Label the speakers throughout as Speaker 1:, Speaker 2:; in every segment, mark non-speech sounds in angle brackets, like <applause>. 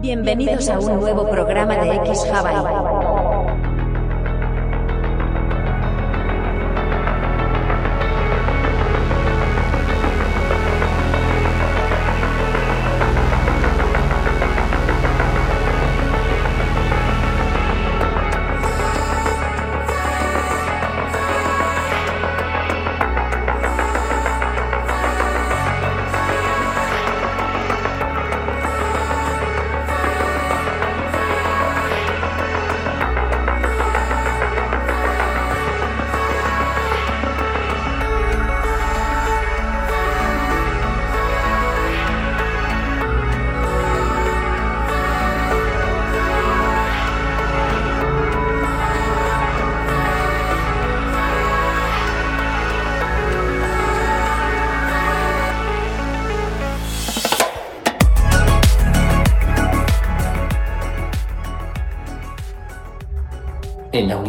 Speaker 1: Bienvenidos a un nuevo programa de X Hawaii.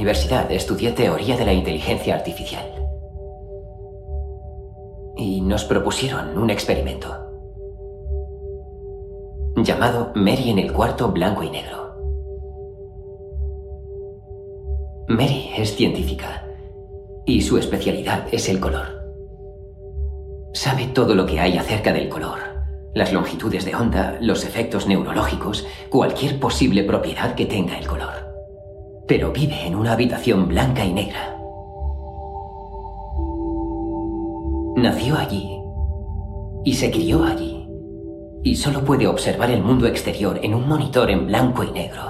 Speaker 2: Universidad estudié teoría de la inteligencia artificial. Y nos propusieron un experimento llamado Mary en el cuarto blanco y negro. Mary es científica y su especialidad es el color. Sabe todo lo que hay acerca del color, las longitudes de onda, los efectos neurológicos, cualquier posible propiedad que tenga el color pero vive en una habitación blanca y negra. Nació allí y se crió allí y solo puede observar el mundo exterior en un monitor en blanco y negro.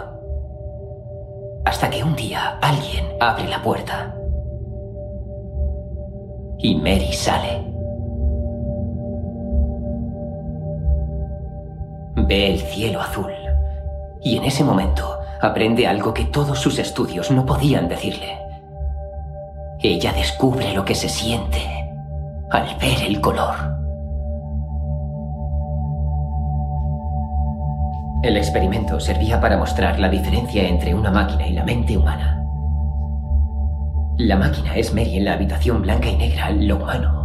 Speaker 2: Hasta que un día alguien abre la puerta y Mary sale. Ve el cielo azul y en ese momento aprende algo que todos sus estudios no podían decirle. Ella descubre lo que se siente al ver el color. El experimento servía para mostrar la diferencia entre una máquina y la mente humana. La máquina es Mary en la habitación blanca y negra, lo humano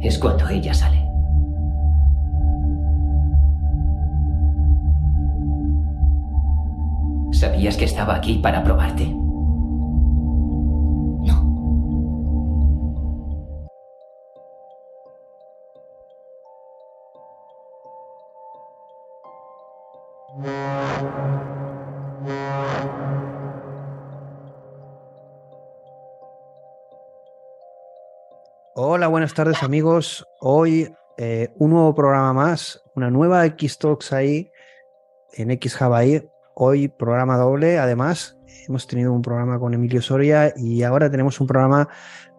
Speaker 2: es cuando ella sale. ¿Sabías que estaba aquí para probarte?
Speaker 3: No.
Speaker 4: Hola, buenas tardes amigos. Hoy eh, un nuevo programa más, una nueva X-Talks ahí en X Hawaii. Hoy programa doble, además hemos tenido un programa con Emilio Soria y ahora tenemos un programa,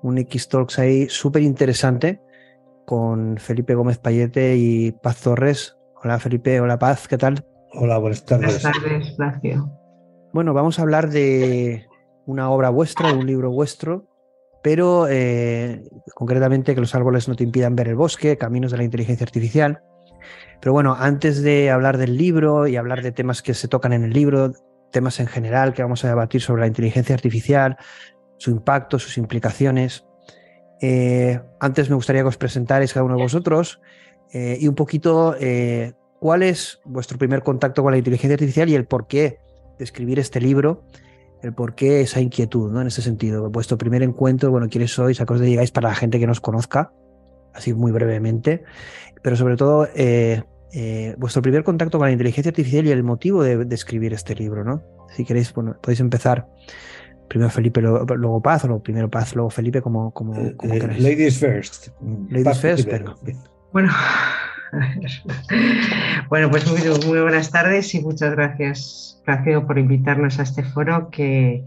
Speaker 4: un X-Talks ahí súper interesante con Felipe Gómez Payete y Paz Torres. Hola Felipe, hola Paz, ¿qué tal?
Speaker 5: Hola, buenas tardes.
Speaker 6: Buenas tardes, Ignacio.
Speaker 4: Bueno, vamos a hablar de una obra vuestra, de un libro vuestro, pero eh, concretamente que los árboles no te impidan ver el bosque, Caminos de la Inteligencia Artificial. Pero bueno, antes de hablar del libro y hablar de temas que se tocan en el libro, temas en general que vamos a debatir sobre la inteligencia artificial, su impacto, sus implicaciones, eh, antes me gustaría que os presentarais cada uno de vosotros eh, y un poquito eh, cuál es vuestro primer contacto con la inteligencia artificial y el porqué de escribir este libro, el porqué esa inquietud, ¿no? En ese sentido, vuestro primer encuentro, bueno, quiénes sois, a qué os dedicáis para la gente que nos conozca, así muy brevemente, pero sobre todo eh, eh, vuestro primer contacto con la inteligencia artificial y el motivo de, de escribir este libro, ¿no? Si queréis, bueno, podéis empezar primero Felipe, luego, luego Paz, o primero Paz, luego Felipe, como, como, como
Speaker 5: Eh,
Speaker 4: queráis.
Speaker 5: ladies first.
Speaker 4: Ladies
Speaker 5: Paz
Speaker 4: first,
Speaker 5: primero.
Speaker 6: Bueno, <laughs> bueno, pues muy, muy buenas tardes y muchas gracias, Ignacio, por invitarnos a este foro que,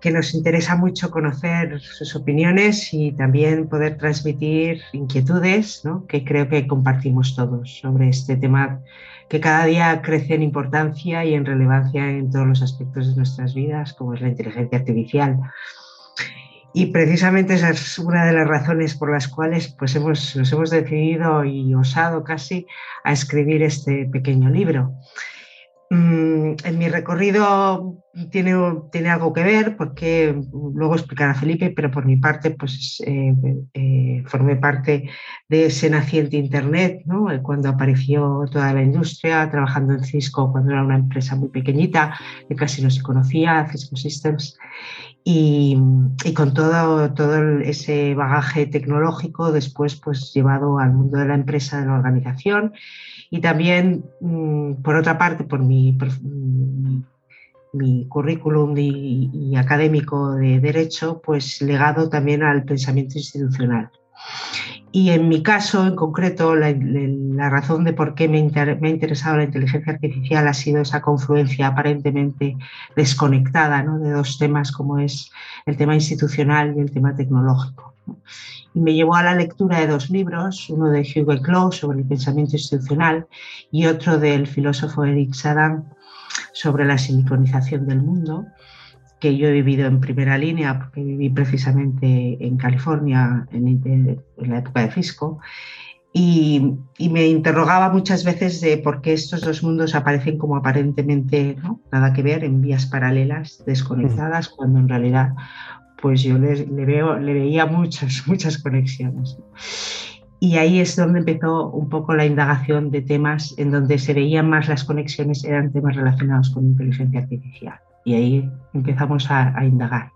Speaker 6: que nos interesa mucho conocer sus opiniones y también poder transmitir inquietudes ¿no? que creo que compartimos todos sobre este tema que cada día crece en importancia y en relevancia en todos los aspectos de nuestras vidas, como es la inteligencia artificial. Y precisamente esa es una de las razones por las cuales pues hemos, nos hemos decidido y osado casi a escribir este pequeño libro. Mm, en mi recorrido tiene, tiene, algo que ver porque luego explicará Felipe, pero por mi parte pues eh, eh, formé parte de ese naciente Internet, ¿no? cuando apareció toda la industria, trabajando en Cisco cuando era una empresa muy pequeñita, que casi no se conocía, Cisco Systems, y, y con todo, todo ese bagaje tecnológico después pues llevado al mundo de la empresa, de la organización y también, mm, por otra parte, por mi, mi currículum y, académico de Derecho, pues legado también al pensamiento institucional. Y en mi caso, en concreto, la, razón de por qué me, me, ha interesado la inteligencia artificial ha sido esa confluencia aparentemente desconectada ¿no? de dos temas como es el tema institucional y el tema tecnológico y me llevó a la lectura de dos libros, uno de Hugo Claude sobre el pensamiento institucional y otro del filósofo Eric Saddam sobre la sincronización del mundo, que yo he vivido en primera línea porque viví precisamente en California en, la época de Fisco. Y, me interrogaba muchas veces de por qué estos dos mundos aparecen como aparentemente nada que ver, en vías paralelas, desconectadas, cuando en realidad pues yo le, veo, le veía muchas, <laughs> muchas conexiones. Y ahí es donde empezó un poco la indagación de temas en donde se veían más las conexiones, eran temas relacionados con inteligencia artificial. Y ahí empezamos a, indagar.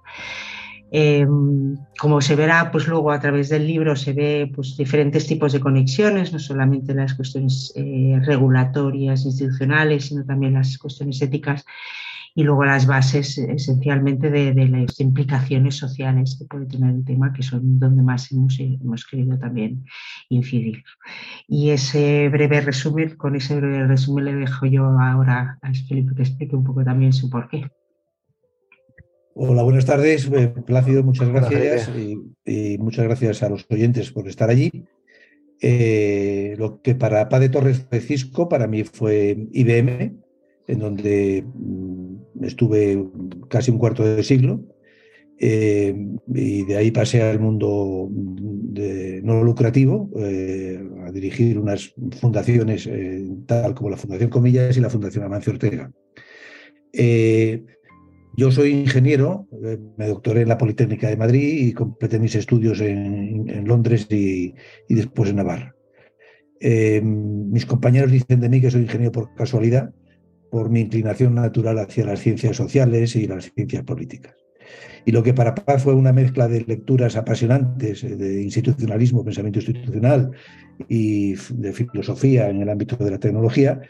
Speaker 6: Em, como se verá, pues luego a través del libro se ve pues, diferentes tipos de conexiones, no solamente las cuestiones eh, regulatorias, institucionales, sino también las cuestiones éticas y luego las bases esencialmente de, las implicaciones sociales que puede tener el tema, que son donde más hemos, hemos querido también incidir. Y ese breve resumen, con ese breve resumen le dejo yo ahora a Felipe que explique un poco también su porqué.
Speaker 3: Hola, buenas tardes. Eh, Plácido, muchas gracias y, muchas gracias a los oyentes por estar allí. Eh, lo que para Pade Torres de Cisco, para mí fue IBM, en donde mm, estuve casi un cuarto de siglo. Eh, y de ahí pasé al mundo no lucrativo, eh, a dirigir unas fundaciones eh, tal como la Fundación Comillas y la Fundación Amancio Ortega. yo soy ingeniero, me doctoré en la Politécnica de Madrid y completé mis estudios en, Londres y, y, después en Navarra. mis compañeros dicen de mí que soy ingeniero por casualidad, por mi inclinación natural hacia las ciencias sociales y las ciencias políticas. Y lo que para Paz fue una mezcla de lecturas apasionantes eh, de institucionalismo, pensamiento institucional y de filosofía en el ámbito de la tecnología,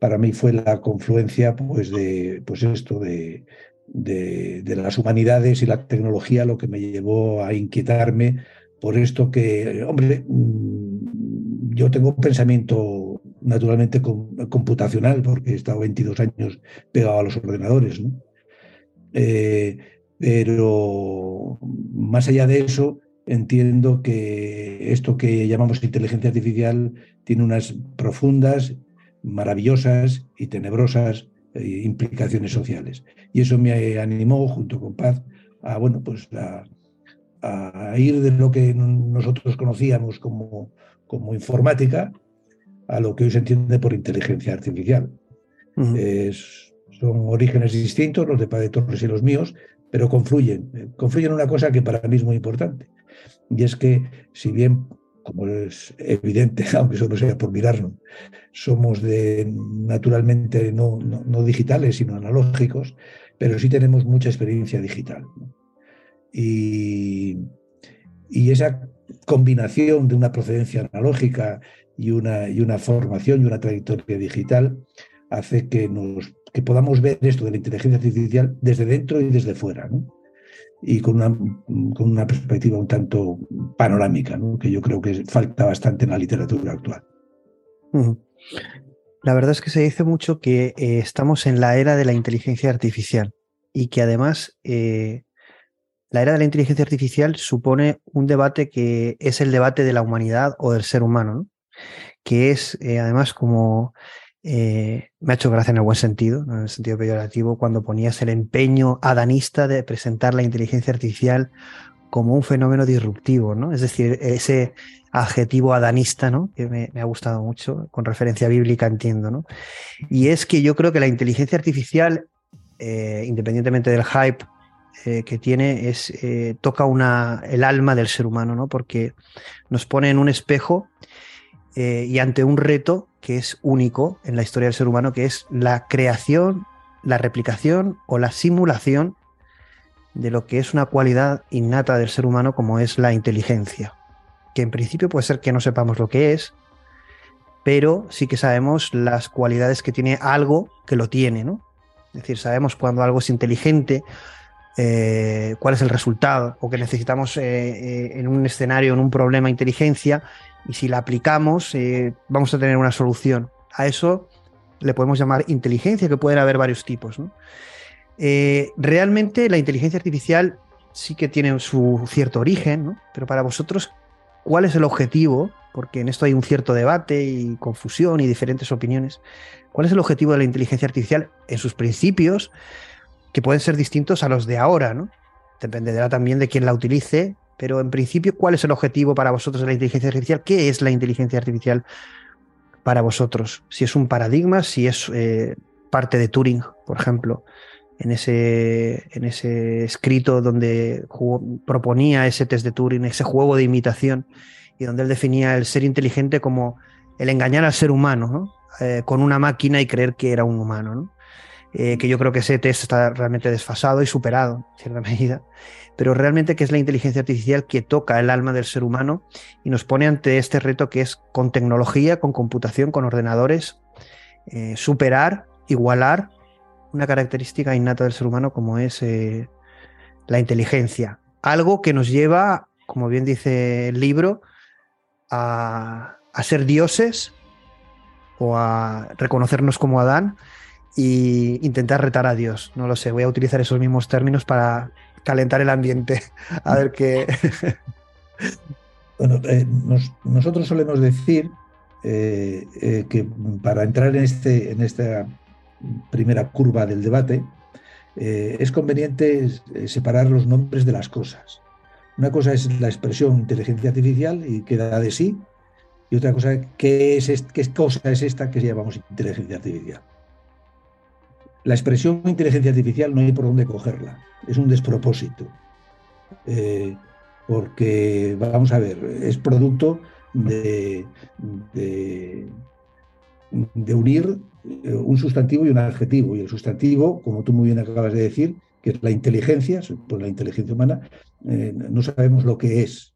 Speaker 3: para mí fue la confluencia pues, de pues esto de, de, las humanidades y la tecnología lo que me llevó a inquietarme por esto que, hombre, mm, yo tengo un pensamiento naturalmente computacional, porque he estado 22 años pegado a los ordenadores. ¿no? Eh, pero más allá de eso, entiendo que esto que llamamos inteligencia artificial tiene unas profundas, maravillosas y tenebrosas eh, implicaciones sociales. Y eso me animó, junto con Paz, a, bueno, pues a, ir de lo que nosotros conocíamos como, como informática a lo que hoy se entiende por inteligencia artificial. son orígenes distintos, los de Padre Torres y los míos, pero confluyen. Confluyen en una cosa que para mí es muy importante. Y es que, si bien, como es evidente, <laughs> aunque eso no sea por mirarnos, somos de, naturalmente no, no, digitales, sino analógicos, pero sí tenemos mucha experiencia digital. Y, y esa combinación de una procedencia analógica y una, formación y una trayectoria digital hace que, nos, que podamos ver esto de la inteligencia artificial desde dentro y desde fuera, y con una, con una perspectiva un tanto panorámica, que yo creo que falta bastante en la literatura actual.
Speaker 4: La verdad es que se dice mucho que eh, estamos en la era de la inteligencia artificial y que además eh, la era de la inteligencia artificial supone un debate que es el debate de la humanidad o del ser humano. ¿no? Que es eh, además como eh, me ha hecho gracia en el buen sentido, en el sentido peyorativo, cuando ponías el empeño adanista de presentar la inteligencia artificial como un fenómeno disruptivo, ¿no? Es decir, ese adjetivo adanista, ¿no? Que me, ha gustado mucho, con referencia bíblica, entiendo, ¿no? Y es que yo creo que la inteligencia artificial, eh, independientemente del hype que tiene, es, toca una, el alma del ser humano, ¿no? Porque nos pone en un espejo y ante un reto que es único en la historia del ser humano, que es la creación, la replicación o la simulación de lo que es una cualidad innata del ser humano como es la inteligencia, que en principio puede ser que no sepamos lo que es, pero sí que sabemos las cualidades que tiene algo que lo tiene, ¿no? Es decir, sabemos cuando algo es inteligente, eh, cuál es el resultado, o que necesitamos eh, eh, en un escenario, en un problema, inteligencia, y si la aplicamos, vamos a tener una solución. A eso le podemos llamar inteligencia, que pueden haber varios tipos. Eh, realmente la inteligencia artificial sí que tiene su cierto origen, ¿no? pero para vosotros, ¿cuál es el objetivo? Porque en esto hay un cierto debate y confusión y diferentes opiniones. ¿Cuál es el objetivo de la inteligencia artificial en sus principios, que pueden ser distintos a los de ahora? ¿no? Dependerá también de quién la utilice, pero en principio, ¿cuál es el objetivo para vosotros de la inteligencia artificial? ¿Qué es la inteligencia artificial para vosotros? Si es un paradigma, si es eh, parte de Turing, por ejemplo en ese, en ese escrito donde proponía ese test de Turing, ese juego de imitación, y donde él definía el ser inteligente como el engañar al ser humano, eh, con una máquina y creer que era un humano. Eh, que yo creo que ese test está realmente desfasado y superado en cierta <laughs> medida. Pero realmente que es la inteligencia artificial que toca el alma del ser humano y nos pone ante este reto que es con tecnología, con computación, con ordenadores, eh, superar, igualar una característica innata del ser humano como es eh, la inteligencia. Algo que nos lleva, como bien dice el libro, a, ser dioses o a reconocernos como Adán e intentar retar a Dios. No lo sé, voy a utilizar esos mismos términos para calentar el ambiente. <laughs> A ver qué... <laughs>
Speaker 3: bueno, eh, nosotros solemos decir eh, que para entrar en, este, en esta primera curva del debate, eh, es conveniente eh, separar los nombres de las cosas. Una cosa es la expresión inteligencia artificial y queda de sí, y otra cosa qué, es qué cosa es esta que llamamos inteligencia artificial. La expresión inteligencia artificial no hay por dónde cogerla, es un despropósito. Eh, porque, vamos a ver, es producto de, de unir eh, un sustantivo y un adjetivo. Y el sustantivo, como tú muy bien acabas de decir, que es la inteligencia, pues la inteligencia humana, eh, no sabemos lo que es.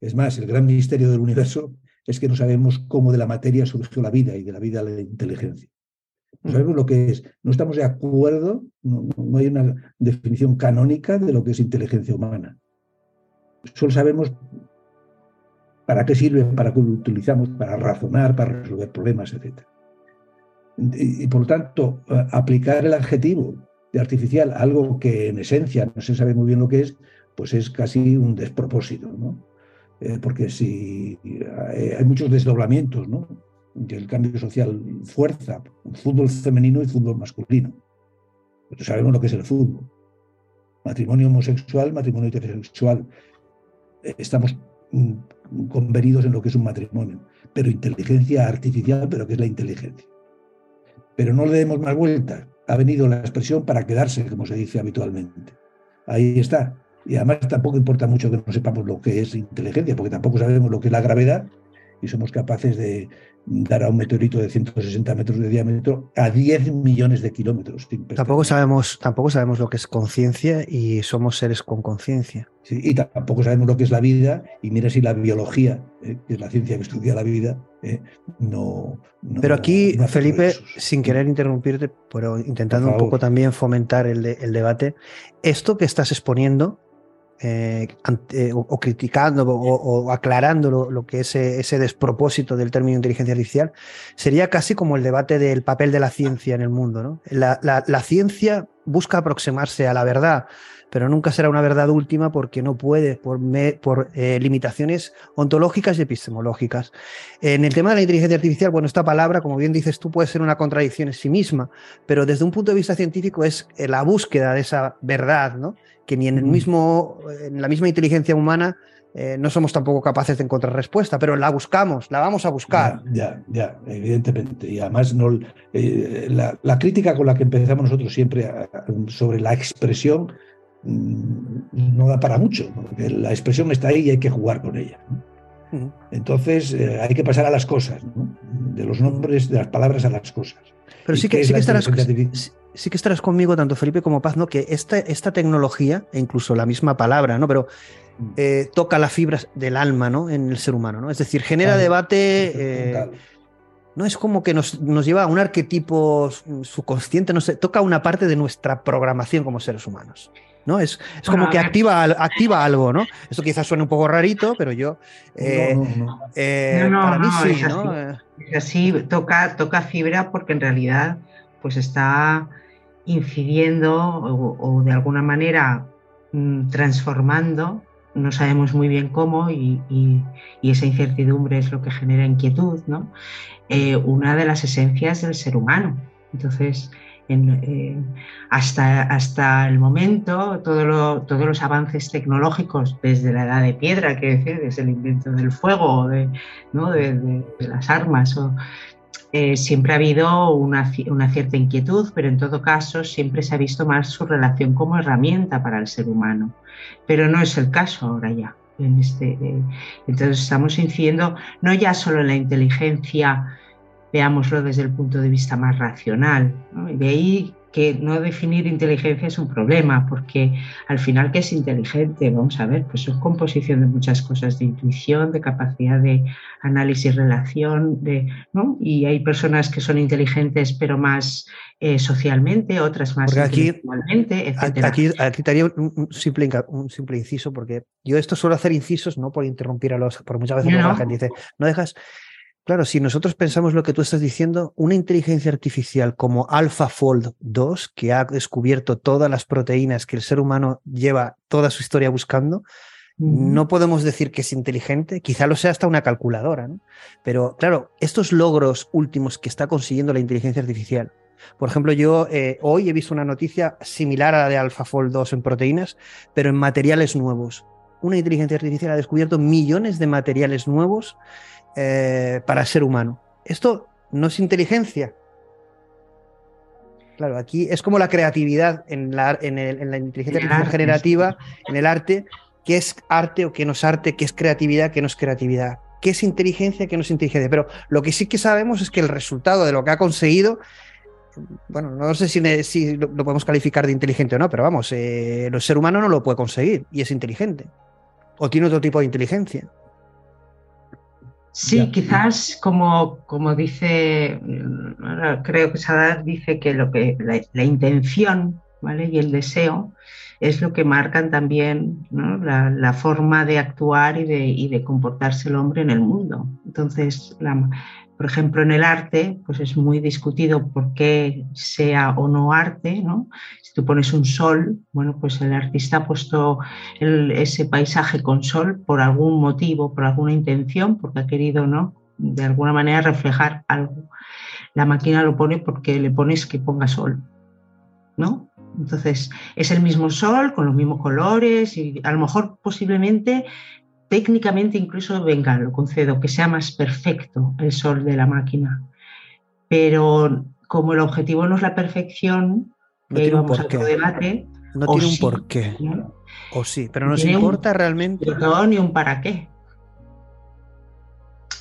Speaker 3: Es más, el gran misterio del universo es que no sabemos cómo de la materia surgió la vida y de la vida la inteligencia. No sabemos lo que es. No estamos de acuerdo, no, no hay una definición canónica de lo que es inteligencia humana. Solo sabemos para qué sirve, para qué lo utilizamos, para razonar, para resolver problemas, etc y, por lo tanto, aplicar el adjetivo de artificial algo que en esencia no se sabe muy bien lo que es, pues es casi un despropósito, ¿no? Eh, porque si eh, hay muchos desdoblamientos, ¿no? Que el cambio social fuerza, fútbol femenino y fútbol masculino. Sabemos lo que es el fútbol. Matrimonio homosexual, matrimonio heterosexual. Estamos mm, convenidos en lo que es un matrimonio, pero inteligencia artificial, pero ¿qué es la inteligencia? Pero no le demos más vueltas. Ha venido la expresión para quedarse, como se dice habitualmente. Ahí está. Y además tampoco importa mucho que no sepamos lo que es inteligencia, porque tampoco sabemos lo que es la gravedad y somos capaces de dar a un meteorito de 160 metros de diámetro a 10 millones de kilómetros.
Speaker 4: Tampoco sabemos, tampoco sabemos lo que es conciencia y somos seres con conciencia.
Speaker 3: Sí, y tampoco sabemos lo que es la vida y mira si la biología, eh, que es la ciencia que estudia la vida, eh, no,
Speaker 4: Pero aquí, Felipe, sin querer interrumpirte, pero intentando un poco también fomentar el, el debate, esto que estás exponiendo eh, eh, o, criticando o, aclarando lo, que es ese, despropósito del término inteligencia artificial, sería casi como el debate del papel de la ciencia en el mundo. La, ciencia busca aproximarse a la verdad, pero nunca será una verdad última porque no puede, por, eh, limitaciones ontológicas y epistemológicas. En el tema de la inteligencia artificial, bueno, esta palabra, como bien dices tú, puede ser una contradicción en sí misma, pero desde un punto de vista científico es la búsqueda de esa verdad, ¿no? Que ni en, el mismo, en la misma inteligencia humana eh, no somos tampoco capaces de encontrar respuesta, pero la buscamos, la vamos a buscar.
Speaker 3: Ya, ya, evidentemente. Y además no, la, crítica con la que empezamos nosotros siempre sobre la expresión Mm, no da para mucho. La expresión está ahí y hay que jugar con ella. Entonces eh, hay que pasar a las cosas, de los nombres, de las palabras a las cosas.
Speaker 4: Pero sí que, sí, que estarás, sí, que estarás conmigo, tanto Felipe como Paz, ¿no? que esta, esta tecnología, e incluso la misma palabra, ¿no? pero mm. eh, toca las fibras del alma ¿no? en el ser humano. ¿no? Es decir, genera debate. Eh, no es como que nos, nos, lleva a un arquetipo subconsciente, no sé, toca una parte de nuestra programación como seres humanos. ¿No? Es, es como que activa, activa algo, ¿no? Esto quizás suene un poco rarito, pero yo.
Speaker 6: Eh, eh, para mí sí, ¿no? Es así, toca, toca fibra porque en realidad pues está incidiendo o, de alguna manera mm, transformando, no sabemos muy bien cómo, y, esa incertidumbre es lo que genera inquietud, ¿no? Eh, una de las esencias del ser humano. Entonces, hasta, hasta el momento, todos los avances tecnológicos, desde la edad de piedra, que decir, desde el invento del fuego, de, las armas, eh, siempre ha habido una, cierta inquietud, pero en todo caso siempre se ha visto más su relación como herramienta para el ser humano. Pero no es el caso ahora ya. Este, eh, entonces estamos incidiendo no ya solo en la inteligencia veámoslo desde el punto de vista más racional. de ahí que no definir inteligencia es un problema, porque al final, ¿qué es inteligente? Vamos a ver, pues es composición de muchas cosas, de intuición, de capacidad de análisis, relación, de, ¿no? Y hay personas que son inteligentes, pero más eh, socialmente, otras más
Speaker 4: aquí, etc. Aquí, aquí te haría un, simple, un simple inciso, porque yo esto suelo hacer incisos, no por interrumpir a los, por muchas veces la gente dice, no dejas Claro, si nosotros pensamos lo que tú estás diciendo, una inteligencia artificial como AlphaFold 2, que ha descubierto todas las proteínas que el ser humano lleva toda su historia buscando, no podemos decir que es inteligente, quizá lo sea hasta una calculadora, ¿no? Pero claro, estos logros últimos que está consiguiendo la inteligencia artificial, por ejemplo, yo eh, hoy he visto una noticia similar a la de AlphaFold 2 en proteínas, pero en materiales nuevos. Una inteligencia artificial ha descubierto millones de materiales nuevos eh, para ser humano. Esto no es inteligencia. Claro, aquí es como la creatividad en la, en la inteligencia generativa, en el arte, qué es arte o qué no es arte, qué es creatividad, qué no es creatividad, qué es inteligencia, qué no es inteligencia. Pero lo que sí que sabemos es que el resultado de lo que ha conseguido, bueno, no sé si, si lo, podemos calificar de inteligente o no, pero vamos, eh, el ser humano no lo puede conseguir y es inteligente. O tiene otro tipo de inteligencia.
Speaker 6: Sí, quizás como, como dice, creo que Sadar dice que, lo que la, intención ¿vale? y el deseo es lo que marcan también la, forma de actuar y de, y de, comportarse el hombre en el mundo. Entonces, la, por ejemplo, en el arte, pues es muy discutido por qué sea o no arte, ¿no? Si tú pones un sol, bueno, pues el artista ha puesto ese paisaje con sol por algún motivo, por alguna intención, porque ha querido, ¿no? De alguna manera reflejar algo. La máquina lo pone porque le pones que ponga sol, ¿no? Entonces, es el mismo sol con los mismos colores y a lo mejor posiblemente técnicamente incluso, venga, lo concedo, que sea más perfecto el sol de la máquina. Pero como el objetivo no es la perfección,
Speaker 4: no tiene un porqué. debate. No tiene un porqué. O sí, pero nos importa realmente.
Speaker 6: No, ni un para qué.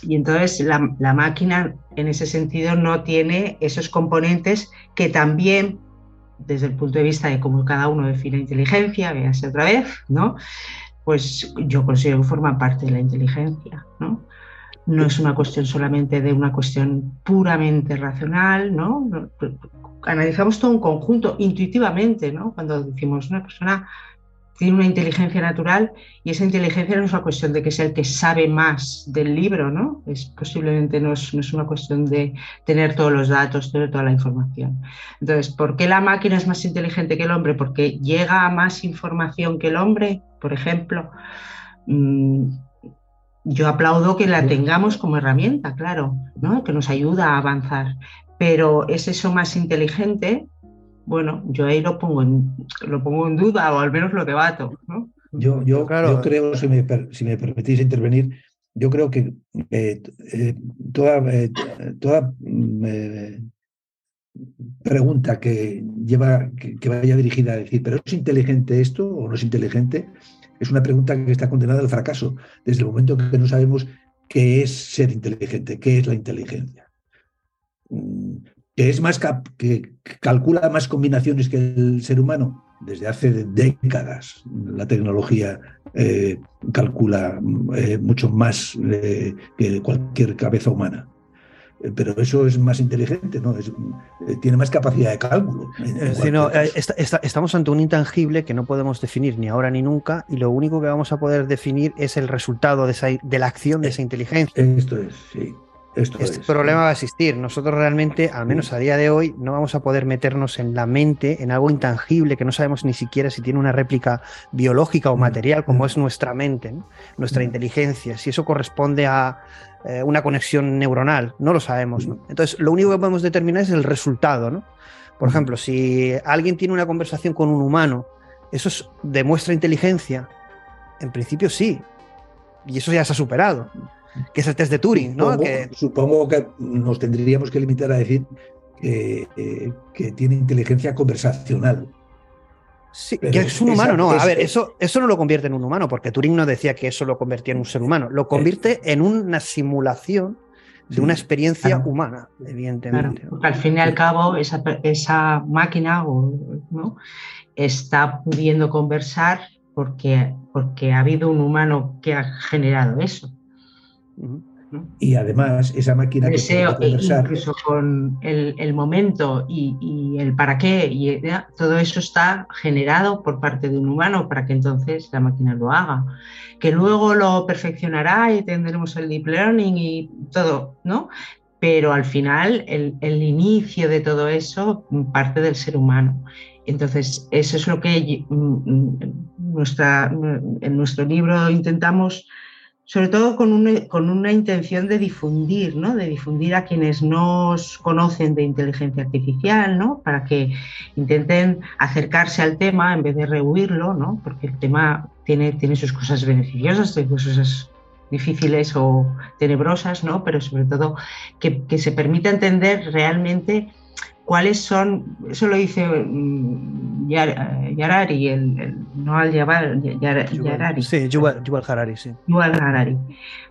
Speaker 6: Y entonces la, la, máquina en ese sentido no tiene esos componentes que también, desde el punto de vista de cómo cada uno define inteligencia, véase otra vez, ¿no? Pues yo considero que forma parte de la inteligencia, ¿no? No es una cuestión solamente de una cuestión puramente racional, ¿no? Analizamos todo un conjunto intuitivamente, ¿no? Cuando decimos una persona tiene una inteligencia natural y esa inteligencia no es una cuestión de que sea el que sabe más del libro, ¿no? Es posiblemente no es, no es una cuestión de tener todos los datos, tener toda la información. Entonces, ¿por qué la máquina es más inteligente que el hombre? Porque llega a más información que el hombre, por ejemplo. Mm, yo aplaudo que la tengamos como herramienta, claro, ¿no? que nos ayuda a avanzar, pero es eso más inteligente, bueno, yo ahí lo pongo en, lo pongo en duda o al menos lo debato. ¿no?
Speaker 3: Yo, yo, yo creo, si me, si me permitís intervenir, yo creo que eh, eh, toda, eh, toda mm, pregunta que, lleva, que vaya dirigida a decir, ¿pero es inteligente esto o no es inteligente? es una pregunta que está condenada al fracaso desde el momento que no sabemos qué es ser inteligente, qué es la inteligencia. Mm, que es más que calcula más combinaciones que el ser humano desde hace décadas. La tecnología eh, calcula eh, mucho más eh, que cualquier cabeza humana. Eh, pero eso es más inteligente, ¿no? Es, eh, tiene más capacidad de cálculo.
Speaker 4: Eh, estamos ante un intangible que no podemos definir ni ahora ni nunca, y lo único que vamos a poder definir es el resultado de, de la acción de esa inteligencia.
Speaker 3: Esto es, sí
Speaker 4: este problema va a existir. Nosotros realmente, al menos a día de hoy, no vamos a poder meternos en la mente, en algo intangible que no sabemos ni siquiera si tiene una réplica biológica o mm. material, como es nuestra mente, nuestra mm. inteligencia, si eso corresponde a eh, una conexión neuronal, no lo sabemos. Entonces, lo único que podemos determinar es el resultado. ¿no? Por ejemplo, si alguien tiene una conversación con un humano, ¿eso demuestra inteligencia? En principio sí, y eso ya se ha superado que es el test de Turing, ¿no?
Speaker 3: Supongo que, nos tendríamos que limitar a decir que, eh, tiene inteligencia conversacional.
Speaker 4: Sí, que es un humano, no. A ver, eso, eso no lo convierte en un humano, porque Turing no decía que eso lo convertía en un ser humano. Lo convierte en una simulación de una experiencia humana, evidentemente.
Speaker 6: porque al fin y al cabo, esa, esa máquina ¿no? está pudiendo conversar porque, porque ha habido un humano que ha generado eso.
Speaker 3: Y además, esa máquina
Speaker 6: Deseo, que conversar... incluso con el, momento y, el para qué, y todo eso está generado por parte de un humano para que entonces la máquina lo haga. Que luego lo perfeccionará y tendremos el deep learning y todo, ¿no? Pero al final, el, el inicio de todo eso parte del ser humano. Entonces, eso es lo que mm, mm, nuestra, en nuestro libro intentamos sobre todo con una, con una intención de difundir, ¿no? de difundir a quienes no conocen de inteligencia artificial, ¿no? para que intenten acercarse al tema en vez de rehuirlo, ¿no? porque el tema tiene, tiene sus cosas beneficiosas, tiene sus cosas difíciles o tenebrosas, ¿no? pero sobre todo que, que se permita entender realmente cuáles son, eso lo dice mm, Yarari, el, no al Yabal, Yarari.
Speaker 4: Sí, Yuval, Harari, sí.
Speaker 6: Yuval Harari,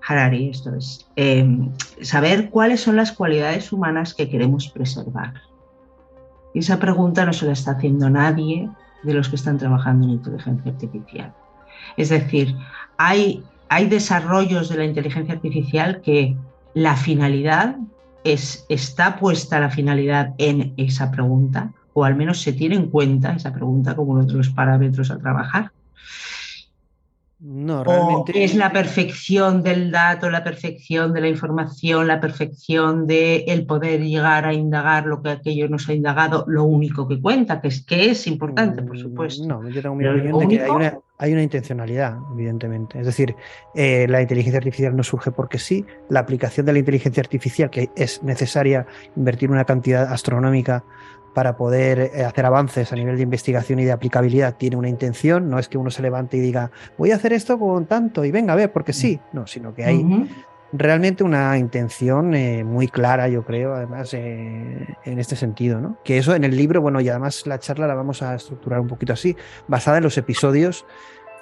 Speaker 6: Harari, esto es. Em, saber cuáles son las cualidades humanas que queremos preservar. Y esa pregunta no se la está haciendo nadie de los que están trabajando en inteligencia artificial. Es decir, hay, hay desarrollos de la inteligencia artificial que la finalidad es, está puesta la finalidad en esa pregunta, o al menos se tiene en cuenta esa pregunta como uno de los parámetros a trabajar.
Speaker 4: No, realmente.
Speaker 6: es la perfección del dato, la perfección de la información, la perfección de el poder llegar a indagar lo que aquello nos ha indagado, lo único que cuenta, que es que es importante, por mm, supuesto.
Speaker 4: No, yo tengo mi opinión de que hay una, intencionalidad, evidentemente. Es decir, eh, la inteligencia artificial no surge porque sí, la aplicación de la inteligencia artificial, que es necesaria invertir una cantidad astronómica para poder eh, hacer avances a nivel de investigación y de aplicabilidad tiene una intención, no es que uno se levante y diga, voy a hacer esto con tanto y venga a ver, porque sí, no, sino que hay realmente una intención eh, muy clara, yo creo, además, eh, en este sentido, ¿no? Que eso en el libro, bueno, y además la charla la vamos a estructurar un poquito así, basada en los episodios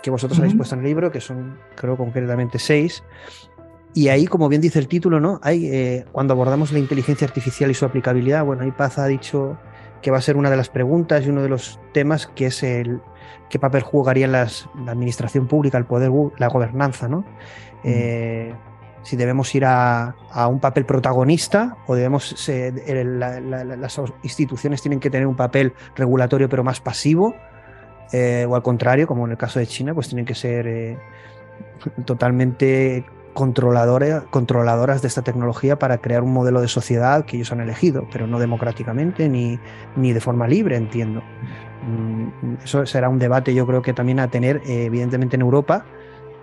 Speaker 4: que vosotros habéis puesto en el libro, que son, creo, concretamente seis, y ahí, como bien dice el título, ¿no? Hay, cuando abordamos la inteligencia artificial y su aplicabilidad, bueno, ahí Paz ha dicho que va a ser una de las preguntas y uno de los temas que es el qué papel jugaría la administración pública, el poder, la gobernanza, ¿no? Eh, si debemos ir a, un papel protagonista o debemos las instituciones tienen que tener un papel regulatorio pero más pasivo o al contrario, como en el caso de China, pues tienen que ser totalmente controladoras de esta tecnología para crear un modelo de sociedad que ellos han elegido, pero no democráticamente ni, ni de forma libre, entiendo. Mm, eso será un debate yo creo que también a tener eh, evidentemente en Europa,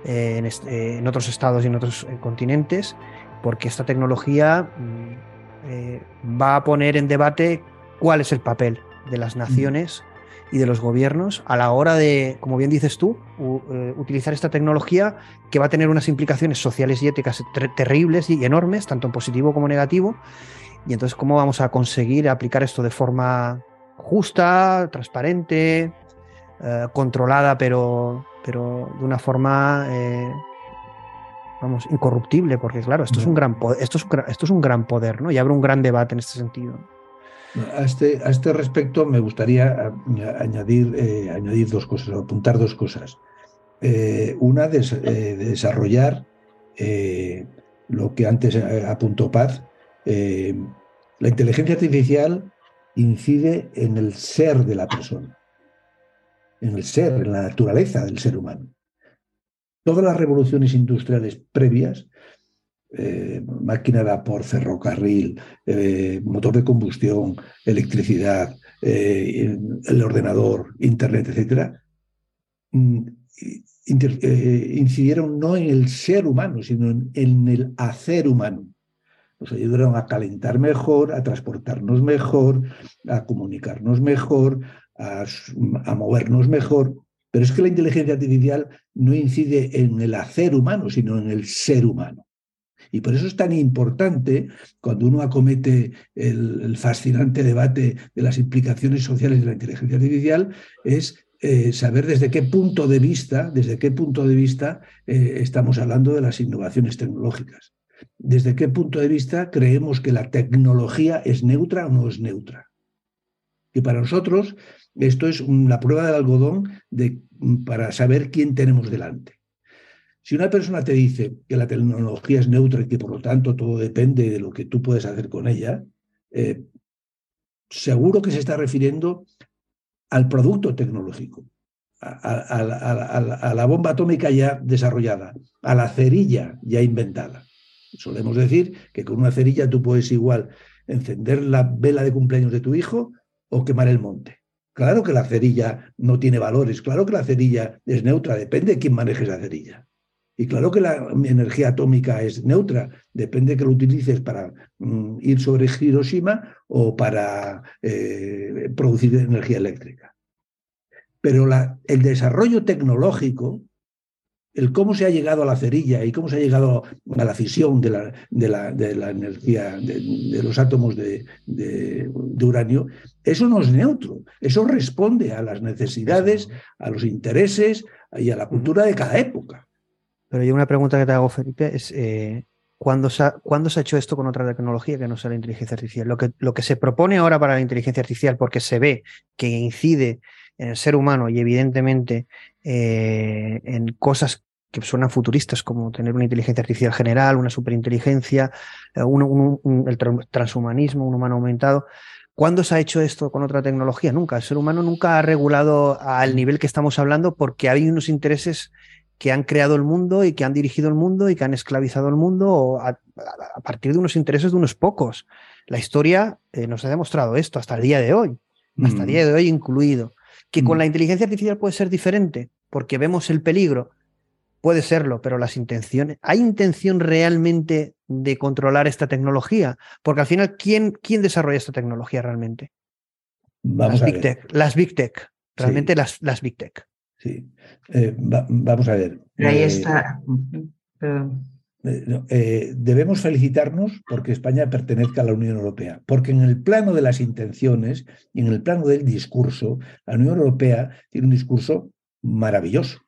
Speaker 4: eh, eh, en, otros estados y en otros continentes, porque esta tecnología mm, va a poner en debate cuál es el papel de las naciones y de los gobiernos a la hora de, como bien dices tú, eh, utilizar esta tecnología que va a tener unas implicaciones sociales y éticas terribles y enormes, tanto en positivo como negativo. Y entonces, ¿cómo vamos a conseguir aplicar esto de forma justa, transparente, eh, controlada, pero, pero de una forma, eh, vamos, incorruptible? Porque claro, esto es un gran esto es, esto es un gran poder, ¿no? Y habrá un gran debate en este sentido.
Speaker 3: A este, a este respecto me gustaría añadir, eh, añadir dos cosas, apuntar dos cosas. Eh, una, de, eh, desarrollar lo que antes apuntó Paz. la inteligencia artificial incide en el ser de la persona, en el ser, en la naturaleza del ser humano. Todas las revoluciones industriales previas eh, máquina de vapor, ferrocarril, eh, motor de combustión, electricidad, eh, el ordenador, internet, etcétera, mm, incidieron no en el ser humano, sino en, el hacer humano. Nos ayudaron a calentar mejor, a transportarnos mejor, a comunicarnos mejor, a movernos mejor. Pero es que la inteligencia artificial no incide en el hacer humano, sino en el ser humano. Y por eso es tan importante cuando uno acomete el, fascinante debate de las implicaciones sociales de la inteligencia artificial, es eh, saber desde qué punto de vista, desde qué punto de vista eh, estamos hablando de las innovaciones tecnológicas. Desde qué punto de vista creemos que la tecnología es neutra o no es neutra. Y para nosotros esto es una prueba del algodón de, para saber quién tenemos delante. Si una persona te dice que la tecnología es neutra y que por lo tanto todo depende de lo que tú puedes hacer con ella, eh, seguro que se está refiriendo al producto tecnológico, a, la bomba atómica ya desarrollada, a la cerilla ya inventada. Solemos decir que con una cerilla tú puedes igual encender la vela de cumpleaños de tu hijo o quemar el monte. Claro que la cerilla no tiene valores, claro que la cerilla es neutra, depende de quién maneje esa cerilla. Y claro que la energía atómica es neutra, depende que lo utilices para mm, ir sobre Hiroshima o para eh, producir energía eléctrica. Pero el desarrollo tecnológico, el cómo se ha llegado a la cerilla y cómo se ha llegado a la fisión de la, de la, energía, de, los átomos de, de, uranio, eso no es neutro, eso responde a las necesidades, a los intereses y a la cultura de cada época.
Speaker 4: Pero yo una pregunta que te hago, Felipe, es eh, ¿cuándo, se ha, hecho esto con otra tecnología que no sea la inteligencia artificial? Lo que, lo que se propone ahora para la inteligencia artificial, porque se ve que incide en el ser humano y evidentemente eh, en cosas que suenan futuristas, como tener una inteligencia artificial general, una superinteligencia, eh, el transhumanismo, un humano aumentado. ¿Cuándo se ha hecho esto con otra tecnología? Nunca. El ser humano nunca ha regulado al nivel que estamos hablando porque hay unos intereses que han creado el mundo y que han dirigido el mundo y que han esclavizado el mundo a, partir de unos intereses de unos pocos. La historia eh, nos ha demostrado esto hasta el día de hoy, hasta el día de hoy incluido. Que con la inteligencia artificial puede ser diferente, porque vemos el peligro, puede serlo, pero las intenciones, ¿hay intención realmente de controlar esta tecnología? Porque al final, ¿quién, quién desarrolla esta tecnología realmente? las, big tech, las Big Tech, realmente las, las Big Tech.
Speaker 3: Sí. Eh, vamos a ver.
Speaker 6: Ahí eh, está.
Speaker 3: Eh, debemos felicitarnos porque España pertenezca a la Unión Europea, porque en el plano de las intenciones y en el plano del discurso, la Unión Europea tiene un discurso maravilloso.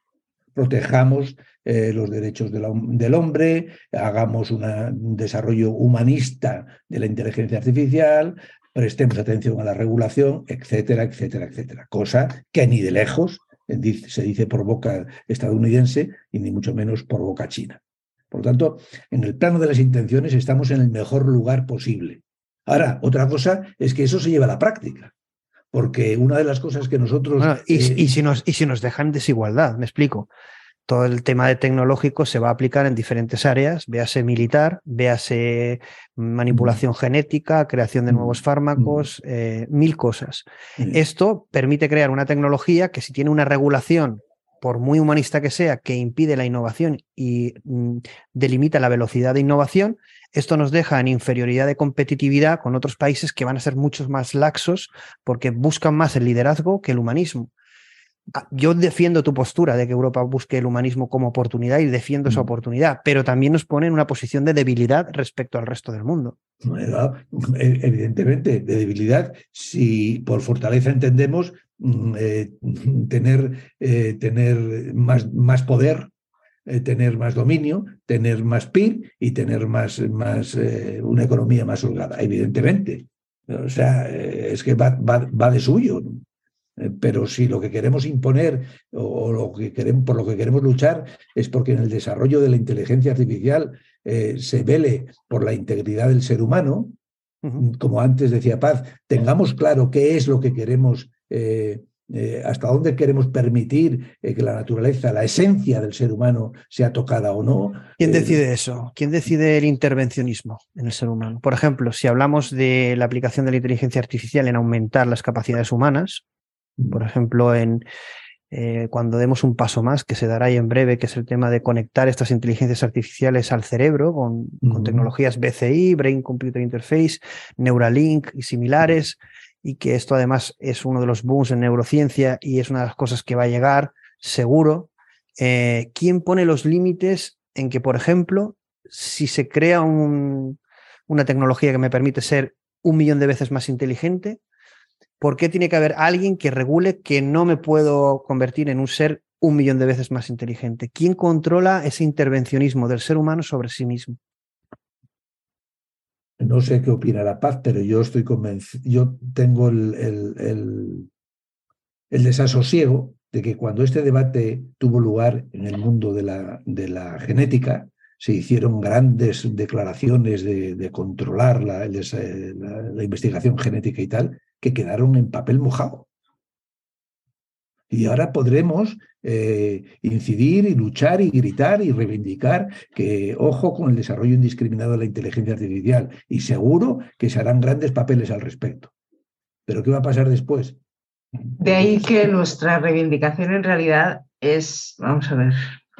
Speaker 3: Protejamos los derechos del hombre, hagamos un desarrollo humanista de la inteligencia artificial, prestemos atención a la regulación, etcétera, etcétera, etcétera. Cosa que ni de lejos se dice por boca estadounidense y ni mucho menos por boca china. Por lo tanto, en el plano de las intenciones estamos en el mejor lugar posible. Ahora, otra cosa es que eso se lleva a la práctica, porque una de las cosas que nosotros...
Speaker 4: y, eh, si nos, y si nos dejan desigualdad, me explico todo el tema de tecnológico se va a aplicar en diferentes áreas, véase militar, véase manipulación genética, creación de nuevos fármacos, eh, mil cosas. Esto permite crear una tecnología que si tiene una regulación, por muy humanista que sea, que impide la innovación y mm, delimita la velocidad de innovación, esto nos deja en inferioridad de competitividad con otros países que van a ser muchos más laxos porque buscan más el liderazgo que el humanismo. Ah, yo defiendo tu postura de que Europa busque el humanismo como oportunidad y defiendo esa mm. oportunidad, pero también nos pone en una posición de debilidad respecto al resto del mundo.
Speaker 3: E, evidentemente, de debilidad, si por fortaleza entendemos mm, eh, tener, eh, tener más, más poder, eh, tener más dominio, tener más PIB y tener más, más una economía más holgada, evidentemente. O sea, es que va, va, va de suyo. Eh, pero si lo que queremos imponer o, lo que queremos, por lo que queremos luchar es porque en el desarrollo de la inteligencia artificial eh, se vele por la integridad del ser humano, como antes decía Paz, tengamos claro qué es lo que queremos, eh, hasta dónde queremos permitir que la naturaleza, la esencia del ser humano sea tocada o no.
Speaker 4: ¿Quién decide eso? ¿Quién decide el intervencionismo en el ser humano? Por ejemplo, si hablamos de la aplicación de la inteligencia artificial en aumentar las capacidades humanas, por ejemplo, en, eh, cuando demos un paso más, que se dará ahí en breve, que es el tema de conectar estas inteligencias artificiales al cerebro con, tecnologías BCI, Brain Computer Interface, Neuralink y similares, y que esto además es uno de los booms en neurociencia y es una de las cosas que va a llegar seguro. Eh, ¿Quién pone los límites en que, por ejemplo, si se crea una tecnología que me permite ser un millón de veces más inteligente, ¿Por qué tiene que haber alguien que regule que no me puedo convertir en un ser un millón de veces más inteligente? ¿Quién controla ese intervencionismo del ser humano sobre sí mismo?
Speaker 3: No sé qué opina la paz, pero yo estoy convencido, yo tengo el, el, desasosiego de que cuando este debate tuvo lugar en el mundo de la, de la genética, se hicieron grandes declaraciones de, controlar la, la, investigación genética y tal, que quedaron en papel mojado. Y ahora podremos eh, incidir y luchar y gritar y reivindicar que ojo con el desarrollo indiscriminado de la inteligencia artificial y seguro que se harán grandes papeles al respecto. Pero ¿qué va a pasar después?
Speaker 6: De ahí que nuestra reivindicación en realidad es, vamos a ver,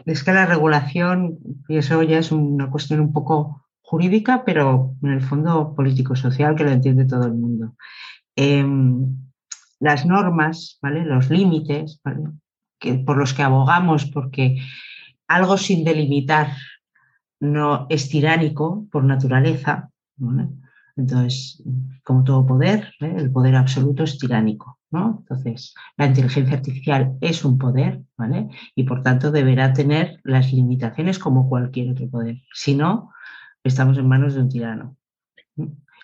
Speaker 6: es que la regulación, y eso ya es una cuestión un poco jurídica, pero en el fondo político-social que lo entiende todo el mundo. Em, las normas, ¿vale? los límites que, por los que abogamos, porque algo sin delimitar no es tiránico por naturaleza. Entonces, como todo poder, ¿eh? el poder absoluto es tiránico. ¿no? Entonces, la inteligencia artificial es un poder, ¿vale? Y por tanto deberá tener las limitaciones como cualquier otro poder. Si no, estamos en manos de un tirano.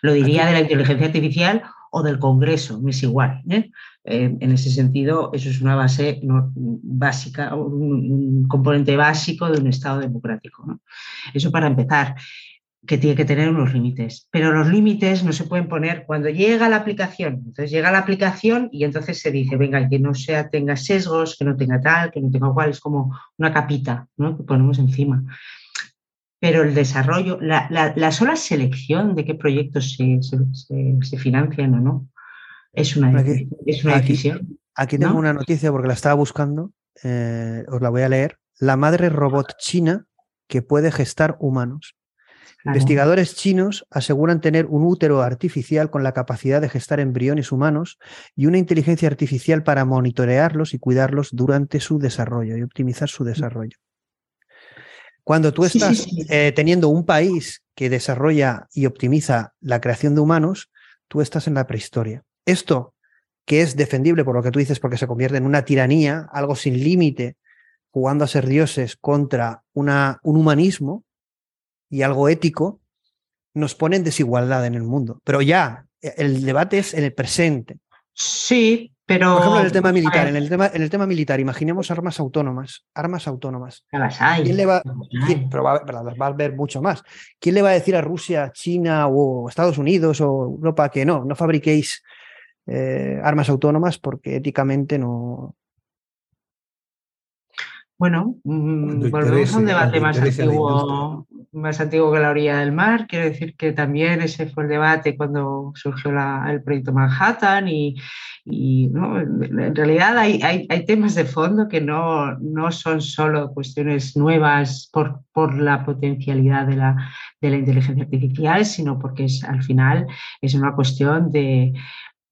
Speaker 6: Lo diría de la inteligencia artificial o del Congreso, es igual. ¿eh? Eh, en ese sentido, eso es una base básica, un, componente básico de un Estado democrático. Eso para empezar, que tiene que tener unos límites. Pero los límites no se pueden poner cuando llega la aplicación. Entonces llega la aplicación y entonces se dice, venga, que no sea, tenga sesgos, que no tenga tal, que no tenga cual, es como una capita que ponemos encima pero el desarrollo, la, sola selección de qué proyectos se, financian o no, es una, es una decisión.
Speaker 4: Aquí tengo una noticia porque la estaba buscando, eh, os la voy a leer. La madre robot china que puede gestar humanos. Investigadores chinos aseguran tener un útero artificial con la capacidad de gestar embriones humanos y una inteligencia artificial para monitorearlos y cuidarlos durante su desarrollo y optimizar su desarrollo. Cuando tú estás eh, teniendo un país que desarrolla y optimiza la creación de humanos, tú estás en la prehistoria. Esto, que es defendible por lo que tú dices, porque se convierte en una tiranía, algo sin límite, jugando a ser dioses contra una, un humanismo y algo ético, nos pone en desigualdad en el mundo. Pero ya, el debate es en el presente.
Speaker 6: Sí, pero,
Speaker 4: Por ejemplo, en el tema militar, en el tema, en el tema militar, imaginemos armas autónomas, armas autónomas.
Speaker 6: ¿Quién
Speaker 4: le va, pero va, a haber mucho más. ¿Quién le va a decir a Rusia, China o Estados Unidos o Europa que no, no fabriquéis eh, armas autónomas porque éticamente no,
Speaker 6: bueno, mm, volvemos a un debate más antiguo, más antiguo que la orilla del mar. Quiero decir que también ese fue el debate cuando surgió el proyecto Manhattan y, en realidad hay, temas de fondo que no, son solo cuestiones nuevas por, por la potencialidad de la, de la inteligencia artificial, sino porque es, al final es una cuestión de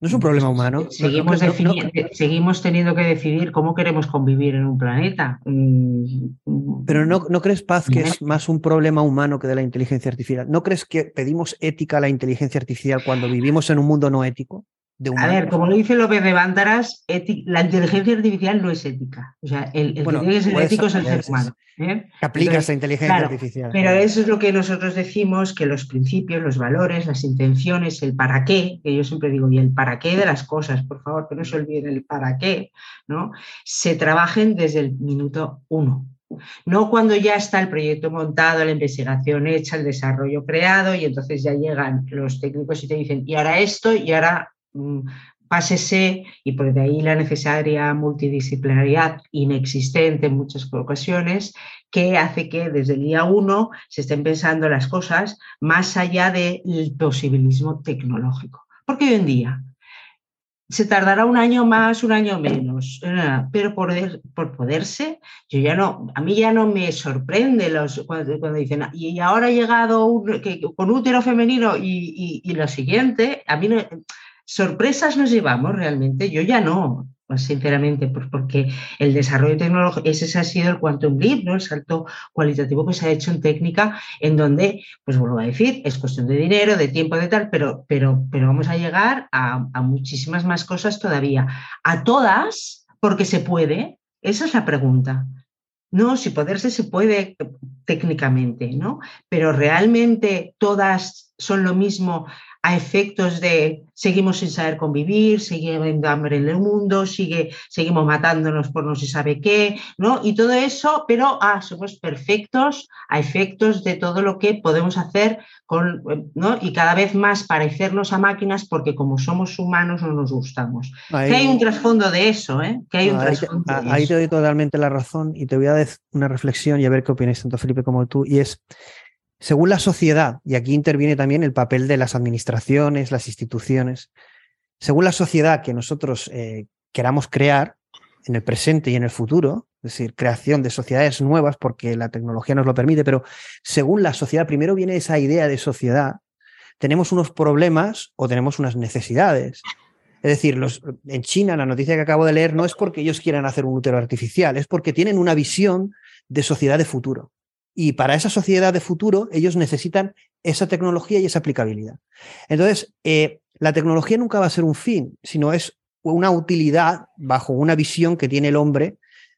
Speaker 4: no es un problema humano.
Speaker 6: Seguimos, seguimos teniendo que decidir cómo queremos convivir en un planeta.
Speaker 4: Mm, Pero no, ¿no crees, Paz, que es más un problema humano que de la inteligencia artificial? ¿No crees que pedimos ética a la inteligencia artificial cuando vivimos en un mundo no ético?
Speaker 6: A ver, como lo dice López de Bántaras, la inteligencia artificial no es ética. O sea, el, que tiene que ser ético es el ser humano.
Speaker 4: ¿eh? aplicas la inteligencia artificial.
Speaker 6: Pero eso es lo que nosotros decimos, que los principios, los valores, las intenciones, el para qué, que yo siempre digo, y el para qué de las cosas, por favor, que no se olviden el para qué, ¿no? se trabajen desde el minuto uno. No cuando ya está el proyecto montado, la investigación hecha, el desarrollo creado y entonces ya llegan los técnicos y te dicen, y ahora esto, y ahora pásese y por de ahí la necesaria multidisciplinariedad inexistente en muchas ocasiones que hace que desde el día uno se estén pensando las cosas más allá del posibilismo tecnológico. Porque hoy en día se tardará un año más, un año menos, pero por, por poderse, yo ya no, a mí ya no me sorprende los, cuando, dicen, y ahora ha llegado con útero femenino y, y, lo siguiente, a mí no, sorpresas nos llevamos realmente, yo ya no, pues, sinceramente, pues porque el desarrollo tecnológico, ese ha sido el quantum leap, ¿no? el salto cualitativo que se ha hecho en técnica, en donde, pues vuelvo a decir, es cuestión de dinero, de tiempo, de tal, pero, pero, pero vamos a llegar a, a muchísimas más cosas todavía. A todas, porque se puede, esa es la pregunta. No, si poderse se puede técnicamente, ¿no? Pero realmente todas son lo mismo a efectos de seguimos sin saber convivir, sigue habiendo hambre en el mundo, sigue, seguimos matándonos por no se sabe qué, ¿no? Y todo eso, pero ah, somos perfectos a efectos de todo lo que podemos hacer con, ¿no? Y cada vez más parecernos a máquinas porque como somos humanos no nos gustamos. que hay un trasfondo de eso, ¿eh? Que hay un ahí,
Speaker 4: te, ahí te doy totalmente la razón y te voy a dar una reflexión y a ver qué opináis tanto Felipe como tú, y es según la sociedad, y aquí interviene también el papel de las administraciones, las instituciones, según la sociedad que nosotros eh, queramos crear en el presente y en el futuro, es decir, creación de sociedades nuevas porque la tecnología nos lo permite, pero según la sociedad, primero viene esa idea de sociedad, tenemos unos problemas o tenemos unas necesidades. Es decir, en China, la noticia que acabo de leer no es porque ellos quieran hacer un útero artificial, es porque tienen una visión de sociedad de futuro. Y para esa sociedad de futuro, ellos necesitan esa tecnología y esa aplicabilidad. Entonces, eh, la tecnología nunca va a ser un fin, sino es una utilidad bajo una visión que tiene el hombre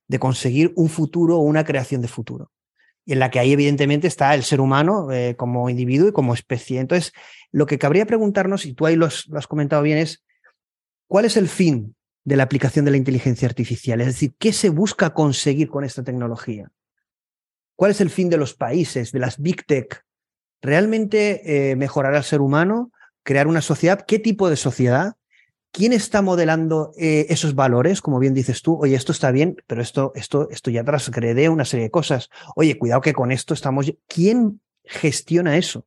Speaker 4: de conseguir un futuro o una creación de futuro. Y en la que ahí evidentemente está el ser humano eh, como individuo y como especie. Entonces, lo que cabría preguntarnos, y tú ahí lo has comentado bien, es ¿cuál es el fin de la aplicación de la inteligencia artificial? Es decir, ¿qué se busca conseguir con esta tecnología? ¿Cuál es el fin de los países, de las big tech? ¿Realmente eh, mejorar al ser humano? ¿Crear una sociedad? ¿Qué tipo de sociedad? ¿Quién está modelando eh, esos valores? Como bien dices tú, oye, esto está bien, pero esto, esto, esto ya transgrede una serie de cosas. Oye, cuidado que con esto estamos. ¿Quién gestiona eso?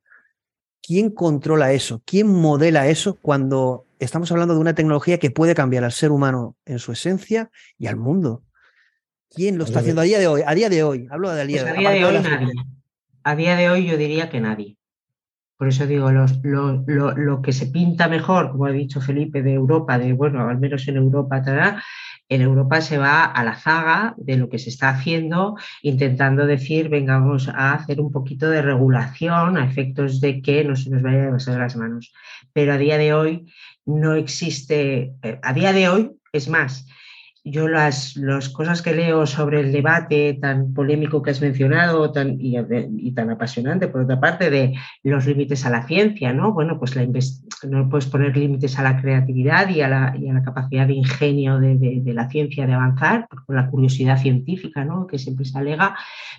Speaker 4: ¿Quién controla eso? ¿Quién modela eso cuando estamos hablando de una tecnología que puede cambiar al ser humano en su esencia y al mundo? ¿Quién lo está haciendo a día de hoy? A día de hoy, hablo de día,
Speaker 6: pues a día de hoy. Nadie. A día de hoy yo diría que nadie. Por eso digo, los, lo, lo, que se pinta mejor, como ha dicho Felipe, de Europa, de bueno, al menos en Europa, en Europa se va a la zaga de lo que se está haciendo, intentando decir, vengamos a hacer un poquito de regulación a efectos de que no se nos vaya a pasar las manos. Pero a día de hoy no existe, eh, a día de hoy, es más, yo las, las, cosas que leo sobre el debate tan polémico que has mencionado tan, y, tan apasionante, por otra parte, de los límites a la ciencia, ¿no? Bueno, pues la no puedes poner límites a la creatividad y a la, y a la capacidad de ingenio de, de, la ciencia de avanzar, por la curiosidad científica, ¿no? Que siempre se alega,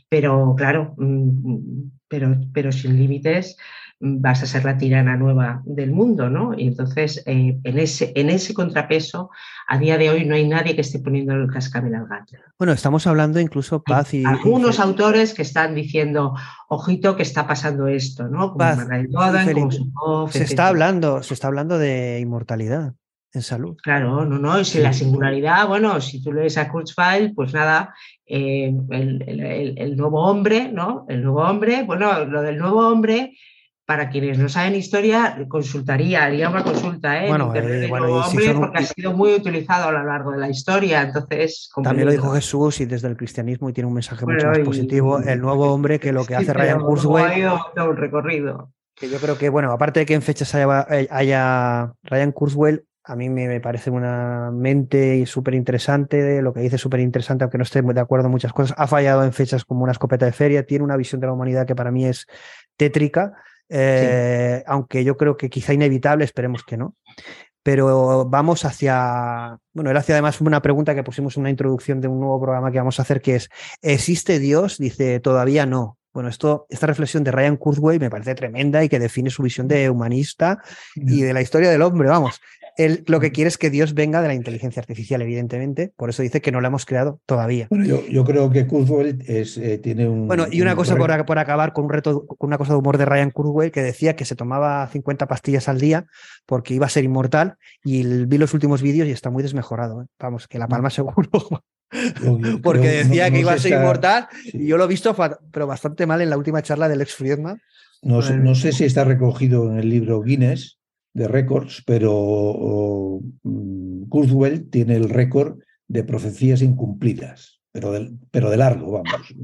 Speaker 6: pero claro, mm, pero, pero sin límites vas a ser la tirana nueva del mundo, ¿no? Y entonces, eh, en, ese, en ese contrapeso, a día de hoy no hay nadie que esté poniendo el cascabel al gato.
Speaker 4: Bueno, estamos hablando incluso paz y...
Speaker 6: Algunos autores que están diciendo, ojito, que está pasando esto, ¿no?
Speaker 4: Como se está hablando, se está hablando de inmortalidad en salud.
Speaker 6: Claro, no, no, si la singularidad, bueno, si tú lees a Kurzweil, pues nada, eh, el, nuevo hombre, ¿no? El nuevo hombre, bueno, lo del nuevo hombre, para quienes no saben historia, consultaría, haría una consulta, ¿eh?
Speaker 4: Bueno, eh, nuevo
Speaker 6: hombre, porque ha sido muy utilizado a lo largo de la historia, entonces...
Speaker 4: También lo dijo Jesús y desde el cristianismo y tiene un mensaje mucho más positivo, el nuevo hombre que lo que hace Ryan Kurzweil...
Speaker 6: un recorrido.
Speaker 4: Que yo creo que, bueno, aparte de que en fechas haya, haya Ryan Kurzweil, a mí me, parece una mente súper interesante, lo que dice súper interesante, aunque no esté de acuerdo en muchas cosas. Ha fallado en fechas como una escopeta de feria, tiene una visión de la humanidad que para mí es tétrica, eh, aunque yo creo que quizá inevitable, esperemos que no. Pero vamos hacia, bueno, él hacía además una pregunta que pusimos en una introducción de un nuevo programa que vamos a hacer, que es, ¿existe Dios? Dice, todavía no. Bueno, esto, esta reflexión de Ryan Kurzweil me parece tremenda y que define su visión de humanista y de la historia del hombre, vamos él lo que quiere es que Dios venga de la inteligencia artificial, evidentemente. Por eso dice que no la hemos creado todavía.
Speaker 3: Bueno, yo, creo que Kurzweil es, eh, tiene un.
Speaker 4: Bueno, y una cosa por, acabar con un reto, con una cosa de humor de Ryan Kurzweil que decía que se tomaba 50 pastillas al día porque iba a ser inmortal. Y vi los últimos vídeos y está muy desmejorado. ¿eh? Vamos, que la palma seguro. <laughs> porque decía que iba a ser inmortal y yo lo he visto, pero bastante mal en la última charla del ex Friedman.
Speaker 3: No, no sé si está recogido en el libro Guinness, de récords, pero mm, Kurzweil tiene el récord de profecías incumplidas, pero de, pero de largo, vamos.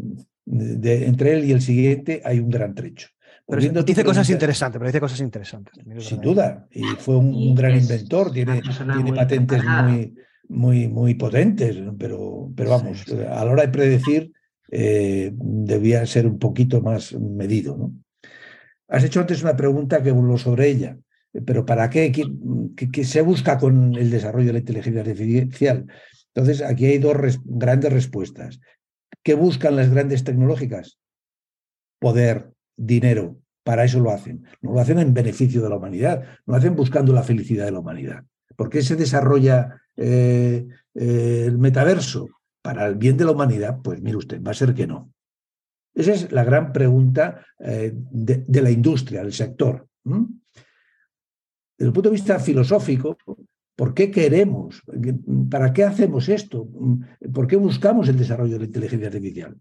Speaker 3: De, entre él y el siguiente hay un gran trecho.
Speaker 4: Pero dice cosas interesantes, pero dice cosas interesantes.
Speaker 3: Sin duda, y fue un, gran inventor, tiene, tiene patentes muy, muy, muy potentes, pero, pero vamos, a la hora de predecir eh, debía ser un poquito más medido. ¿no? Has hecho antes una pregunta que vuelvo sobre ella. Pero ¿para qué? ¿Qué, se busca con el desarrollo de la inteligencia artificial? Entonces, aquí hay dos grandes respuestas. ¿Qué buscan las grandes tecnológicas? Poder, dinero. Para eso lo hacen. No lo hacen en beneficio de la humanidad, no lo hacen buscando la felicidad de la humanidad. ¿Por qué se desarrolla eh, eh, el metaverso? Para el bien de la humanidad, pues mire usted, va a ser que no. Esa es la gran pregunta eh, de, la industria, del sector. Desde el punto de vista filosófico, ¿por qué queremos? ¿Para qué hacemos esto? ¿Por qué buscamos el desarrollo de la inteligencia artificial?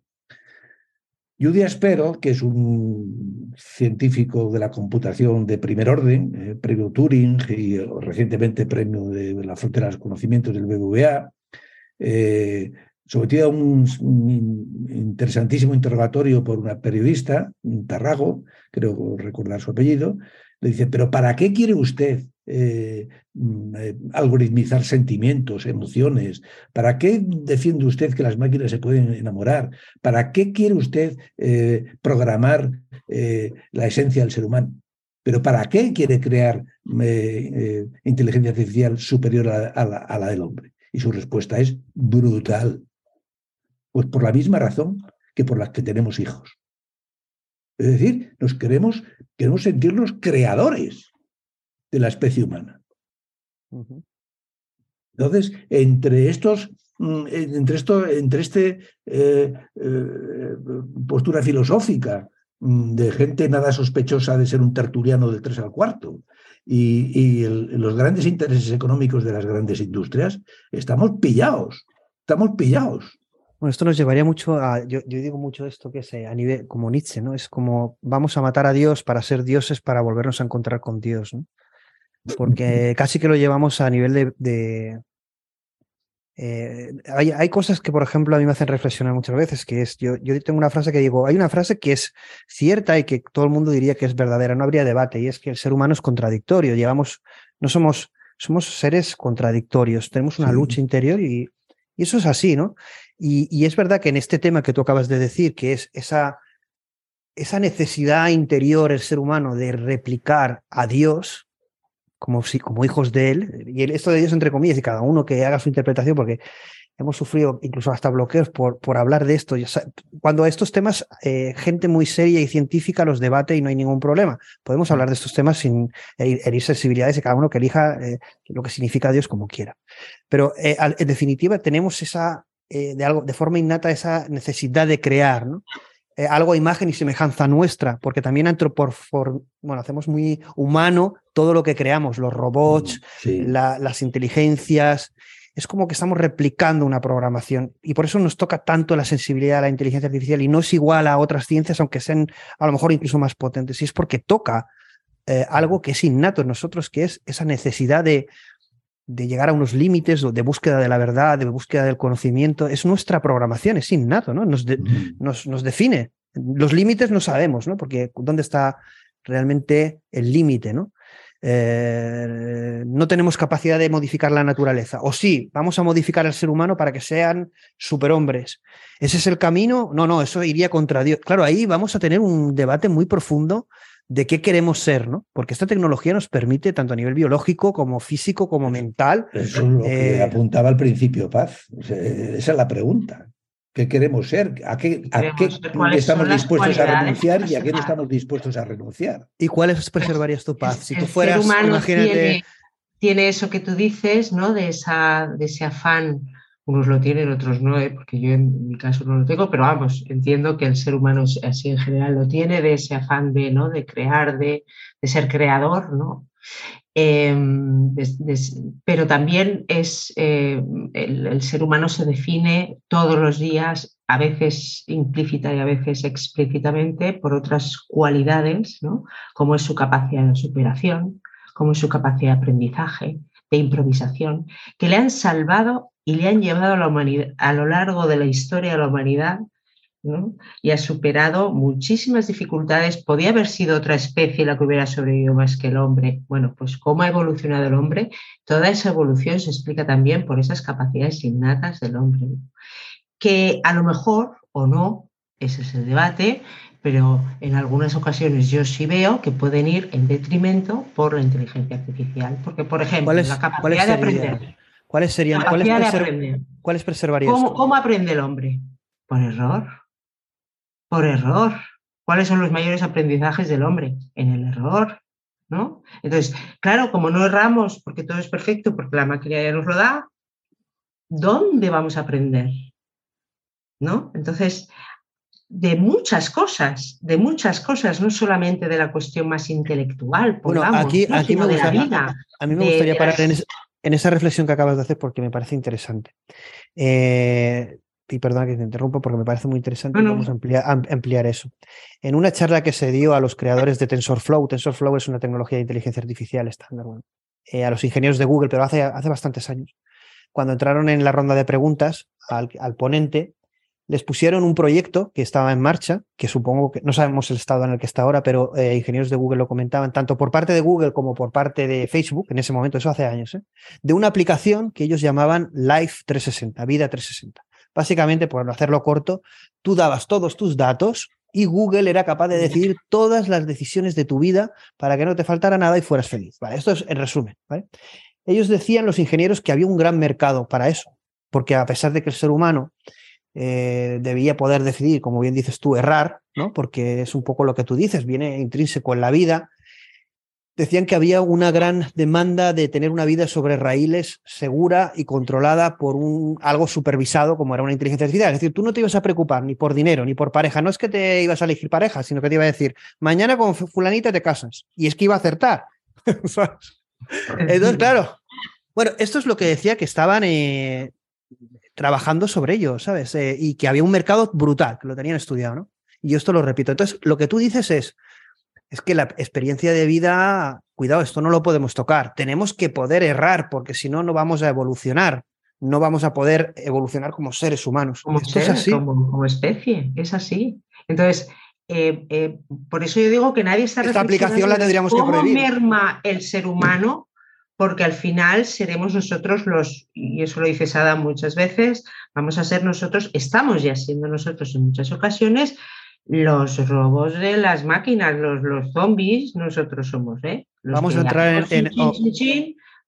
Speaker 3: Judy Aspero, que es un científico de la computación de primer orden, eh, premio Turing y recientemente premio de la frontera de los conocimientos del BBVA, eh, sometido a un, interesantísimo interrogatorio por una periodista, Tarrago, creo recordar su apellido, le dice, pero ¿para qué quiere usted eh, mm, eh, algoritmizar sentimientos, emociones? ¿Para qué defiende usted que las máquinas se pueden enamorar? ¿Para qué quiere usted eh, programar la esencia del ser humano? ¿Pero para qué quiere crear inteligencia artificial superior a la del hombre? Y su respuesta es brutal. Pues por la misma razón que por las que tenemos hijos. Es decir, nos queremos, queremos sentirnos creadores de la especie humana. Entonces, entre estos, mm, entre esto, entre este eh, eh, postura filosófica mm, de gente nada sospechosa de ser un tertuliano del 3 al cuarto y, los grandes intereses económicos de las grandes industrias, estamos pillados, estamos pillados.
Speaker 4: Bueno, esto nos llevaría mucho a, yo, digo mucho esto que es eh, a nivel, como Nietzsche, ¿no? Es como vamos a matar a Dios para ser dioses para volvernos a encontrar con Dios, ¿no? Porque casi que lo llevamos a nivel de... Eh, hay, cosas que, por ejemplo, a mí me hacen reflexionar muchas veces, que es, yo, yo tengo una frase que digo, hay una frase que es cierta y que todo el mundo diría que es verdadera, no habría debate, y es que el ser humano es contradictorio, llevamos, no somos, somos seres contradictorios, tenemos una lucha interior y, y eso es así, ¿no? Y, es verdad que en este tema que tú acabas de decir, que es esa, esa necesidad interior del ser humano de replicar a Dios como, como hijos de Él, y esto de Dios entre comillas, y cada uno que haga su interpretación, porque hemos sufrido incluso hasta bloqueos por, por hablar de esto. Cuando estos temas, eh, gente muy seria y científica los debate y no hay ningún problema. Podemos hablar de estos temas sin herir sensibilidades de cada uno que elija eh, lo que significa Dios como quiera. Pero eh, en definitiva tenemos esa, de, algo, de forma innata, esa necesidad de crear, ¿no? algo a imagen y semejanza nuestra, porque también bueno, hacemos muy humano todo lo que creamos, los robots, mm, las inteligencias, es como que estamos replicando una programación y por eso nos toca tanto la sensibilidad a la inteligencia artificial y no es igual a otras ciencias, aunque sean a lo mejor incluso más potentes, y es porque toca eh, algo que es innato en nosotros, que es esa necesidad de, de llegar a unos límites de búsqueda de la verdad, de búsqueda del conocimiento, es nuestra programación, es innato, ¿no? Nos, nos, nos define. Los límites no sabemos, ¿no? Porque ¿dónde está realmente el límite, ¿no? Eh, no tenemos capacidad de modificar la naturaleza. O sí, vamos a modificar al ser humano para que sean superhombres. ¿Ese es el camino? No, no, eso iría contra Dios. Claro, ahí vamos a tener un debate muy profundo de qué queremos ser, ¿no? Porque esta tecnología nos permite, tanto a nivel biológico como físico, como mental.
Speaker 3: Eso es lo que eh, apuntaba al principio, Paz. Esa es la pregunta. ¿Qué queremos ser? ¿A qué, estamos dispuestos a renunciar y a qué no estamos dispuestos a renunciar?
Speaker 4: ¿Y cuáles preservarías tu paz?
Speaker 6: Si tú fueras, ser humano tiene, eso que tú dices, ¿no? De, esa, de ese afán. Unos lo tienen, otros no, ¿eh? porque yo en mi caso no lo tengo, pero vamos, entiendo que el ser humano así en general lo tiene, de ese afán de, ¿no? de crear, de, de ser creador, ¿no? Em, pero también es eh, el, ser humano se define todos los días, a veces implícita y a veces explícitamente, por otras cualidades, ¿no? como es su capacidad de superación, como es su capacidad de aprendizaje, de improvisación, que le han salvado y le han llevado a la humanidad a lo largo de la historia de la humanidad y ha superado muchísimas dificultades. Podía haber sido otra especie la que hubiera sobrevivido más que el hombre. Bueno, pues cómo ha evolucionado el hombre, toda esa evolución se explica también por esas capacidades innatas del hombre, que a lo mejor o no, ese es el debate, pero en algunas ocasiones yo sí veo que pueden ir en detrimento por la inteligencia artificial. Porque, por ejemplo, la capacidad de aprender.
Speaker 4: ¿Cuáles serían? ¿Cuáles, ¿Cuáles preservarías?
Speaker 6: ¿Cómo aprende el hombre? Por error por error. ¿Cuáles son los mayores aprendizajes del hombre? En el error, ¿no? Entonces, claro, como no erramos porque todo es perfecto, porque la máquina ya nos lo da, ¿dónde vamos a aprender? ¿No? Entonces, de muchas cosas, de muchas cosas, no solamente de la cuestión más intelectual,
Speaker 4: bueno, aquí, aquí me gustaría, A mí me gustaría parar en, esa reflexión que acabas de hacer porque me parece interesante. Eh, y perdona que te interrumpo porque me parece muy interesante, vamos a ampliar, eso. En una charla que se dio a los creadores de TensorFlow, TensorFlow es una tecnología de inteligencia artificial estándar, eh, a los ingenieros de Google, pero hace, hace bastantes años, cuando entraron en la ronda de preguntas al, ponente, les pusieron un proyecto que estaba en marcha, que supongo que no sabemos el estado en el que está ahora, pero eh, ingenieros de Google lo comentaban, tanto por parte de Google como por parte de Facebook, en ese momento, eso hace años, ¿eh? de una aplicación que ellos llamaban Life 360, Vida 360. Básicamente, por hacerlo corto, tú dabas todos tus datos y Google era capaz de decidir todas las decisiones de tu vida para que no te faltara nada y fueras feliz. Vale, esto es en resumen. Ellos decían, los ingenieros, que había un gran mercado para eso, porque a pesar de que el ser humano eh, debía poder decidir, como bien dices tú, errar, ¿no? porque es un poco lo que tú dices, viene intrínseco en la vida, decían que había una gran demanda de tener una vida sobre raíles segura y controlada por un, algo supervisado como era una inteligencia artificial. Es decir, tú no te ibas a preocupar ni por dinero ni por pareja. No es que te ibas a elegir pareja, sino que te iba a decir, mañana con fulanita te casas. Y es que iba a acertar. <laughs> Entonces, claro. Bueno, esto es lo que decía que estaban eh, trabajando sobre ello, ¿sabes? Eh, y que había un mercado brutal, que lo tenían estudiado, ¿no? Y yo esto lo repito. Entonces, lo que tú dices es, es que la experiencia de vida, cuidado, esto no lo podemos tocar. Tenemos que poder errar, porque si no, no vamos a evolucionar. No vamos a poder evolucionar como seres humanos.
Speaker 6: Como, es así. Como, especie, es así. Entonces, eh, eh, por eso yo digo que nadie está
Speaker 4: Esta aplicación la tendríamos
Speaker 6: cómo
Speaker 4: que prohibir.
Speaker 6: merma el ser humano, porque al final seremos nosotros los, y eso lo dice Sada muchas veces, vamos a ser nosotros, estamos ya siendo nosotros en muchas ocasiones, los robots de las máquinas, los, los zombies, nosotros somos, ¿eh?
Speaker 4: Vamos a entrar en,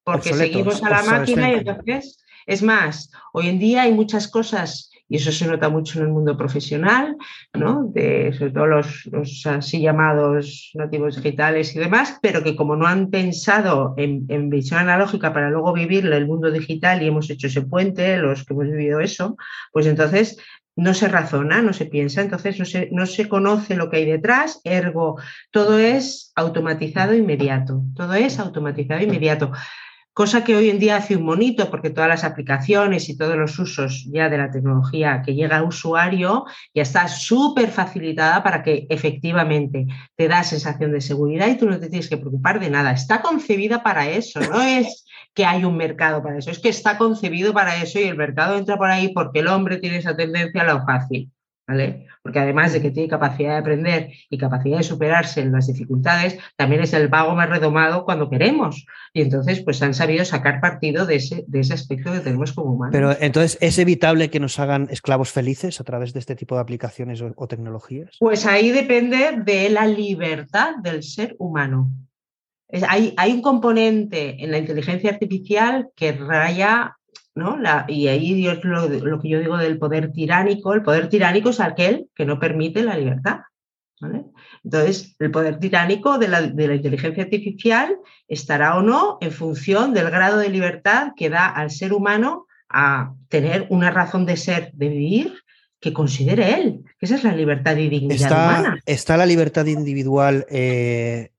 Speaker 6: porque seguimos a la máquina y entonces Es más, hoy en día hay muchas cosas y eso se nota mucho en el mundo profesional, ¿no? de, sobre todo los, los, así llamados nativos digitales y demás, pero que como no han pensado en, en, visión analógica para luego vivir el mundo digital y hemos hecho ese puente, los que hemos vivido eso, pues entonces no se razona, no se piensa, entonces no se, no se conoce lo que hay detrás, ergo, todo es automatizado inmediato, todo es automatizado inmediato cosa que hoy en día hace un monito porque todas las aplicaciones y todos los usos ya de la tecnología que llega al usuario ya está súper facilitada para que efectivamente te da sensación de seguridad y tú no te tienes que preocupar de nada. Está concebida para eso, no es que hay un mercado para eso, es que está concebido para eso y el mercado entra por ahí porque el hombre tiene esa tendencia a lo fácil. ¿Vale? Porque además de que tiene capacidad de aprender y capacidad de superarse en las dificultades, también es el vago más redomado cuando queremos. Y entonces, pues han sabido sacar partido de ese, de ese aspecto que tenemos como humanos.
Speaker 4: Pero entonces, ¿es evitable que nos hagan esclavos felices a través de este tipo de aplicaciones o, o tecnologías?
Speaker 6: Pues ahí depende de la libertad del ser humano. Hay, hay, un componente en la inteligencia artificial que raya ¿no? La, y ahí es lo, lo, que yo digo del poder tiránico. El poder tiránico es aquel que no permite la libertad. ¿vale? Entonces, el poder tiránico de la, de la, inteligencia artificial estará o no en función del grado de libertad que da al ser humano a tener una razón de ser, de vivir, que considere él. Que esa es la libertad y dignidad
Speaker 4: está,
Speaker 6: humana.
Speaker 4: ¿Está la libertad individual eh,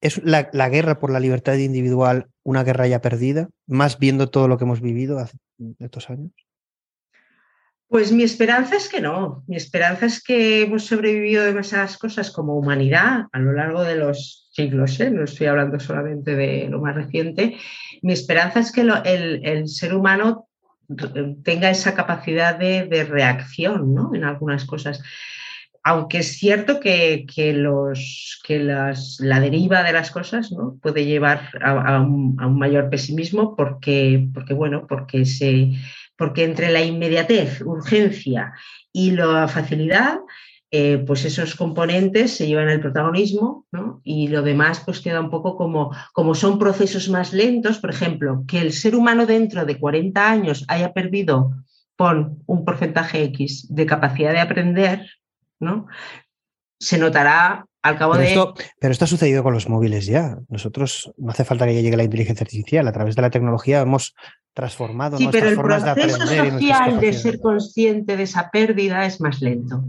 Speaker 4: ¿Es la, guerra por la libertad individual una guerra ya perdida? Más viendo todo lo que hemos vivido hace estos años.
Speaker 6: Pues mi esperanza es que no. Mi esperanza es que hemos sobrevivido demasiadas cosas como humanidad a lo largo de los siglos. ¿eh? No estoy hablando solamente de lo más reciente. Mi esperanza es que el, ser humano tenga esa capacidad de, de reacción ¿no? en algunas cosas aunque es cierto que, que, los, que las, la deriva de las cosas ¿no? puede llevar a, un, a, un, mayor pesimismo porque, porque, bueno, porque, se, porque entre la inmediatez, urgencia y la facilidad, eh, pues esos componentes se llevan el protagonismo ¿no? y lo demás pues queda un poco como, como son procesos más lentos, por ejemplo, que el ser humano dentro de 40 años haya perdido pon un porcentaje X de capacidad de aprender, ¿no? Se notará al cabo
Speaker 4: pero
Speaker 6: de.
Speaker 4: Esto, pero esto ha sucedido con los móviles ya. Nosotros no hace falta que llegue la inteligencia artificial. A través de la tecnología hemos transformado
Speaker 6: sí,
Speaker 4: nuestras
Speaker 6: pero el proceso social de ser consciente de esa pérdida es más lento.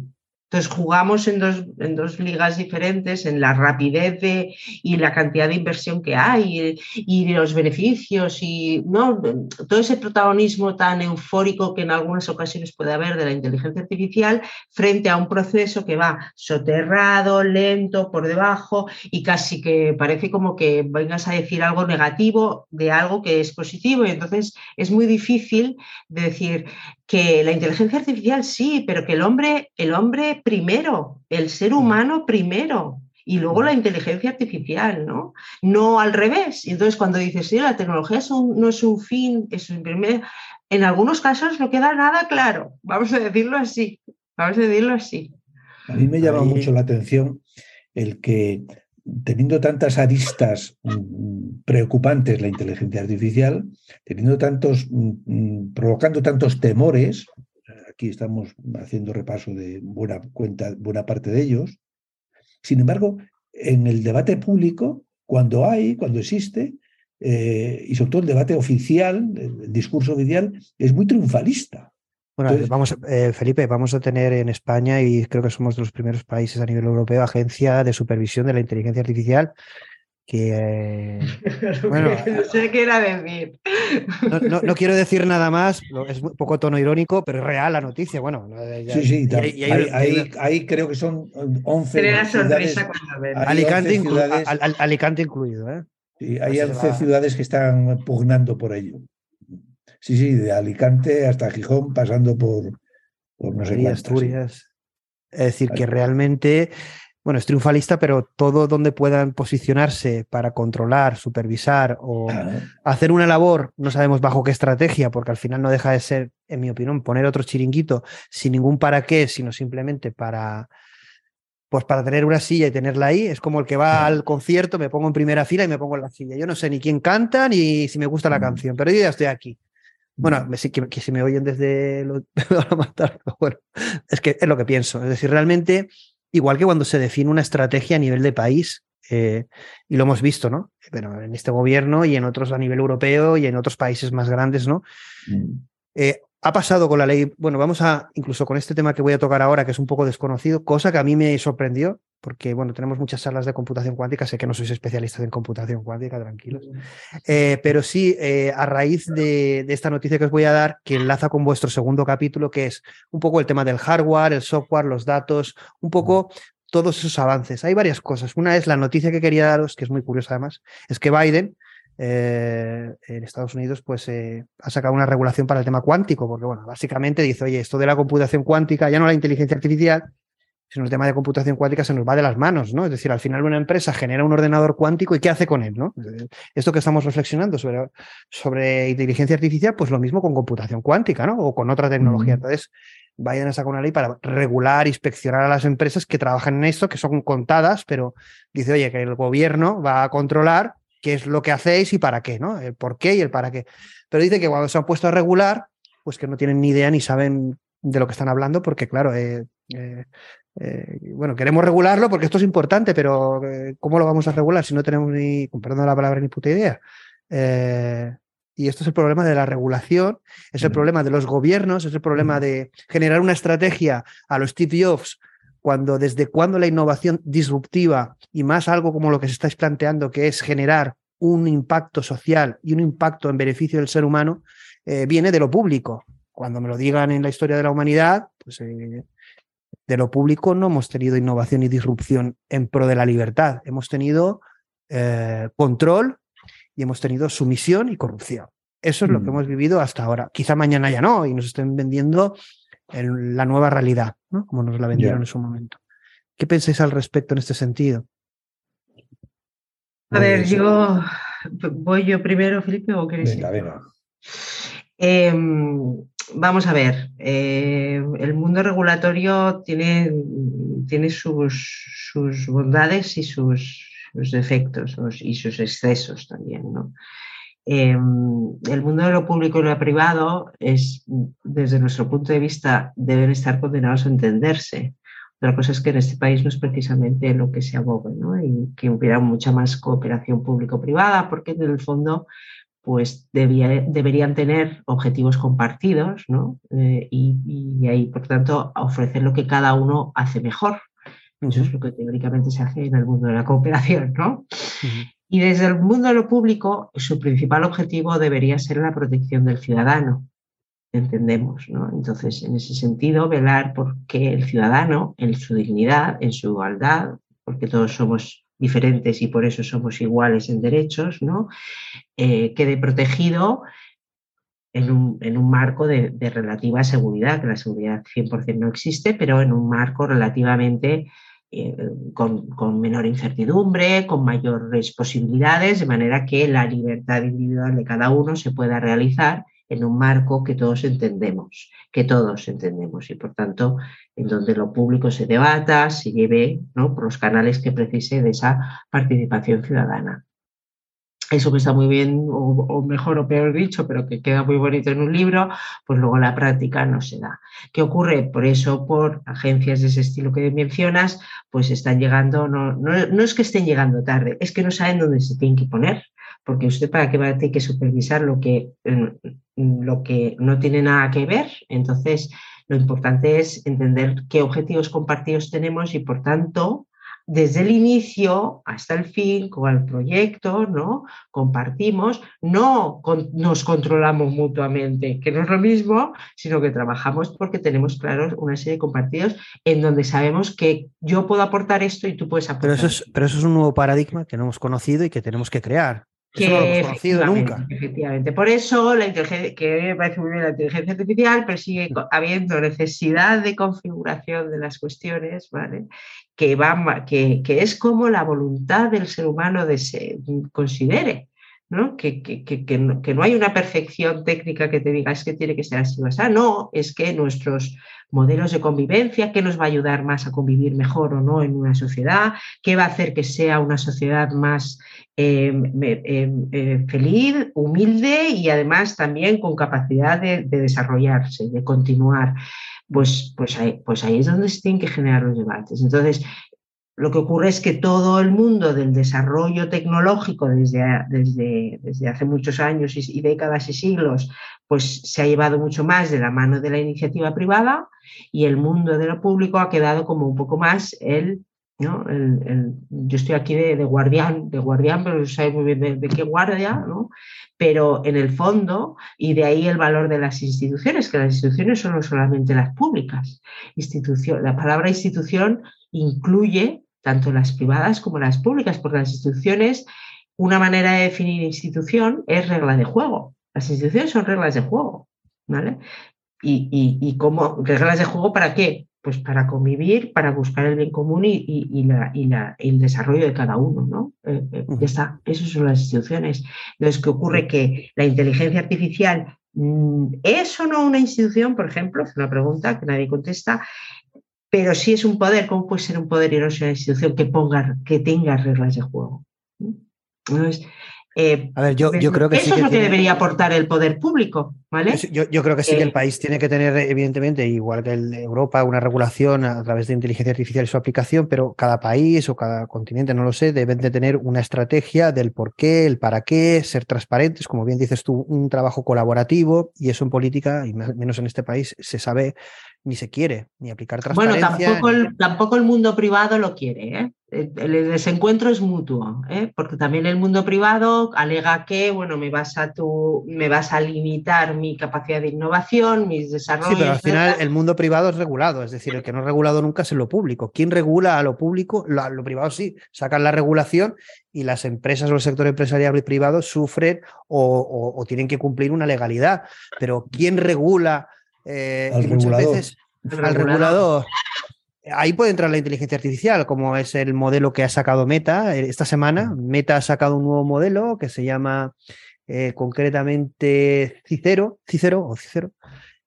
Speaker 6: Entonces jugamos en dos, en dos ligas diferentes, en la rapidez de, y la cantidad de inversión que hay y, los beneficios y ¿no? todo ese protagonismo tan eufórico que en algunas ocasiones puede haber de la inteligencia artificial frente a un proceso que va soterrado, lento, por debajo y casi que parece como que vengas a decir algo negativo de algo que es positivo y entonces es muy difícil de decir que la inteligencia artificial sí, pero que el hombre, el hombre primero, el ser humano primero y luego la inteligencia artificial, ¿no? No al revés. Y entonces cuando dices, sí, la tecnología es un, no es un fin, es un primer... En algunos casos no queda nada claro, vamos a decirlo así, vamos a decirlo así.
Speaker 3: A mí me llama Ahí... mucho la atención el que teniendo tantas aristas mm, preocupantes la inteligencia artificial, teniendo tantos, mm, provocando tantos temores, aquí estamos haciendo repaso de buena cuenta, buena parte de ellos. Sin embargo, en el debate público, cuando hay, cuando existe, eh, y sobre todo el debate oficial, el discurso oficial, es muy triunfalista.
Speaker 4: Bueno, Entonces, vamos, eh, Felipe, vamos a tener en España, y creo que somos de los primeros países a nivel europeo, agencia de supervisión de la inteligencia artificial. Que, eh, <laughs>
Speaker 6: bueno, no sé qué era decir.
Speaker 4: No, no, no, quiero decir nada más, es un poco tono irónico, pero es real la noticia. Bueno,
Speaker 3: ya, sí, sí, y hay, y hay, ahí, ahí, ahí, creo que son 11 ciudades,
Speaker 4: Alicante, inclu ciudades, al, Alicante incluido. ¿eh?
Speaker 3: Sí, hay 11 ciudades que están pugnando por ello. Sí, sí, de Alicante hasta Gijón, pasando por, por no sé cuántas,
Speaker 4: Asturias. Es decir, que realmente, bueno, es triunfalista, pero todo donde puedan posicionarse para controlar, supervisar o hacer una labor, no sabemos bajo qué estrategia, porque al final no deja de ser, en mi opinión, poner otro chiringuito sin ningún para qué, sino simplemente para, pues para tener una silla y tenerla ahí, es como el que va al concierto, me pongo en primera fila y me pongo en la silla. Yo no sé ni quién canta ni si me gusta la
Speaker 3: Mm.
Speaker 4: canción, pero yo ya estoy aquí. Bueno, sí que, que si me oyen desde lo, me van a matar, pero bueno, es que es lo que pienso. Es decir, realmente, igual que cuando se define una estrategia a nivel de país, eh, y lo hemos visto, ¿no? Pero en este gobierno y en otros a nivel europeo y en otros países más grandes, ¿no?
Speaker 3: Mm.
Speaker 4: Eh, ha pasado con la ley, bueno, vamos a, incluso con este tema que voy a tocar ahora, que es un poco desconocido, cosa que a mí me sorprendió, porque, bueno, tenemos muchas salas de computación cuántica, sé que no sois especialistas en computación cuántica, tranquilos, eh, pero sí, eh, a raíz de, de, esta noticia que os voy a dar, que enlaza con vuestro segundo capítulo, que es un poco el tema del hardware, el software, los datos, un poco todos esos avances. Hay varias cosas. Una es la noticia que quería daros, que es muy curiosa además, es que Biden eh, en Estados Unidos pues eh, ha sacado una regulación para el tema cuántico, porque bueno, básicamente dice, oye, esto de la computación cuántica, ya no la inteligencia artificial, sino el tema de computación cuántica se nos va de las manos, ¿no? Es decir, al final una empresa genera un ordenador cuántico y ¿qué hace con él, no? Esto que estamos reflexionando sobre, sobre inteligencia artificial, pues lo mismo con computación cuántica, ¿no? O con otra tecnología. Entonces, vayan a sacar una ley para regular, inspeccionar a las empresas que trabajan en esto, que son contadas, pero dice, oye, que el gobierno va a controlar qué es lo que hacéis y para qué, ¿no? El por qué y el para qué. Pero dice que cuando se han puesto a regular, pues que no tienen ni idea ni saben de lo que están hablando, porque claro, eh, eh, eh, bueno, queremos regularlo porque esto es importante, pero ¿cómo lo vamos a regular si no tenemos ni, perdón la palabra, ni puta idea? Y esto es el problema de la regulación, es el problema de los gobiernos, es el problema de generar una estrategia a los Steve Jobs cuando desde cuando la innovación disruptiva y más algo como lo que se estáis planteando, que es generar un impacto social y un impacto en beneficio del ser humano, eh, viene de lo público. Cuando me lo digan en la historia de la humanidad, pues eh, de lo público no hemos tenido innovación y disrupción en pro de la libertad. Hemos tenido eh, control y hemos tenido sumisión y corrupción. Eso es lo que
Speaker 3: Mm.
Speaker 4: hemos vivido hasta ahora. Quizá mañana ya no y nos estén vendiendo el- la nueva realidad, ¿no? como nos la vendieron en su momento. ¿Qué pensáis al respecto en este sentido?
Speaker 6: A ver, yo voy yo primero, Felipe, o queréis
Speaker 3: Venga,
Speaker 6: ir?
Speaker 3: venga.
Speaker 6: Eh, vamos a ver, eh, el mundo regulatorio tiene, tiene sus, sus bondades y sus, sus defectos y sus excesos también, ¿no? Eh, el mundo de lo público y lo privado es, desde nuestro punto de vista, deben estar condenados a entenderse. Otra cosa es que en este país no es precisamente lo que se aboga, ¿no? Y que hubiera mucha más cooperación público-privada, porque en el fondo pues debía- deberían tener objetivos compartidos, ¿no? Eh, y, y ahí, por tanto, ofrecer lo que cada uno hace mejor. Eso es lo que teóricamente se hace en el mundo de la cooperación, ¿no? Y desde el mundo de lo público, su principal objetivo debería ser la protección del ciudadano, entendemos, ¿no? Entonces, en ese sentido, velar por que el ciudadano, en su dignidad, en su igualdad, porque todos somos diferentes y por eso somos iguales en derechos, ¿no? Eh, quede protegido en un, en un marco de, de relativa seguridad, que la seguridad 100% no existe, pero en un marco relativamente eh, con, con menor incertidumbre, con mayores posibilidades, de manera que la libertad individual de cada uno se pueda realizar en un marco que todos entendemos, que todos entendemos y por tanto en donde lo público se debata, se lleve ¿no? por los canales que precise de esa participación ciudadana. Eso que está muy bien, o, mejor o peor dicho, pero que queda muy bonito en un libro, pues luego la práctica no se da. ¿Qué ocurre? Por eso, por agencias de ese estilo que mencionas, pues están llegando, no, no, no es que estén llegando tarde, es que no saben dónde se tienen que poner porque usted para qué va a tener que supervisar lo que, lo que no tiene nada que ver. Entonces, lo importante es entender qué objetivos compartidos tenemos y, por tanto, desde el inicio hasta el fin, con el proyecto, ¿no? Compartimos, no con, nos controlamos mutuamente, que no es lo mismo, sino que trabajamos porque tenemos claros una serie de compartidos en donde sabemos que yo puedo aportar esto y tú puedes aportar.
Speaker 4: Pero eso es, pero eso es un nuevo paradigma que no hemos conocido y que tenemos que crear.
Speaker 6: Que
Speaker 4: eso no lo hemos conocido nunca.
Speaker 6: Efectivamente. Por eso la inteligencia, que me parece muy bien la inteligencia artificial, pero sigue habiendo necesidad de configuración de las cuestiones, ¿vale? Que, va, que, que es como la voluntad del ser humano de se, considere. ¿no? Que, que, que, no, que, no, hay una perfección técnica que te diga que tiene que ser así o así. No, es que nuestros modelos de convivencia, qué nos va a ayudar más a convivir mejor o no en una sociedad, qué va a hacer que sea una sociedad más eh, eh, eh, feliz, humilde y además también con capacidad de, de desarrollarse, de continuar. Pues, pues, ahí, pues ahí es donde se tienen que generar los debates. Entonces, lo que ocurre es que todo el mundo del desarrollo tecnológico desde, desde, desde hace muchos años y, décadas y siglos, pues se ha llevado mucho más de la mano de la iniciativa privada y el mundo de lo público ha quedado como un poco más el, yo estoy aquí de, guardián, de guardián, pero sé muy bien de, qué guardia, ¿no? pero en el fondo, y de ahí el valor de las instituciones, que las instituciones son no solamente las públicas. Institución, la palabra institución incluye tanto las privadas como las públicas, porque las instituciones, una manera de definir institución es regla de juego. Las instituciones son reglas de juego, ¿vale? Y, y, y reglas de juego para qué? Pues para convivir, para buscar el bien común y, y la, la, el desarrollo de cada uno, ¿no? Eh, eh, ya está, esas son las instituciones. Entonces, ¿qué ocurre? Que la inteligencia artificial mm, ¿Es o no una institución, por ejemplo? Es una pregunta que nadie contesta pero si es un poder, ¿cómo puede ser un poder y no ser una institución que, ponga, que tenga reglas de juego? Entonces,
Speaker 4: eh, a ver, yo, yo creo que
Speaker 6: eso
Speaker 4: es
Speaker 6: lo que debería aportar el poder público, ¿vale?
Speaker 4: Yo, yo creo que sí que el eh, país tiene que tener, evidentemente, igual que Europa, una regulación a través de inteligencia artificial y su aplicación, pero cada país o cada continente, no lo sé, deben de tener una estrategia del por qué, el para qué, ser transparentes, como bien dices tú, un trabajo colaborativo y eso en política, y menos en este país, se sabe ni se quiere, ni aplicar transparencia.
Speaker 6: Bueno, tampoco el, tampoco el mundo privado lo quiere. ¿eh? El, desencuentro es mutuo, ¿eh? porque también el mundo privado alega que, bueno, me vas a tu, me vas a limitar mi capacidad de innovación, mis desarrollos.
Speaker 4: Sí, pero al final el mundo privado es regulado, es decir, el que no es regulado nunca es en lo público. ¿Quién regula a lo público? Lo, lo privado sí, sacan la regulación y las empresas o el sector empresarial y privado sufren o, o tienen que cumplir una legalidad. Pero ¿quién regula?
Speaker 3: Eh, al regulador. Veces,
Speaker 4: al regulador. Ahí puede entrar la inteligencia artificial, como es el modelo que ha sacado Meta eh, esta semana. Meta ha sacado un nuevo modelo que se llama eh, concretamente Cicero, Cicero o Cicero,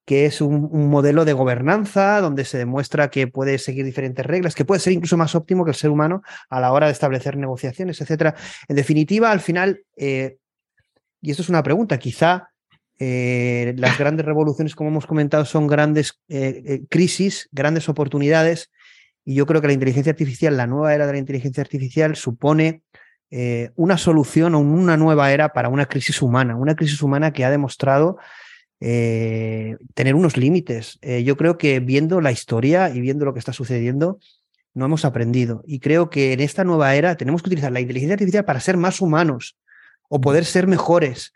Speaker 4: que es un, modelo de gobernanza donde se demuestra que puede seguir diferentes reglas, que puede ser incluso más óptimo que el ser humano a la hora de establecer negociaciones, etcétera. En definitiva, al final, eh, y esto es una pregunta, quizá eh, las grandes revoluciones, como hemos comentado, son grandes crisis, grandes oportunidades. Y yo creo que la inteligencia artificial, la nueva era de la inteligencia artificial, supone una solución o una nueva era para una crisis humana, una crisis humana que ha demostrado tener unos límites. yo creo que viendo la historia y viendo lo que está sucediendo, no hemos aprendido. Y creo que en esta nueva era tenemos que utilizar la inteligencia artificial para ser más humanos o poder ser mejores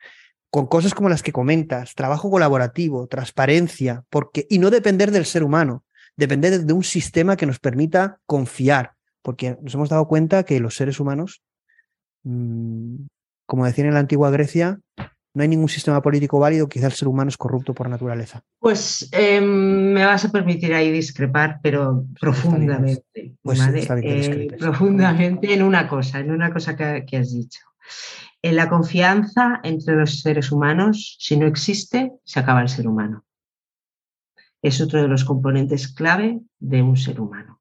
Speaker 4: con cosas como las que comentas, trabajo colaborativo, transparencia, porque, y no depender del ser humano, depender de un sistema que nos permita confiar, porque nos hemos dado cuenta que los seres humanos, como decían en la antigua Grecia, no hay ningún sistema político válido, quizá el ser humano es corrupto por naturaleza.
Speaker 6: Pues em, me vas a permitir ahí discrepar, pero profundamente. Pues eh, profundamente en una cosa, en una cosa que has dicho. En la confianza entre los seres humanos, si no existe, se acaba el ser humano. Es otro de los componentes clave de un ser humano.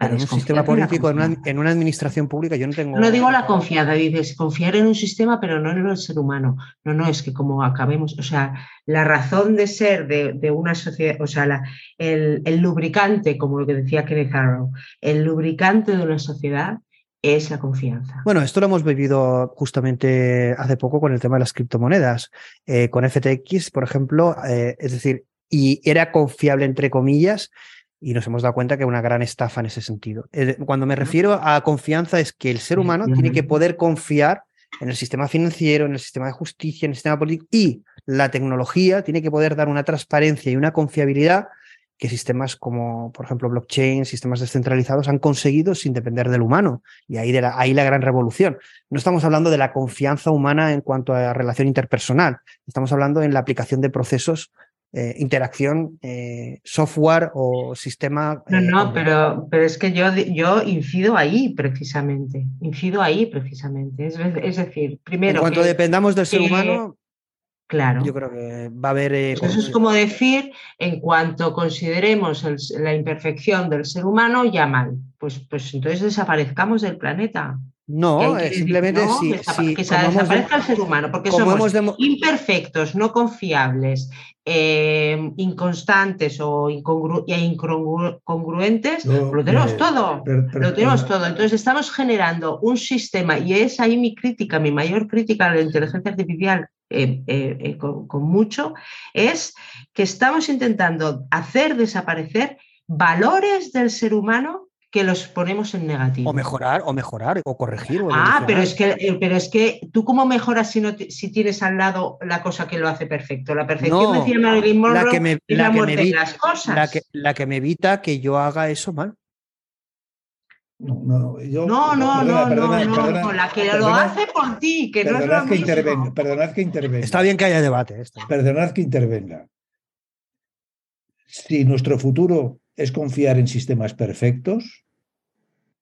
Speaker 4: En un sistema político, en una, administración pública, yo no tengo.
Speaker 6: No digo la confianza, dices confiar en un sistema, pero no en el ser humano. No, no, es que como acabemos, o sea, la razón de ser de, una sociedad, o sea, el, el, lubricante, como lo que decía Kenneth Arrow, el lubricante de una sociedad es la confianza.
Speaker 4: Bueno, esto lo hemos vivido justamente hace poco con el tema de las criptomonedas. Eh, con FTX, por ejemplo, eh, es decir, y era confiable entre comillas, y nos hemos dado cuenta que una gran estafa en ese sentido. Eh, cuando me refiero a confianza es que el ser humano tiene que poder confiar en el sistema financiero, en el sistema de justicia, en el sistema político y la tecnología tiene que poder dar una transparencia y una confiabilidad que sistemas como, por ejemplo, blockchain, sistemas descentralizados han conseguido sin depender del humano. Y ahí, de la, ahí la gran revolución. No estamos hablando de la confianza humana en cuanto a relación interpersonal, estamos hablando en la aplicación de procesos eh, interacción eh, software o sistema.
Speaker 6: No, no, pero, pero es que yo, yo incido ahí precisamente, incido ahí precisamente. Es, es decir, primero...
Speaker 4: En cuanto dependamos del ser humano,
Speaker 6: Claro.
Speaker 4: Yo creo que va a haber. Eh,
Speaker 6: pues eso es como decir, en cuanto consideremos la imperfección del ser humano, ya mal. Pues, pues entonces desaparezcamos del planeta.
Speaker 4: No, simplemente
Speaker 6: sí, que se desaparezca el ser humano, porque somos imperfectos, no confiables, eh, inconstantes o incongruentes, lo tenemos todo. lo tenemos todo. Entonces estamos generando un sistema, y es ahí mi crítica, mi mayor crítica a la inteligencia artificial, eh, eh, con, con mucho, es que estamos intentando hacer desaparecer valores del ser humano que los ponemos en negativo.
Speaker 4: O mejorar, o mejorar, o corregir.
Speaker 6: ah, pero es, que, eh, pero es que tú cómo mejoras si, no si tienes al lado la cosa que lo hace perfecto. La perfección decía Marilyn Monroe la que me, la, que me evita, las cosas.
Speaker 4: La que, la que me evita que yo haga eso mal.
Speaker 3: No, no,
Speaker 6: yo, no, no, no, no, no, la que lo hace por ti, que no es lo
Speaker 3: que Intervenga, perdonad que intervenga.
Speaker 4: Está bien que haya debate. Esto.
Speaker 3: Perdonad que intervenga. Si nuestro futuro es confiar en sistemas perfectos,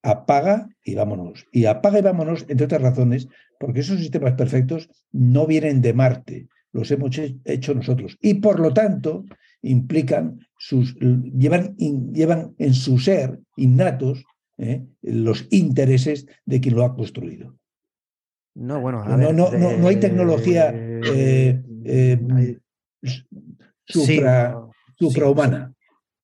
Speaker 3: apaga y vámonos. Y apaga y vámonos, entre otras razones, porque esos sistemas perfectos no vienen de Marte, los hemos hecho nosotros. Y por lo tanto, implican sus, llevan, llevan en su ser innatos ¿eh? los intereses de quien lo ha construido.
Speaker 4: No, bueno,
Speaker 3: no, no, no, hay tecnología eh, eh, suprahumana.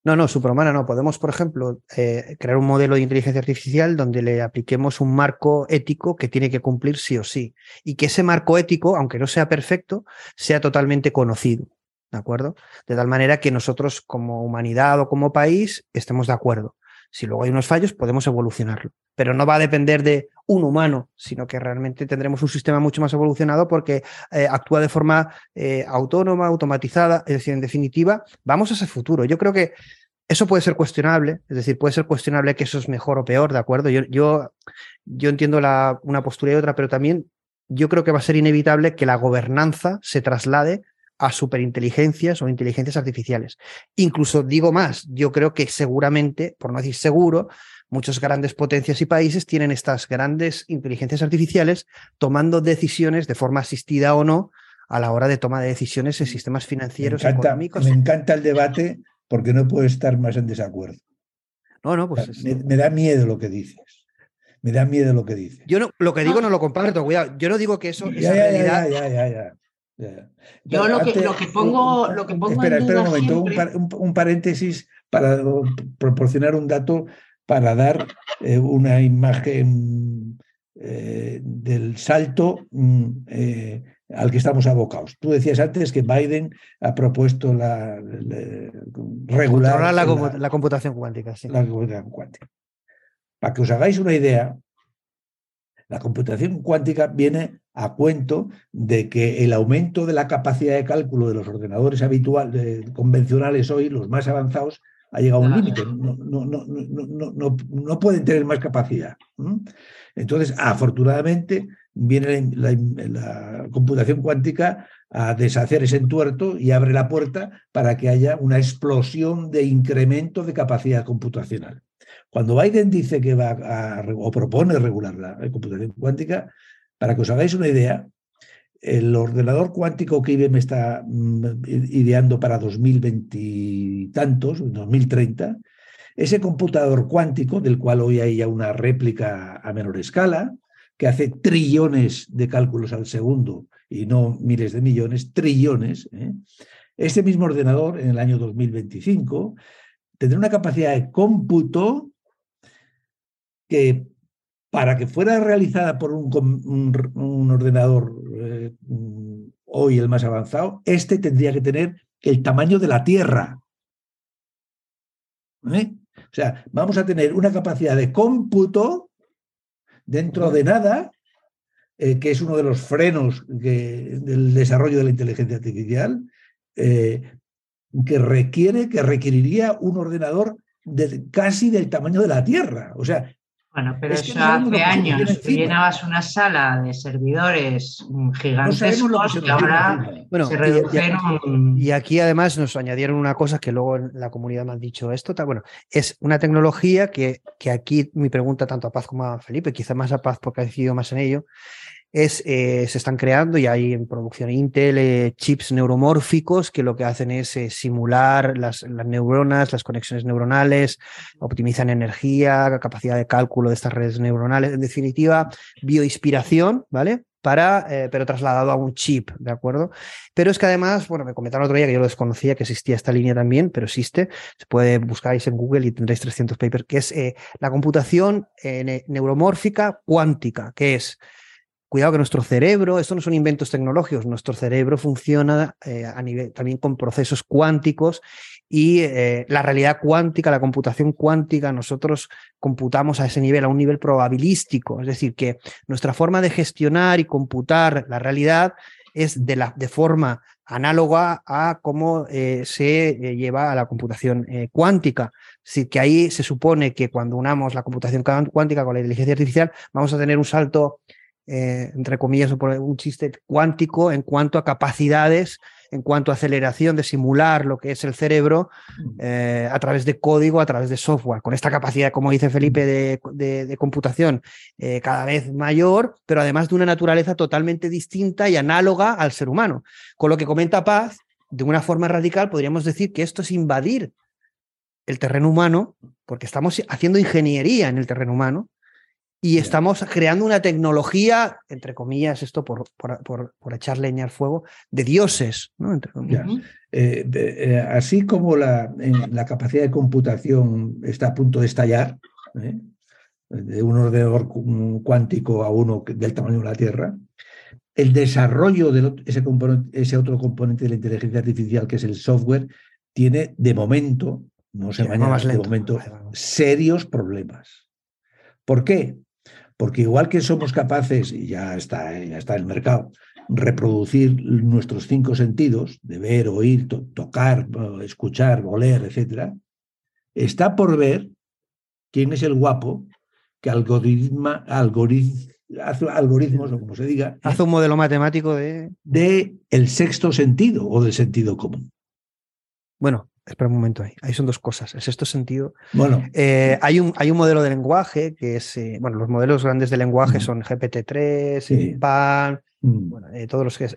Speaker 4: No, no, suprahumana no. Podemos, por ejemplo, eh, crear un modelo de inteligencia artificial donde le apliquemos un marco ético que tiene que cumplir sí o sí. Y que ese marco ético, aunque no sea perfecto, sea totalmente conocido. ¿De acuerdo? De tal manera que nosotros, como humanidad o como país, estemos de acuerdo. Si luego hay unos fallos, podemos evolucionarlo. Pero no va a depender de un humano, sino que realmente tendremos un sistema mucho más evolucionado porque eh, actúa de forma eh, autónoma, automatizada. Es decir, en definitiva, vamos a ese futuro. Yo creo que eso puede ser cuestionable, es decir, puede ser cuestionable que eso es mejor o peor, ¿de acuerdo? Yo, yo, yo entiendo la, una postura y otra, pero también yo creo que va a ser inevitable que la gobernanza se traslade a superinteligencias o inteligencias artificiales. Incluso digo más, yo creo que seguramente, por no decir seguro, muchas grandes potencias y países tienen estas grandes inteligencias artificiales tomando decisiones de forma asistida o no a la hora de toma de decisiones en sistemas financieros
Speaker 3: me
Speaker 4: económicos.
Speaker 3: Me encanta el debate porque no puedo estar más en desacuerdo.
Speaker 4: No, no, pues.
Speaker 3: Me, da miedo lo que dices. Me da miedo lo que dices.
Speaker 4: Yo no, lo que digo no lo comparto, cuidado. Yo no digo que eso,
Speaker 3: ya,
Speaker 4: esa
Speaker 3: ya, Ya, ya, ya,
Speaker 6: Yo lo que, lo que, pongo, lo que pongo
Speaker 3: espera, espera un momento, un, paréntesis para proporcionar un dato para dar eh, una imagen eh, del salto mm, eh, al que estamos abocados. Tú decías antes que Biden ha propuesto la, regular
Speaker 4: la, computación cuántica.
Speaker 3: La computación cuántica. Para que os hagáis una idea, la computación cuántica viene a cuento de que el aumento de la capacidad de cálculo de los ordenadores habituales, convencionales hoy, los más avanzados, ha llegado a un límite. No, no, no, pueden tener más capacidad. Entonces, afortunadamente, viene la, computación cuántica a deshacer ese entuerto y abre la puerta para que haya una explosión de incremento de capacidad computacional. Cuando Biden dice que va a, o propone regular la computación cuántica, para que os hagáis una idea, el ordenador cuántico que IBM está mm, ideando para 2020 y tantos, 2030, ese computador cuántico, del cual hoy hay ya una réplica a menor escala, que hace trillones de cálculos al segundo y no miles de millones, trillones, ¿eh? este mismo ordenador en el año 2025 tendrá una capacidad de cómputo que para que fuera realizada por un, ordenador eh, hoy el más avanzado, este tendría que tener el tamaño de la Tierra. ¿Eh? O sea, vamos a tener una capacidad de cómputo dentro de nada, eh, que es uno de los frenos del desarrollo de la inteligencia artificial, eh, que requiere, que requeriría un ordenador casi del tamaño de la Tierra. O sea,
Speaker 6: Bueno, pero eso hace años. Tú llenabas una sala de servidores gigantescos y ahora bueno, se reducen
Speaker 4: y, aquí además nos añadieron una cosa que luego en la comunidad me han dicho esto. Bueno, es una tecnología que, que aquí mi pregunta tanto a Paz como a Felipe, quizá más a Paz porque ha decidido más en ello, eh, se están creando y hay en producción Intel eh, chips neuromórficos que lo que hacen es eh, simular las, las, neuronas, las conexiones neuronales, optimizan energía, capacidad de cálculo de estas redes neuronales, en definitiva, bioinspiración, ¿vale? Para, pero trasladado a un chip, ¿de acuerdo? Pero es que además, bueno, me comentaron otro día que yo lo desconocía, que existía esta línea también, pero existe, se puede, buscáis en Google y tendréis 300 papers, que es la computación neuromórfica cuántica, que es Cuidado que nuestro cerebro, esto no son inventos tecnológicos, nuestro cerebro funciona eh, también con procesos cuánticos y eh, la realidad cuántica, la computación cuántica, nosotros computamos a ese nivel, a un nivel probabilístico, es decir, que nuestra forma de gestionar y computar la realidad es de, la, de forma análoga a cómo eh, se lleva a la computación cuántica. Es que ahí se supone que cuando unamos la computación cuántica con la inteligencia artificial vamos a tener un salto eh, entre comillas, por un chiste cuántico en cuanto a capacidades, en cuanto a aceleración de simular lo que es el cerebro eh, a través de código, a través de software, con esta capacidad, como dice Felipe, de, computación eh, cada vez mayor, pero además de una naturaleza totalmente distinta y análoga al ser humano. Con lo que comenta Paz, de una forma radical, podríamos decir que esto es invadir el terreno humano, porque estamos haciendo ingeniería en el terreno humano, y estamos creando una tecnología, entre comillas, esto por, por, echar leña al fuego, de dioses, ¿no?
Speaker 3: Eh, eh, así como la, la, capacidad de computación está a punto de estallar, ¿eh? de un ordenador cuántico a uno del tamaño de la Tierra, el desarrollo de ese, ese otro componente de la inteligencia artificial, que es el software, tiene de momento, no se mañana, de momento, serios problemas. ¿Por qué? Porque igual que somos capaces, y ya está, ya está en el mercado, reproducir nuestros cinco sentidos, de ver, oír, tocar, escuchar, oler, etc., está por ver quién es el guapo que algoritma, hace algoritmos, o como se diga.
Speaker 4: Hace un modelo matemático de.
Speaker 3: De el sexto sentido o del sentido común.
Speaker 4: Bueno, Espera un momento ahí. Ahí son dos cosas. El sexto sentido. Bueno. Eh, hay, un, hay un modelo de lenguaje que es. Eh, bueno, los modelos grandes de lenguaje son GPT-3, PALM, mm. bueno, eh, todos los que es.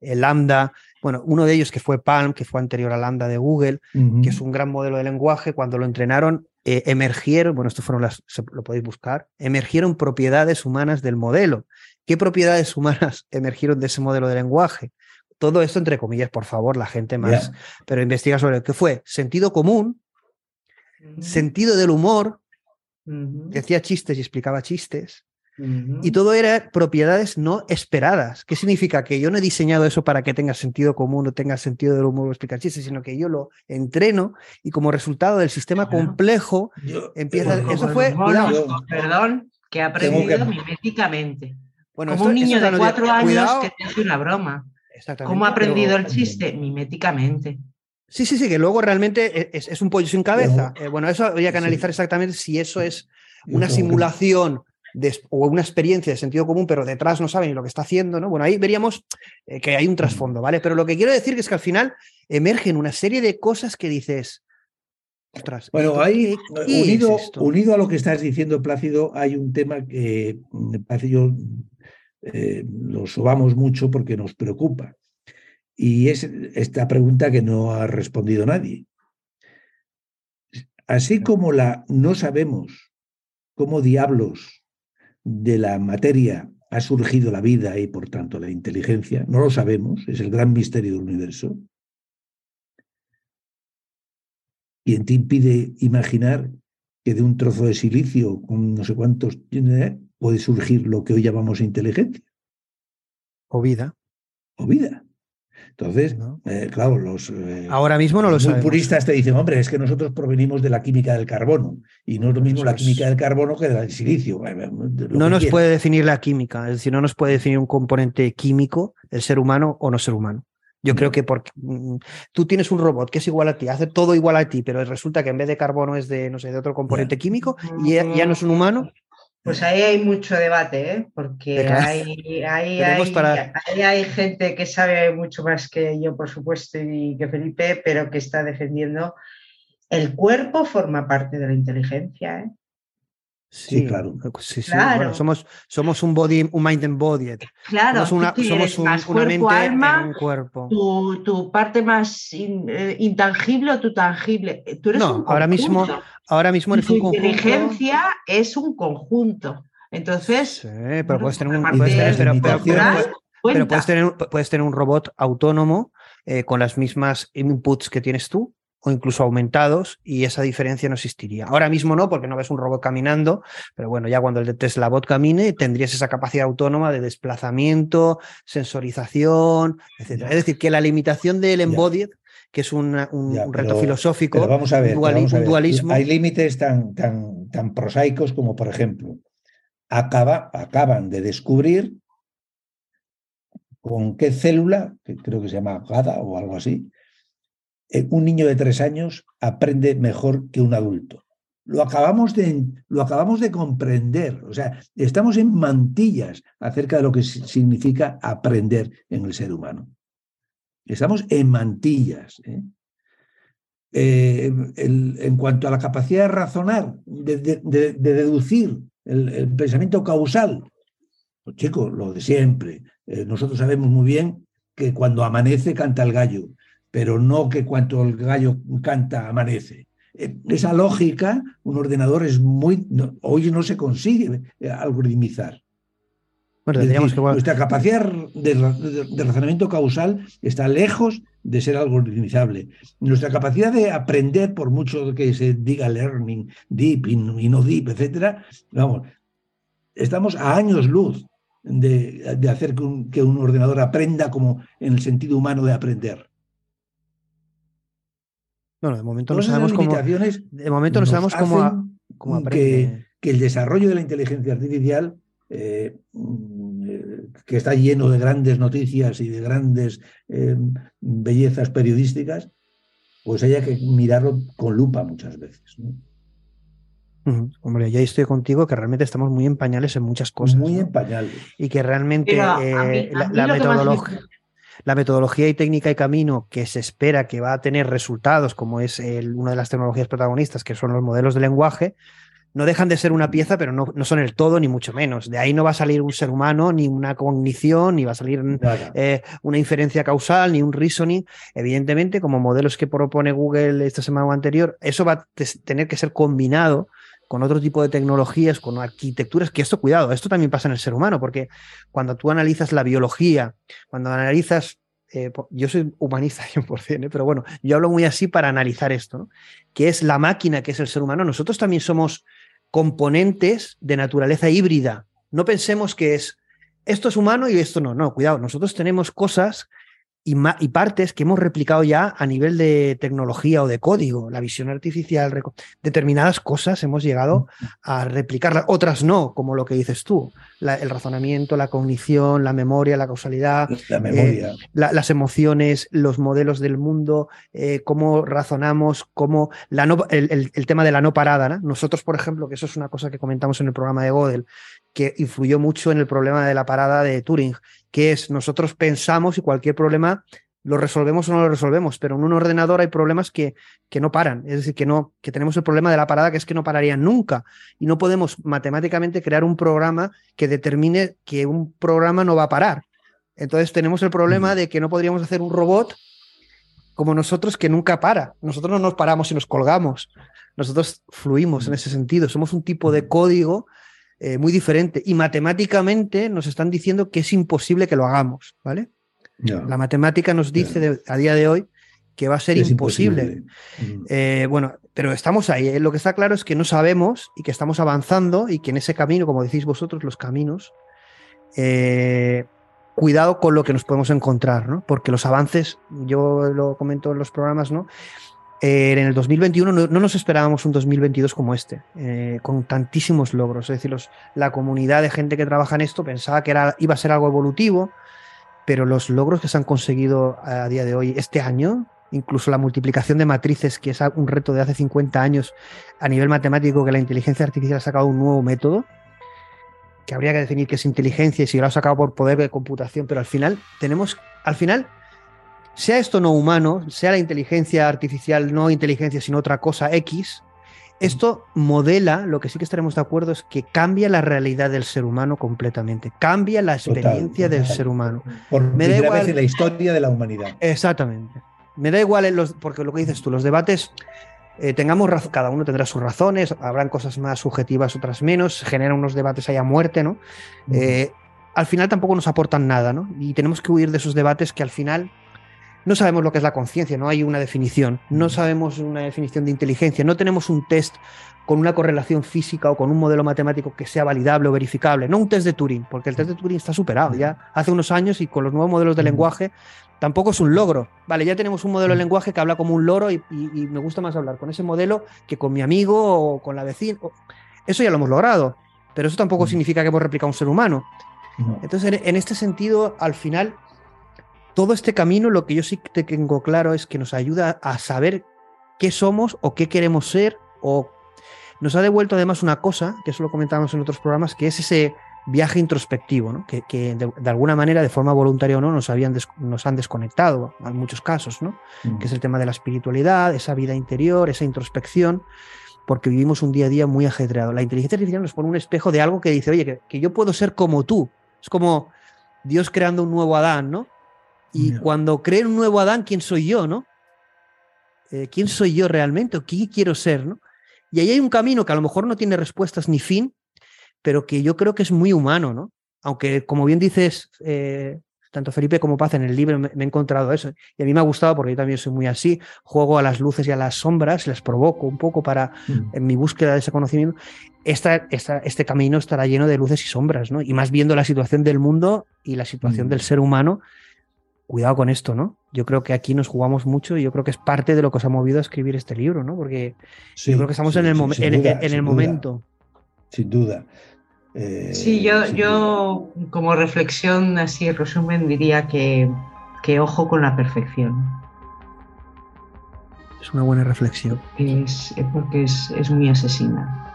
Speaker 4: Lambda. Bueno, uno de ellos que fue Palm, que fue anterior a Lambda de Google, que es un gran modelo de lenguaje. Cuando lo entrenaron, emergieron. Bueno, esto fueron las. lo podéis buscar. Emergieron propiedades humanas del modelo. ¿Qué propiedades humanas <laughs> emergieron de ese modelo de lenguaje? Todo esto entre comillas, por favor, la gente más, pero investiga sobre qué fue sentido común, sentido del humor, decía chistes y explicaba chistes, y todo era propiedades no esperadas. ¿Qué significa? Que yo no he diseñado eso para que tenga sentido común o tenga sentido del humor o explicar chistes, sino que yo lo entreno y como resultado del sistema complejo empieza... eso fue...
Speaker 6: perdón, que ha aprendido miméticamente. Bueno, como un niño de cuatro años que te hace una broma. ¿Cómo ha aprendido el chiste? Miméticamente.
Speaker 4: Sí, sí, sí, que luego realmente e, es, un pollo sin cabeza. Eh, bueno, eso habría que analizar exactamente si eso es una simulación o una experiencia de sentido común, pero detrás no saben ni lo que está haciendo, ¿no? Bueno, ahí veríamos eh, que hay un trasfondo, ¿vale? Pero lo que quiero decir es que al final emergen una serie de cosas que dices.
Speaker 3: Ostras, bueno, ahí, unido, unido a lo que estás diciendo, Plácido, hay un tema que me parece yo eh, lo sobamos mucho porque nos preocupa. Y es esta pregunta que no ha respondido nadie. Así como la no sabemos cómo diablos de la materia ha surgido la vida y por tanto la inteligencia, no lo sabemos, es el gran misterio del universo. ¿Quién te impide imaginar que de un trozo de silicio con no sé cuántos puede surgir lo que hoy llamamos inteligencia.
Speaker 4: O vida.
Speaker 3: O vida. Entonces, eh, claro, los
Speaker 4: eh, ahora mismo no lo
Speaker 3: muy puristas te dicen, hombre, es que nosotros provenimos de la química del carbono y no es lo mismo la química del carbono que del silicio.
Speaker 4: No nos puede definir la química, es decir, no nos puede definir un componente químico, el ser humano o no ser humano. Yo creo que porque mm, tú tienes un robot que es igual a ti, hace todo igual a ti, pero resulta que en vez de carbono es de, no sé, de otro componente químico y ya, no es un humano.
Speaker 6: Pues ahí hay mucho debate, ¿eh? porque hay, hay, gente que sabe mucho más que yo, por supuesto, y que Felipe, pero que está defendiendo el cuerpo forma parte de la inteligencia. ¿eh?
Speaker 3: Sí, claro.
Speaker 4: Sí, sí. somos, somos un body, un mind and body.
Speaker 6: Claro,
Speaker 4: somos,
Speaker 6: una, una mente alma, un cuerpo. Tu, parte más eh, intangible o tu tangible. Tú eres no,
Speaker 4: ahora mismo, ahora mismo eres
Speaker 6: tu
Speaker 4: un conjunto.
Speaker 6: inteligencia es un conjunto. Entonces.
Speaker 4: Sí, pero puedes tener un. Puedes tener, pero, puedes, tener, puedes tener un robot autónomo eh, con las mismas inputs que tienes tú o incluso aumentados y esa diferencia no existiría. Ahora mismo no, porque no ves un robot caminando, pero bueno, ya cuando el de Tesla bot camine tendrías esa capacidad autónoma de desplazamiento, sensorización, etc. Es decir, que la limitación del embodied, que es un, reto filosófico,
Speaker 3: vamos a ver, un, dualismo. Hay límites tan, tan, tan prosaicos como, por ejemplo, acaba, acaban de descubrir con qué célula, que creo que se llama GADA o algo así, un niño de tres años aprende mejor que un adulto. Lo acabamos, de, lo acabamos de comprender, o sea, estamos en mantillas acerca de lo que significa aprender en el ser humano. Estamos en mantillas. ¿eh? Eh, en cuanto a la capacidad de razonar, de, deducir el, pensamiento causal, pues chicos, lo de siempre. nosotros sabemos muy bien que cuando amanece canta el gallo pero no que cuando el gallo canta amanece. Eh, esa lógica, un ordenador es muy. hoy no se consigue eh, algoritmizar. Bueno, que... Nuestra capacidad de, razonamiento causal está lejos de ser algoritmizable. Nuestra capacidad de aprender, por mucho que se diga learning, deep y, no deep, etcétera, vamos, estamos a años luz de, hacer que un ordenador aprenda como en el sentido humano de aprender.
Speaker 4: Bueno, de momento no sabemos cómo. De momento no sabemos cómo,
Speaker 3: que, el desarrollo de la inteligencia artificial, eh, que está lleno de grandes noticias y de grandes eh, bellezas periodísticas, pues haya que mirarlo con lupa muchas veces.
Speaker 4: Hombre, ya estoy contigo que realmente estamos muy en pañales en muchas cosas.
Speaker 3: Muy en pañales.
Speaker 4: Y que realmente eh, la, metodología la metodología y técnica y camino que se espera que va a tener resultados, como es una de las tecnologías protagonistas, que son los modelos de lenguaje, no dejan de ser una pieza, pero no, son el todo, ni mucho menos. De ahí no va a salir un ser humano, ni una cognición, ni va a salir eh, una inferencia causal, ni un reasoning. Evidentemente, como modelos que propone Google esta semana o anterior, eso va a tener que ser combinado con otro tipo de tecnologías, con arquitecturas, que esto, cuidado, esto también pasa en el ser humano, porque cuando tú analizas la biología, cuando analizas, eh, yo soy humanista <laughs> 100%, ¿eh? pero bueno, yo hablo muy así para analizar esto, ¿no? que es la máquina que es el ser humano, nosotros también somos componentes de naturaleza híbrida. No pensemos que es esto es humano y esto no, no, cuidado, nosotros tenemos cosas y, partes que hemos replicado ya a nivel de tecnología o de código, la visión artificial, determinadas cosas hemos llegado a replicarlas, otras no, como lo que dices tú, el razonamiento, la cognición, la memoria, la causalidad,
Speaker 3: la memoria.
Speaker 4: Eh, las emociones, los modelos del mundo, eh, cómo razonamos, cómo la el, tema de la no parada. Nosotros, por ejemplo, que eso es una cosa que comentamos en el programa de Godel, que influyó mucho en el problema de la parada de Turing, que es nosotros pensamos y cualquier problema lo resolvemos o no lo resolvemos, pero en un ordenador hay problemas que, que no paran, es decir, que, no, que tenemos el problema de la parada que es que no pararían nunca y no podemos matemáticamente crear un programa que determine que un programa no va a parar. Entonces tenemos el problema de que no podríamos hacer un robot como nosotros que nunca para. Nosotros no nos paramos y nos colgamos. Nosotros fluimos en ese sentido. Somos un tipo de código eh, muy diferente. Y matemáticamente nos están diciendo que es imposible que lo hagamos, ¿vale? La matemática nos dice a día de hoy que va a ser imposible. Eh, bueno, pero estamos ahí. ¿eh? Lo que está claro es que no sabemos y que estamos avanzando y que en ese camino, como decís vosotros, los caminos, cuidado con lo que nos podemos encontrar, ¿no? Porque los avances, yo lo comento en los programas, ¿no? Eh, en el 2021 no, nos esperábamos un 2022 como este, eh, con tantísimos logros. Es decir, la comunidad de gente que trabaja en esto pensaba que era, iba a ser algo evolutivo, pero los logros que se han conseguido a día de hoy, este año, incluso la multiplicación de matrices, que es un reto de hace 50 años a nivel matemático, que la inteligencia artificial ha sacado un nuevo método, que habría que definir qué es inteligencia y si lo ha sacado por poder de computación, pero al final tenemos, al final, sea esto no humano, sea la inteligencia artificial no inteligencia, sino otra cosa X, esto modela, lo que sí que estaremos de acuerdo es que cambia la realidad del ser humano completamente, cambia la experiencia del ser humano.
Speaker 3: Por Me da igual en la historia de la humanidad.
Speaker 4: Exactamente. Me da igual, los, porque lo que dices tú, los debates, eh, tengamos cada uno tendrá sus razones, habrán cosas más subjetivas, otras menos, generan unos debates ahí a muerte, ¿no? Eh, al final tampoco nos aportan nada, ¿no? Y tenemos que huir de esos debates que al final no sabemos lo que es la conciencia, no hay una definición, no sabemos una definición de inteligencia, no tenemos un test con una correlación física o con un modelo matemático que sea validable o verificable, no un test de Turing, porque el test de Turing está superado ya hace unos años y con los nuevos modelos de lenguaje tampoco es un logro. Vale, ya tenemos un modelo de lenguaje que habla como un loro y, me gusta más hablar con ese modelo que con mi amigo o con la vecina. Eso ya lo hemos logrado, pero eso tampoco significa que hemos replicado un ser humano. Entonces, en este sentido, al final, todo este camino lo que yo sí tengo claro es que nos ayuda a saber qué somos o qué queremos ser o nos ha devuelto además una cosa, que eso lo comentábamos en otros programas, que es ese viaje introspectivo, ¿no? que, de, alguna manera, de forma voluntaria o no, nos, habían nos han desconectado en muchos casos, ¿no? Mm. que es el tema de la espiritualidad, esa vida interior, esa introspección, porque vivimos un día a día muy ajetreado. La inteligencia artificial nos pone un espejo de algo que dice, oye, que, que yo puedo ser como tú. Es como Dios creando un nuevo Adán, ¿no? Y cuando creen un nuevo Adán, ¿quién soy yo, no? Eh, ¿Quién soy yo realmente? ¿O quién quiero ser, no? Y ahí hay un camino que a lo mejor no tiene respuestas ni fin, pero que yo creo que es muy humano, ¿no? Aunque, como bien dices, eh, tanto Felipe como Paz en el libro me, he encontrado eso. Y a mí me ha gustado porque yo también soy muy así. Juego a las luces y a las sombras, les provoco un poco para, mm. en mi búsqueda de ese conocimiento. Esta, este camino estará lleno de luces y sombras, ¿no? Y más viendo la situación del mundo y la situación mm. del ser humano cuidado con esto, ¿no? Yo creo que aquí nos jugamos mucho y yo creo que es parte de lo que os ha movido a escribir este libro, ¿no? Porque yo creo que estamos en el, en, el momento.
Speaker 3: Sin duda.
Speaker 6: sí, yo, yo como reflexión, así en resumen, diría que, que ojo con la perfección.
Speaker 4: Es una buena reflexión.
Speaker 6: Es, porque es, es muy asesina.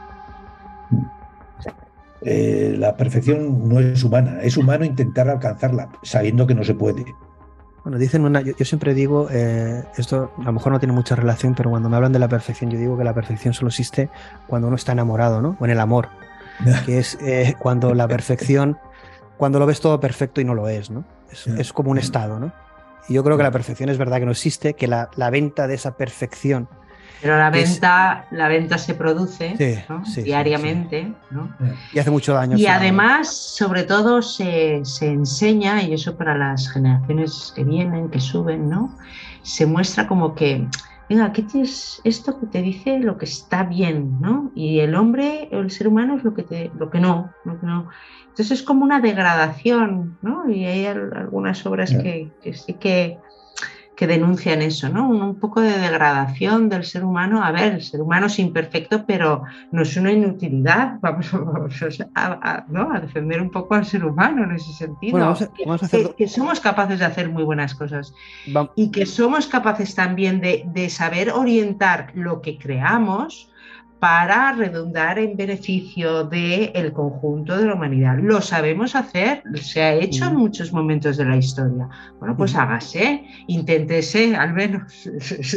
Speaker 3: Eh, la perfección no es humana, es humano intentar alcanzarla, sabiendo que no se puede.
Speaker 4: Bueno, dicen una, yo, siempre digo, eh, esto a lo mejor no tiene mucha relación, pero cuando me hablan de la perfección, yo digo que la perfección solo existe cuando uno está enamorado, ¿no? O en el amor, <laughs> que es eh, cuando la perfección, cuando lo ves todo perfecto y no lo es, ¿no? Es, como un estado, ¿no? Y yo creo que la perfección es verdad que no existe, que la, la venta de esa perfección
Speaker 6: pero la venta, la venta se produce diariamente. ¿no?
Speaker 4: Y hace mucho daño.
Speaker 6: Y además, sobre todo, se, enseña, y eso para las generaciones que vienen, que suben, ¿no? Se muestra como que, venga, ¿qué tienes esto que te dice lo que está bien, ¿no? Y el hombre, el ser humano es lo que, te, lo que no, lo que no. Entonces es como una degradación, ¿no? Y hay algunas obras que sí que que denuncian eso, ¿no? Un, poco de degradación del ser humano. A ver, el ser humano es imperfecto, pero no es una inutilidad. <laughs> Vamos, a, defender un poco al ser humano en ese sentido. que, somos capaces de hacer muy buenas cosas y que somos capaces también de, de saber orientar lo que creamos para redundar en beneficio del conjunto de la humanidad. Lo sabemos hacer, se ha hecho en mm. muchos momentos de la historia. Bueno, pues mm. hágase, inténtese al menos,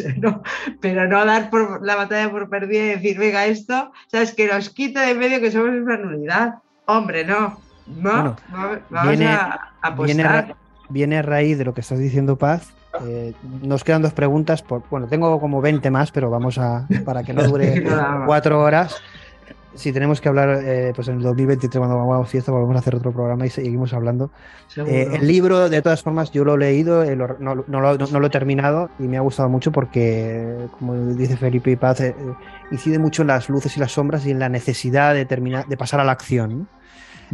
Speaker 6: <laughs> pero no dar por la batalla por perdida y decir, venga, esto, sabes, que nos quite de medio que somos una nulidad. Hombre, no, no, vamos a apostar.
Speaker 4: viene a raíz de lo que estás diciendo, Paz, eh, nos quedan dos preguntas. Por, bueno, tengo como 20 más, pero vamos a, para que no dure <laughs> cuatro horas. Si tenemos que hablar, eh, pues en el 2023, cuando vamos a fiesta, volvemos a hacer otro programa y seguimos hablando. Eh, el libro, de todas formas, yo lo he leído, no, lo, he terminado y me ha gustado mucho porque, como dice Felipe y Paz, incide mucho en las luces y las sombras y en la necesidad de, terminar, de pasar a la acción.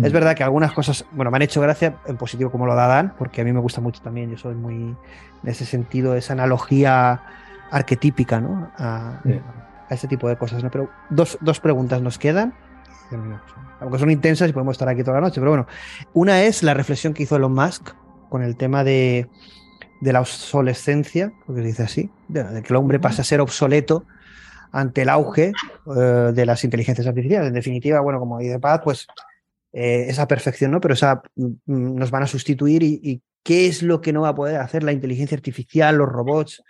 Speaker 4: Es mm. verdad que algunas cosas, bueno, me han hecho gracia en positivo como lo da Dan, porque a mí me gusta mucho también, yo soy muy, en ese sentido, esa analogía arquetípica, ¿no? A, este tipo de cosas, ¿no? Pero dos, dos preguntas nos quedan, aunque son intensas y podemos estar aquí toda la noche, pero bueno, una es la reflexión que hizo Elon Musk con el tema de, de la obsolescencia, porque se dice así, de, que el hombre pasa a ser obsoleto ante el auge eh, de las inteligencias artificiales. En definitiva, bueno, como dice Paz, pues eh, esa perfección, ¿no? Pero esa, mm, nos van a sustituir y, qué es lo que no va a poder hacer la inteligencia artificial, los robots,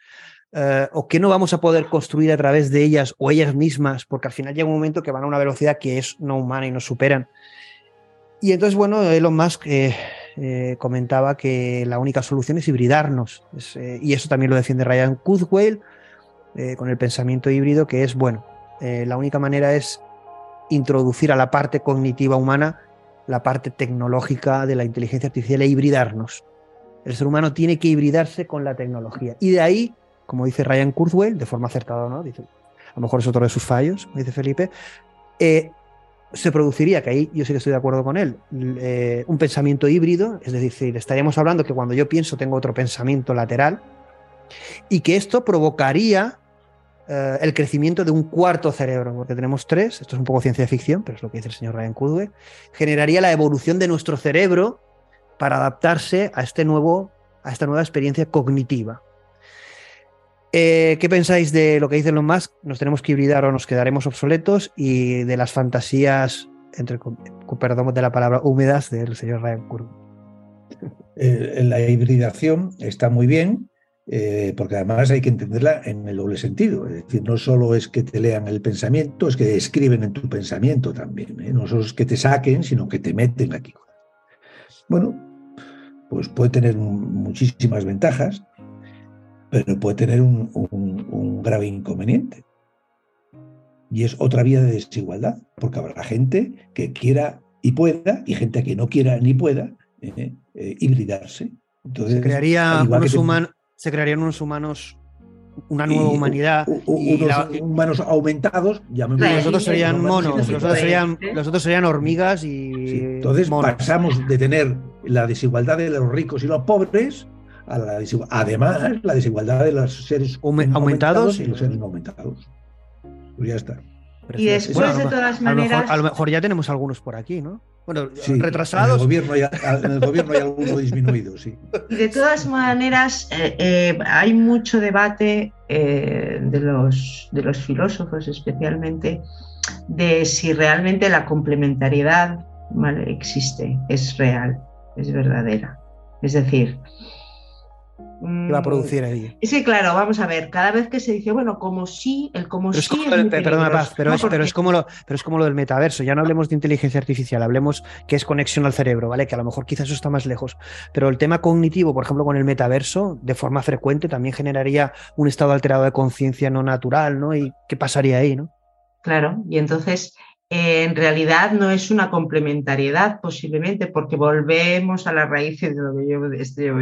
Speaker 4: eh, o qué no vamos a poder construir a través de ellas o ellas mismas, porque al final llega un momento que van a una velocidad que es no humana y nos superan. Y entonces, bueno, Elon Musk eh, comentaba que la única solución es hibridarnos. y eso también lo defiende Ryan Kurzweil con el pensamiento híbrido, que es, bueno, la única manera es introducir a la parte cognitiva humana la parte tecnológica de la inteligencia artificial e hibridarnos. El ser humano tiene que hibridarse con la tecnología. Y de ahí, como dice Ryan Kurzweil, de forma acertada, ¿no? Dice, a lo mejor es otro de sus fallos, dice Felipe, eh, se produciría, que ahí yo sí que estoy de acuerdo con él, eh, un pensamiento híbrido, es decir, estaríamos hablando que cuando yo pienso tengo otro pensamiento lateral, y que esto provocaría eh, el crecimiento de un cuarto cerebro, porque tenemos tres, esto es un poco ciencia ficción, pero es lo que dice el señor Ryan Kurzweil, generaría la evolución de nuestro cerebro para adaptarse a, este nuevo, a esta nueva experiencia cognitiva. Eh, ¿Qué pensáis de lo que dicen los más? ¿Nos tenemos que hibridar o nos quedaremos obsoletos? Y de las fantasías, entre, perdón de la palabra húmedas, del señor Ryan Kurzweil.
Speaker 3: Eh, la hibridación está muy bien, eh, porque además hay que entenderla en el doble sentido. Es decir, no solo es que te lean el pensamiento, es que escriben en tu pensamiento también. ¿eh? No solo es que te saquen, sino que te meten aquí. Bueno, pues puede tener muchísimas ventajas, pero puede tener un, un, grave inconveniente. Y es otra vía de desigualdad, porque habrá gente que quiera y pueda, y gente que no quiera ni pueda eh, hibridarse.
Speaker 4: Entonces, Se crearía unos, humanos se crearían unos humanos, una nueva humanidad.
Speaker 3: y unos humanos aumentados,
Speaker 4: Los otros serían monos, los otros serían, los otros serían hormigas y.
Speaker 3: entonces pasamos de tener la desigualdad de los ricos y los pobres a la además la desigualdad de los seres
Speaker 4: aumentados,
Speaker 3: y los seres no aumentados. Pues ya está.
Speaker 6: Y después, de todas maneras.
Speaker 4: A lo, mejor, ya tenemos algunos por aquí, ¿no? Bueno, retrasados.
Speaker 3: En el, gobierno hay, en el gobierno hay alguno disminuido, sí.
Speaker 6: Y de todas maneras, eh, eh, hay mucho debate eh, de, los, de los filósofos, especialmente, de si realmente la complementariedad existe, es real, es verdadera. Es decir,
Speaker 4: ¿Qué va a producir ahí?
Speaker 6: Sí, claro, vamos a ver, cada vez que se dice, bueno, como sí, el como sí.
Speaker 4: perdona, Paz, pero, es, pero, es como lo, pero es como lo del metaverso. Ya no hablemos de inteligencia artificial, hablemos que es conexión al cerebro, ¿vale? Que a lo mejor quizás eso está más lejos. Pero el tema cognitivo, por ejemplo, con el metaverso, de forma frecuente, también generaría un estado alterado de conciencia no natural, ¿no? ¿Y qué pasaría ahí, no?
Speaker 6: Claro, y entonces en realidad no es una complementariedad posiblemente porque volvemos a las raíces de lo que yo, este,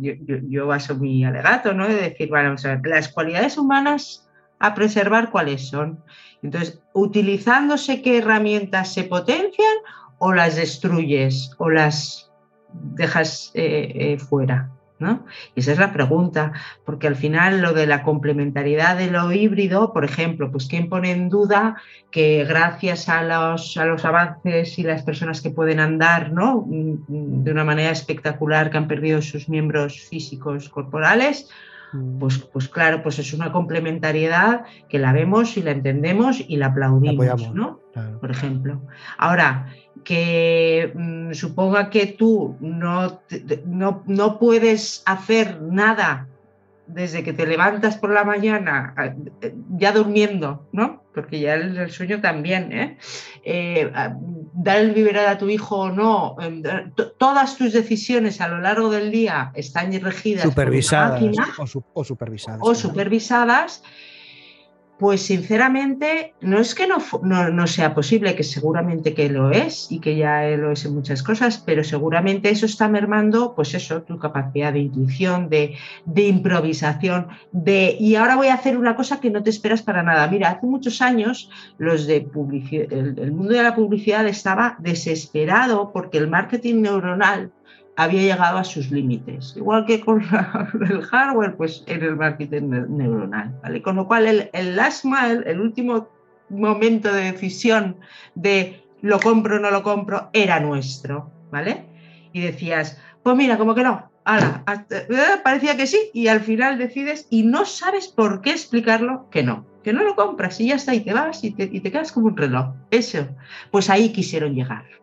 Speaker 6: yo, yo, baso mi alegato, ¿no? De decir, bueno, las cualidades humanas a preservar cuáles son. Entonces, utilizándose qué herramientas se potencian o las destruyes o las dejas eh, eh, fuera. Y esa es la pregunta, porque al final lo de la complementariedad de lo híbrido, por ejemplo, pues quién pone en duda que gracias a los, a los avances y las personas que pueden andar, ¿no? Mm, de una manera espectacular, que han perdido sus miembros físicos corporales, mm. pues, pues claro, pues es una complementariedad que la vemos y la entendemos y la aplaudimos, ¿no? Por ejemplo. Ahora, que mm, suponga que tú no, no, puedes hacer nada desde que te levantas por la mañana, ya durmiendo, ¿no? Porque ya el, sueño también, ¿eh? eh dar el biberón a tu hijo o no, em, todas tus decisiones a lo largo del día están regidas
Speaker 4: supervisadas o, supervisadas.
Speaker 6: O supervisadas pues sinceramente, no es que no, no, sea posible, que seguramente que lo es y que ya lo es en muchas cosas, pero seguramente eso está mermando, pues eso, tu capacidad de intuición, de, improvisación, de y ahora voy a hacer una cosa que no te esperas para nada. Mira, hace muchos años los de el mundo de la publicidad estaba desesperado porque el marketing neuronal había llegado a sus límites. Igual que con <laughs> el hardware, pues en el marketing neuronal. ¿vale? Con lo cual el, last mile, el último momento de decisión de lo compro o no lo compro, era nuestro. ¿vale? Y decías, pues mira, como que no, eh, parecía que sí, y al final decides y no sabes por qué explicarlo que no, que no lo compras y ya está, y te vas y te, y te quedas como un reloj. Eso, pues ahí quisieron llegar.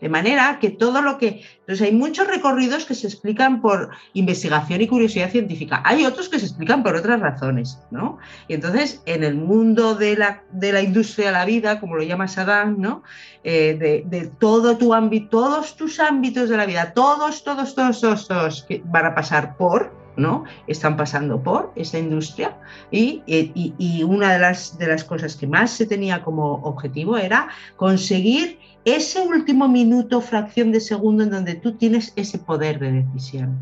Speaker 6: De manera que todo lo que... Entonces hay muchos recorridos que se explican por investigación y curiosidad científica. Hay otros que se explican por otras razones, ¿no? Y entonces en el mundo de la, de la industria de la vida, como lo llama Saddam, ¿no? Eh, de, de, todo tu ámbito, todos tus ámbitos de la vida, todos, todos, todos, todos, que van a pasar por, ¿no? Están pasando por esa industria y, y, y, una de las, de las cosas que más se tenía como objetivo era conseguir ese último minuto, fracción de segundo en donde tú tienes ese poder de decisión.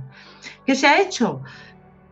Speaker 6: ¿Qué se ha hecho?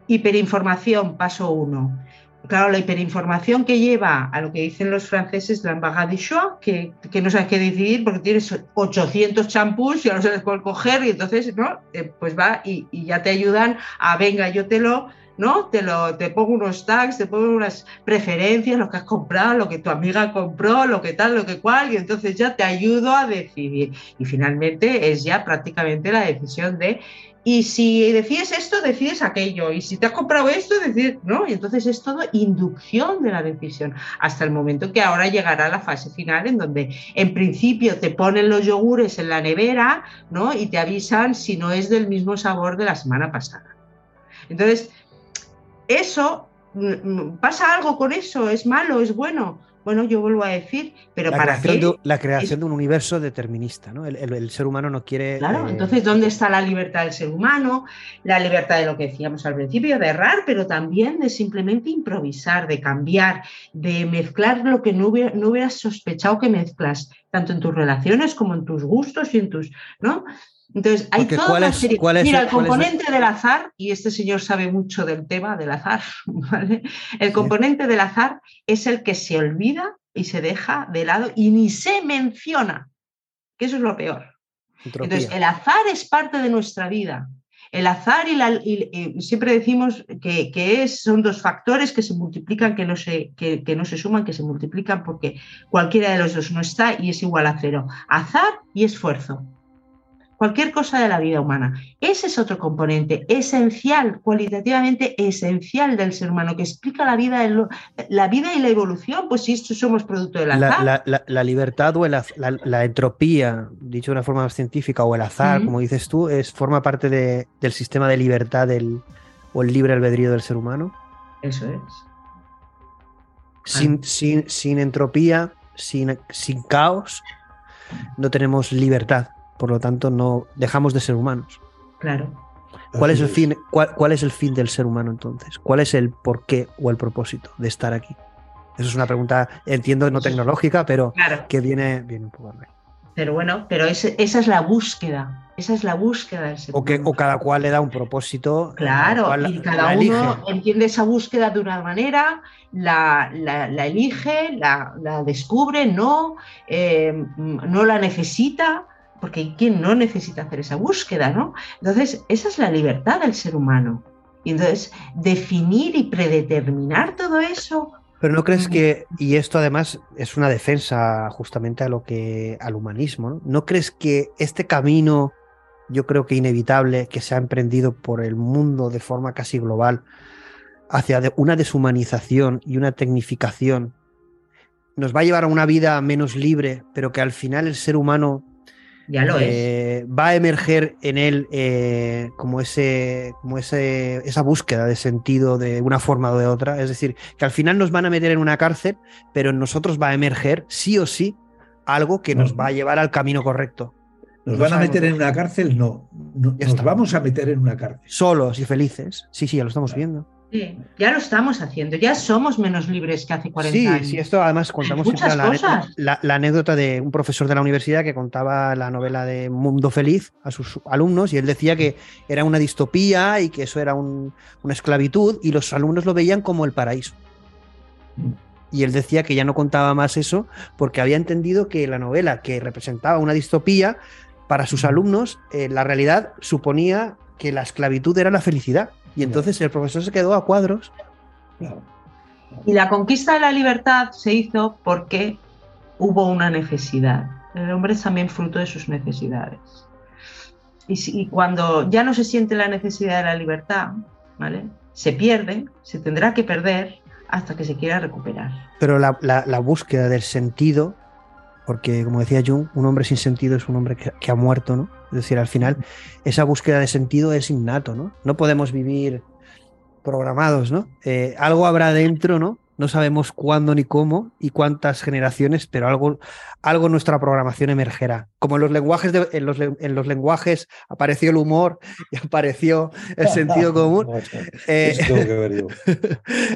Speaker 6: Hiperinformación, paso uno. Claro, la hiperinformación que lleva a lo que dicen los franceses du choix, que, que, no sabes qué decidir porque tienes 800 champús y no sabes cuál coger y entonces, ¿no? Eh, pues va y, y ya te ayudan a, venga, yo te lo, ¿no? Te, lo, te pongo unos tags, te pongo unas preferencias, lo que has comprado, lo que tu amiga compró, lo que tal, lo que cual, y entonces ya te ayudo a decidir. Y finalmente es ya prácticamente la decisión de, y si decides esto, decides aquello, y si te has comprado esto, decides, ¿no? Y entonces es todo inducción de la decisión, hasta el momento que ahora llegará la fase final en donde en principio te ponen los yogures en la nevera, ¿no? Y te avisan si no es del mismo sabor de la semana pasada. Entonces, eso, ¿pasa algo con eso? ¿Es malo? ¿Es bueno? Bueno, yo vuelvo a decir, pero
Speaker 4: la
Speaker 6: para qué?
Speaker 4: De, la creación es... de un universo determinista, ¿no? El, el, el, ser humano no quiere...
Speaker 6: Claro, eh... entonces, ¿dónde está la libertad del ser humano? La libertad de lo que decíamos al principio, de errar, pero también de simplemente improvisar, de cambiar, de mezclar lo que no, hubiera, no hubieras sospechado que mezclas, tanto en tus relaciones como en tus gustos y en tus... ¿no? Entonces, hay
Speaker 4: Porque
Speaker 6: toda
Speaker 4: ¿cuál
Speaker 6: una
Speaker 4: es-
Speaker 6: serie.
Speaker 4: cuál es
Speaker 6: Mira,
Speaker 4: el- es
Speaker 6: componente del azar, y este señor sabe mucho del tema del azar, <laughs> ¿vale? El componente del azar es el que se olvida y se deja de lado y ni se menciona, que eso es lo peor.
Speaker 4: Entropía.
Speaker 6: Entonces, el azar es parte de nuestra vida. El azar y, la, y- y siempre decimos que, que es, son dos factores que se multiplican, que no se, que, que no se suman, que se multiplican porque cualquiera de los dos no está y es igual a cero. Azar y esfuerzo. Cualquier cosa de la vida humana. Ese es otro componente esencial, cualitativamente esencial del ser humano, que explica la vida, la vida y la evolución. Pues si esto somos producto del azar.
Speaker 4: La, la- la- libertad o el la, entropía, dicho de una forma más científica, o el azar, como dices tú, es, forma parte de- del sistema de libertad del, o el libre albedrío del ser humano.
Speaker 6: Eso es.
Speaker 4: Sin, sin, sin entropía, sin, sin caos, no tenemos libertad. Por lo tanto, no dejamos de ser humanos.
Speaker 6: Claro.
Speaker 4: ¿Cuál es el fin? Cuál, cuál es el fin del ser humano entonces? ¿Cuál es el porqué o el propósito de estar aquí? Eso es una pregunta, entiendo, no tecnológica, pero
Speaker 6: Claro.
Speaker 4: que viene, viene un poco a raíz.
Speaker 6: Pero bueno, pero esa es la búsqueda. Esa es la búsqueda del ser
Speaker 4: O, que,
Speaker 6: humano.
Speaker 4: o cada cual le da un propósito.
Speaker 6: Claro,
Speaker 4: cual
Speaker 6: y cada
Speaker 4: elige.
Speaker 6: uno entiende esa búsqueda de una manera, la, la- la elige, la, la descubre, no, eh, no la necesita, porque hay quien no necesita hacer esa búsqueda, ¿no? Entonces, esa es la libertad del ser humano. Y entonces, definir y predeterminar todo eso,
Speaker 4: Pero no crees
Speaker 6: Ujú.
Speaker 4: que, y esto además es una defensa justamente a lo que, al humanismo, ¿no? ¿No crees que este camino, yo creo que inevitable, que se ha emprendido por el mundo de forma casi global, hacia una deshumanización y una tecnificación, nos va a llevar a una vida menos libre, pero que al final el ser humano
Speaker 6: ya lo es.
Speaker 4: eh, va a emerger en él eh, como, ese, como ese, esa búsqueda de sentido de una forma o de otra. Es decir, que al final nos van a meter en una cárcel, pero en nosotros va a emerger sí o sí algo que nos va a llevar al camino correcto.
Speaker 3: ¿Nos
Speaker 4: No
Speaker 3: van a meter en una cárcel? No. No, nos
Speaker 4: está.
Speaker 3: vamos a meter en una cárcel.
Speaker 4: Solos y felices. Sí, sí, ya lo estamos viendo.
Speaker 6: Sí, ya lo estamos haciendo, ya somos menos libres que hace 40
Speaker 4: Sí,
Speaker 6: años.
Speaker 4: sí, esto además contamos siempre la, la- la anécdota de un profesor de la universidad que contaba la novela de Mundo Feliz a sus alumnos y él decía que era una distopía y que eso era un- una esclavitud y los alumnos lo veían como el paraíso. Y él decía que ya no contaba más eso porque había entendido que la novela que representaba una distopía para sus alumnos, eh, la realidad suponía que la esclavitud era la felicidad. Y entonces el profesor se quedó a cuadros.
Speaker 6: Y la conquista de la libertad se hizo porque hubo una necesidad. El hombre es también fruto de sus necesidades. Y, si- y cuando ya no se siente la necesidad de la libertad, ¿vale? Se pierde, se tendrá que perder hasta que se quiera recuperar.
Speaker 4: pero la, la- la búsqueda del sentido porque como decía Jung, un hombre sin sentido es un hombre que, ha muerto, ¿no? Es decir, al final esa búsqueda de sentido es innato, ¿no? No podemos vivir programados, ¿no? Eh, algo habrá dentro, ¿no? No sabemos cuándo ni cómo y cuántas generaciones, pero algo, algo en nuestra programación emergerá. Como en los lenguajes, en, los, en, los, lenguajes apareció el humor y apareció el sentido común. <laughs> <laughs>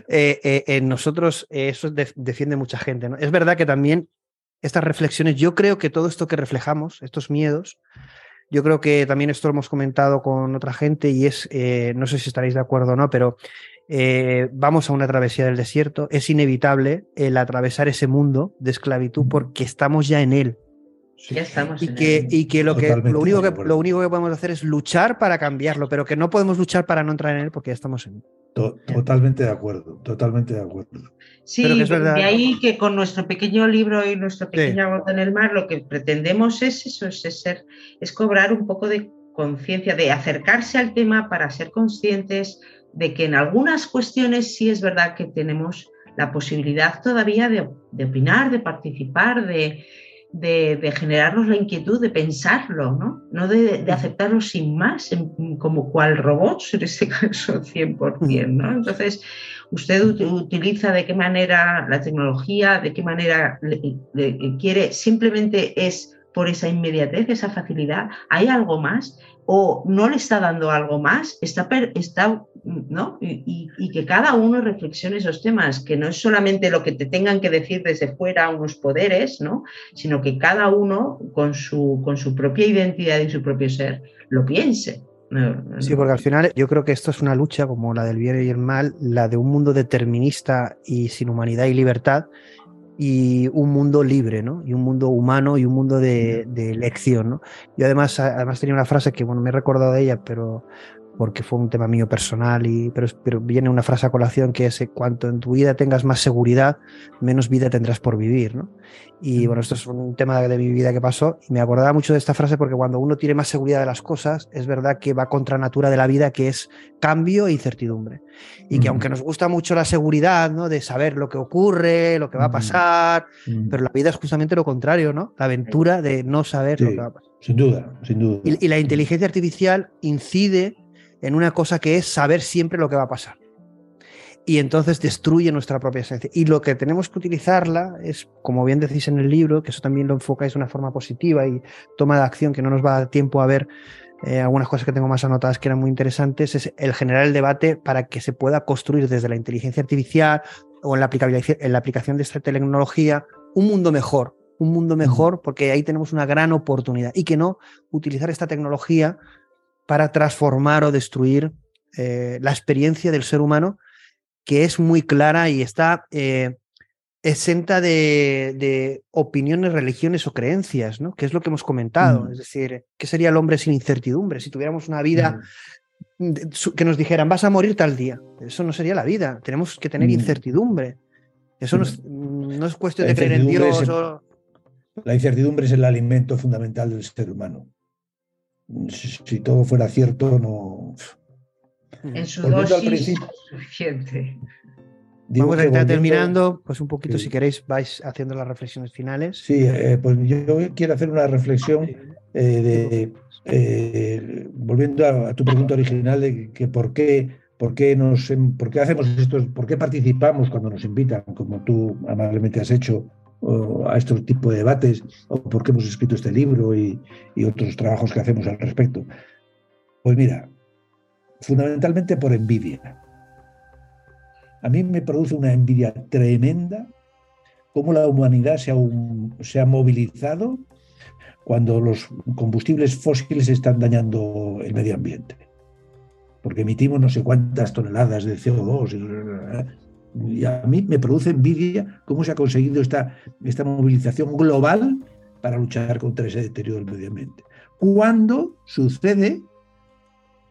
Speaker 4: Eh, eh, en nosotros eso defiende mucha gente. ¿no? Es verdad que también estas reflexiones, yo creo que todo esto que reflejamos, estos miedos, yo creo que también esto lo hemos comentado con otra gente y es, no sé si estaréis de acuerdo o no, pero eh, vamos a una travesía del desierto, es inevitable el atravesar ese mundo de esclavitud porque estamos ya en él.
Speaker 6: Ya estamos
Speaker 4: y, que, y que, lo, que lo, único que lo único que podemos hacer es luchar para cambiarlo, pero que no podemos luchar para no entrar en él porque ya estamos en él.
Speaker 3: Totalmente de acuerdo, totalmente de acuerdo.
Speaker 6: Sí, es verdad. de ahí que con nuestro pequeño libro y nuestra pequeña gota en el mar, lo que pretendemos es eso, es, ser, es cobrar un poco de conciencia, de acercarse al tema para ser conscientes, de que en algunas cuestiones sí es verdad que tenemos la posibilidad todavía de, opinar, de participar, de, generarnos la inquietud de pensarlo, no, no de, aceptarlo sin más, como cual robots, <laughs> en este caso 100%. ¿no? Entonces, usted utiliza de qué manera la tecnología, de qué manera quiere, simplemente es por esa inmediatez, esa facilidad, ¿hay algo más? ¿O no le está dando algo más? Está, está ¿no? Y, que cada uno reflexione esos temas, que no es solamente lo que te tengan que decir desde fuera unos poderes, ¿no? Sino que cada uno con su, con su propia identidad y su propio ser lo piense.
Speaker 4: Sí, porque al final yo creo que esto es una lucha como la del bien y el mal, la de un mundo determinista y sin humanidad y libertad, y un mundo libre, ¿no? Y un mundo humano y un mundo de, elección, ¿no? Yo además, además tenía una frase que, bueno, me he recordado de ella, pero porque fue un tema mío personal, y, pero, pero viene una frase a colación que es, eh, cuanto en tu vida tengas más seguridad, menos vida tendrás por vivir, ¿no? Y bueno, esto es un tema de mi vida que pasó y me acordaba mucho de esta frase porque cuando uno tiene más seguridad de las cosas, es verdad que va contra natura de la vida, que es cambio e incertidumbre. Y que aunque nos gusta mucho la seguridad, ¿no? De saber lo que ocurre, lo que va a pasar, pero la vida es justamente lo contrario, ¿no? La aventura de no saber lo que va a pasar.
Speaker 3: Sin duda, sin duda.
Speaker 4: y la inteligencia artificial incide en una cosa que es saber siempre lo que va a pasar. Y entonces destruye nuestra propia esencia. Y lo que tenemos que utilizarla es, como bien decís en el libro, que eso también lo enfocáis de una forma positiva y toma de acción, que no nos va a dar tiempo a ver eh, algunas cosas que tengo más anotadas que eran muy interesantes, es el generar el debate para que se pueda construir desde la inteligencia artificial o en la, aplicabilidad, en la aplicación de esta tecnología un mundo mejor, un mundo mejor, porque ahí tenemos una gran oportunidad. Y que no utilizar esta tecnología para transformar o destruir eh, la experiencia del ser humano que es muy clara y está eh, exenta de, opiniones, religiones o creencias, ¿no? Que es lo que hemos comentado. Mm. Es decir, ¿qué sería el hombre sin incertidumbre? Si tuviéramos una vida mm. que nos dijeran, vas a morir tal día. Eso no sería la vida. Tenemos que tener mm. incertidumbre. Eso no es, cuestión de creer en Dios.
Speaker 3: La incertidumbre es el alimento fundamental del ser humano. Si todo fuera cierto, no.
Speaker 6: En su dosis suficiente.
Speaker 4: Vamos a estar terminando, pues un poquito, si queréis, vais haciendo las reflexiones finales.
Speaker 3: Sí, eh, pues yo quiero hacer una reflexión eh, de, eh, volviendo a, tu pregunta original de que por qué, por qué, nos, por qué hacemos esto, por qué participamos cuando nos invitan, como tú amablemente has hecho, a estos tipos de debates, o por qué hemos escrito este libro y otros trabajos que hacemos al respecto. Pues mira, fundamentalmente por envidia. A mí me produce una envidia tremenda cómo la humanidad se ha, se ha movilizado cuando los combustibles fósiles están dañando el medio ambiente. Porque emitimos no sé cuántas toneladas de CO2. Y a mí me produce envidia cómo se ha conseguido esta, esta movilización global para luchar contra ese deterioro del medio ambiente. Cuando sucede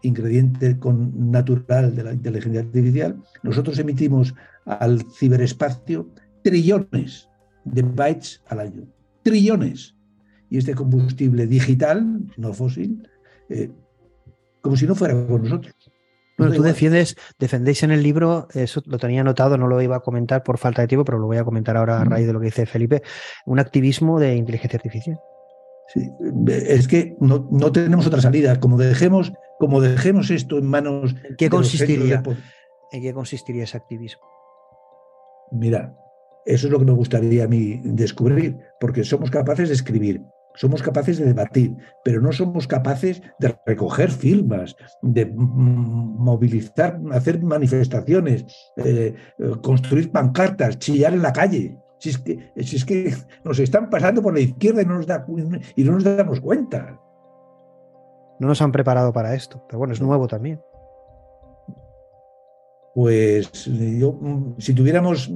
Speaker 3: ingrediente con, natural de la inteligencia artificial, nosotros emitimos al ciberespacio trillones de bytes al año. Trillones. Y este combustible digital, no fósil, eh, como si no fuera con nosotros.
Speaker 4: Bueno, tú defiendes, defendéis en el libro, eso lo tenía anotado, no lo iba a comentar por falta de tiempo, pero lo voy a comentar ahora a raíz de lo que dice Felipe, un activismo de inteligencia artificial.
Speaker 3: Sí, es que no, no, tenemos otra salida. Como dejemos, como dejemos esto en manos.
Speaker 4: ¿En qué consistiría? ¿En qué consistiría ese activismo?
Speaker 3: Mira, eso es lo que me gustaría a mí descubrir, porque somos capaces de escribir, somos capaces de debatir, pero no somos capaces de recoger firmas, de movilizar, hacer manifestaciones, eh, construir pancartas, chillar en la calle. Si es, que, si es que nos están pasando por la izquierda y no nos, da, y no nos damos cuenta.
Speaker 4: No nos han preparado para esto, pero bueno, es nuevo también.
Speaker 3: Pues yo, si tuviéramos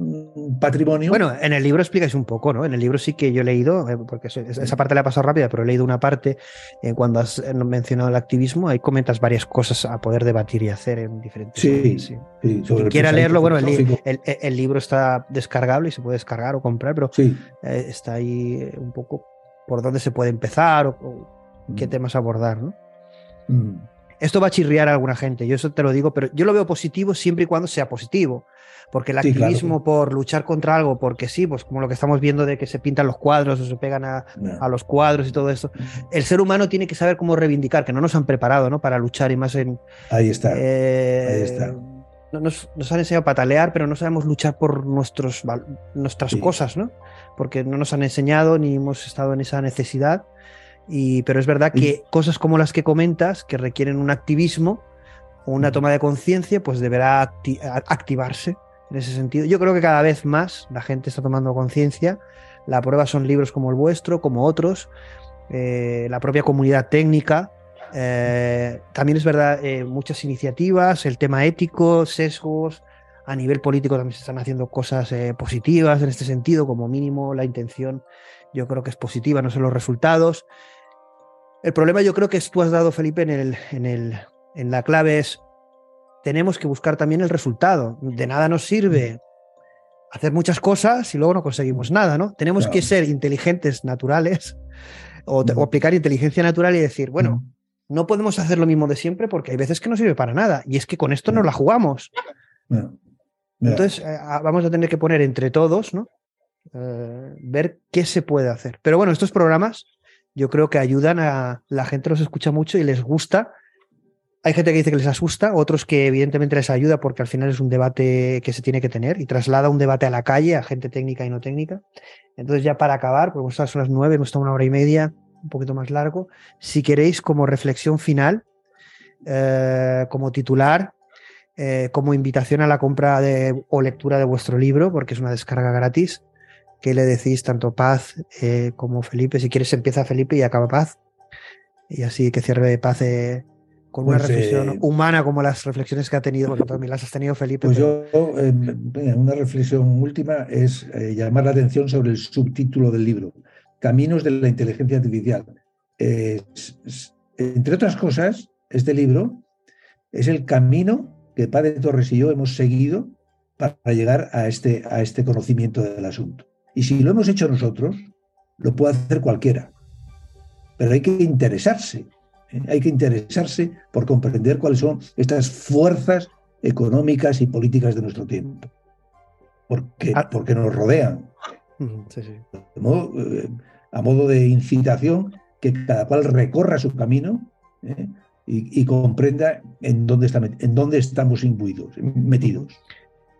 Speaker 3: patrimonio.
Speaker 4: Bueno, en el libro explicáis un poco, ¿no? En el libro sí que yo he leído, eh, porque esa parte la he pasado rápida, pero he leído una parte en cuando has eh, mencionado el activismo, ahí comentas varias cosas a poder debatir y hacer en diferentes.
Speaker 3: Sí, sí. sí
Speaker 4: quiera leerlo, bueno, el, libro está descargable y se puede descargar o comprar, pero
Speaker 3: sí.
Speaker 4: Eh, está ahí un poco por dónde se puede empezar o, qué mm. temas abordar, ¿no? Mm. Esto va a chirriar a alguna gente, yo eso te lo digo, pero yo lo veo positivo siempre y cuando sea positivo. Porque el activismo por luchar contra algo, porque sí, pues como lo que estamos viendo de que se pintan los cuadros o se pegan a, los cuadros y todo esto, el ser humano tiene que saber cómo reivindicar, que no nos han preparado ¿no? para luchar y más en...
Speaker 3: Ahí está. Eh, ahí está.
Speaker 4: Nos, han enseñado a patalear, pero no sabemos luchar por nuestros, nuestras cosas, ¿no? Porque no nos han enseñado ni hemos estado en esa necesidad pero es verdad que cosas como las que comentas, que requieren un activismo o una toma de conciencia, pues deberá activarse en ese sentido. Yo creo que cada vez más la gente está tomando conciencia. La prueba son libros como el vuestro, como otros, eh, la propia comunidad técnica. Eh, también es verdad, eh, muchas iniciativas, el tema ético, sesgos, a nivel político también se están haciendo cosas positivas en este sentido, como mínimo la intención yo creo que es positiva, no son los resultados. El problema yo creo que tú has dado, Felipe, en, el, en, el, en la clave es, tenemos que buscar también el resultado. De nada nos sirve hacer muchas cosas y luego no conseguimos nada, ¿no? Tenemos que ser inteligentes naturales o, aplicar inteligencia natural y decir, bueno, no podemos hacer lo mismo de siempre porque hay veces que no sirve para nada y es que con esto no la jugamos. Entonces, eh, vamos a tener que poner entre todos, ¿no? Eh, ver qué se puede hacer. Pero bueno, estos programas yo creo que ayudan a la gente, los escucha mucho y les gusta. Hay gente que dice que les asusta, otros que evidentemente les ayuda porque al final es un debate que se tiene que tener y traslada un debate a la calle, a gente técnica y no técnica. Entonces ya para acabar, porque son las nueve, hemos estado una hora y media, un poquito más largo. Si queréis como reflexión final, eh, como titular, eh, como invitación a la compra o lectura de vuestro libro, porque es una descarga gratis, ¿Qué le decís tanto Paz eh, como Felipe? Si quieres empieza Felipe y acaba Paz. Y así que cierre Paz eh, con una pues, reflexión eh, humana como las reflexiones que ha tenido, porque también las has tenido Felipe.
Speaker 3: Pues yo, una reflexión última es llamar la atención sobre el subtítulo del libro, Caminos de la Inteligencia Artificial. entre otras cosas, este libro es el camino que Padre Torres y yo hemos seguido para llegar a este, a este conocimiento del asunto. Y si lo hemos hecho nosotros, lo puede hacer cualquiera. Pero hay que interesarse, ¿eh? hay que interesarse por comprender cuáles son estas fuerzas económicas y políticas de nuestro tiempo. Porque, ah. porque nos rodean. Eh, a modo de incitación, que cada cual recorra su camino ¿eh? y, comprenda en dónde, está, en dónde estamos imbuidos, metidos.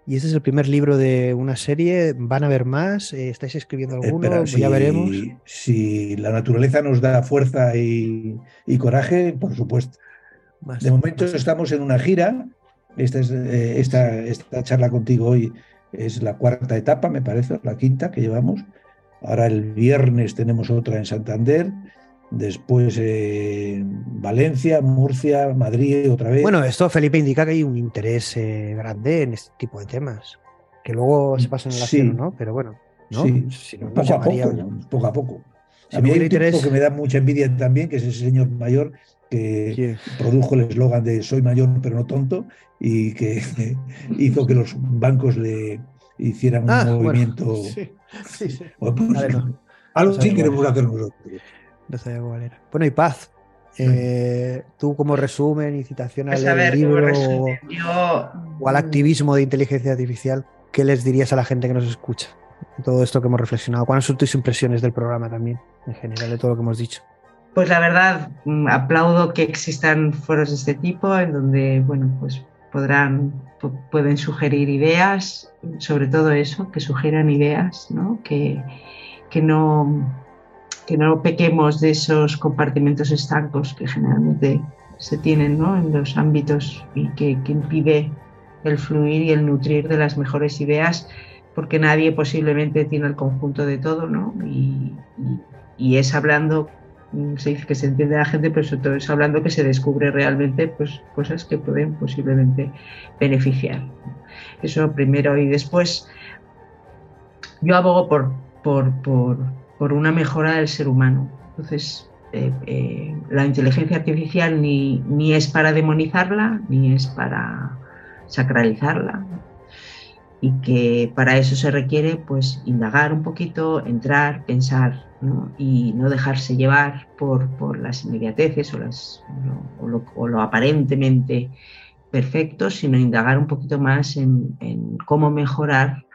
Speaker 4: Y este es el primer libro de una serie. ¿Van a haber más? Eh, ¿Estáis escribiendo alguno? ya veremos.
Speaker 3: Si la naturaleza nos da fuerza y, coraje, por supuesto. de momento estamos en una gira. Esta, es, eh, esta, esta charla contigo hoy es la cuarta etapa, me parece, la quinta que llevamos. Ahora el viernes tenemos otra en Santander después eh, Valencia, Murcia, Madrid otra vez.
Speaker 4: Bueno, esto Felipe indica que hay un interés eh, grande en este tipo de temas, que luego se pasan en la sí, ¿no? Pero bueno, ¿no?
Speaker 3: Sí, poco, a poco, poco a poco. a mí hay un interés... que me da mucha envidia también, que es ese señor mayor que produjo el eslogan de soy mayor pero no tonto y que <laughs> hizo que los bancos le hicieran un ah, movimiento. sí, sí, algo sí queremos hacer nosotros.
Speaker 4: Bueno, y Paz, Eh, tú como resumen y citación
Speaker 6: Pues
Speaker 4: al libro o,
Speaker 6: resumen, yo,
Speaker 4: o al activismo de inteligencia artificial, ¿qué les dirías a la gente que nos escucha? Todo esto que hemos reflexionado. ¿Cuáles son tus impresiones del programa también, en general, de todo lo que hemos dicho?
Speaker 6: Pues la verdad, mm, aplaudo que existan foros de este tipo en donde, bueno, pues podrán, pu- pueden sugerir ideas, sobre todo eso, que sugieran ideas, ¿no? Que, que no, que no pequemos de esos compartimentos estancos que generalmente se tienen, ¿no? En los ámbitos y que, impide el fluir y el nutrir de las mejores ideas, porque nadie posiblemente tiene el conjunto de todo, ¿no? Y, y- es hablando mm, se dice que se entiende a la gente, pero sobre todo es hablando que se descubre realmente pues, cosas que pueden posiblemente beneficiar. Eso primero y después yo abogo por, por, por una mejora del ser humano. Entonces, eh, eh, la inteligencia artificial ni, ni es para demonizarla, ni es para sacralizarla. Y que para eso se requiere pues indagar un poquito, entrar, pensar y no dejarse llevar por, por las inmediateces o, las, o lo aparentemente perfecto, sino indagar un poquito más en, en cómo mejorar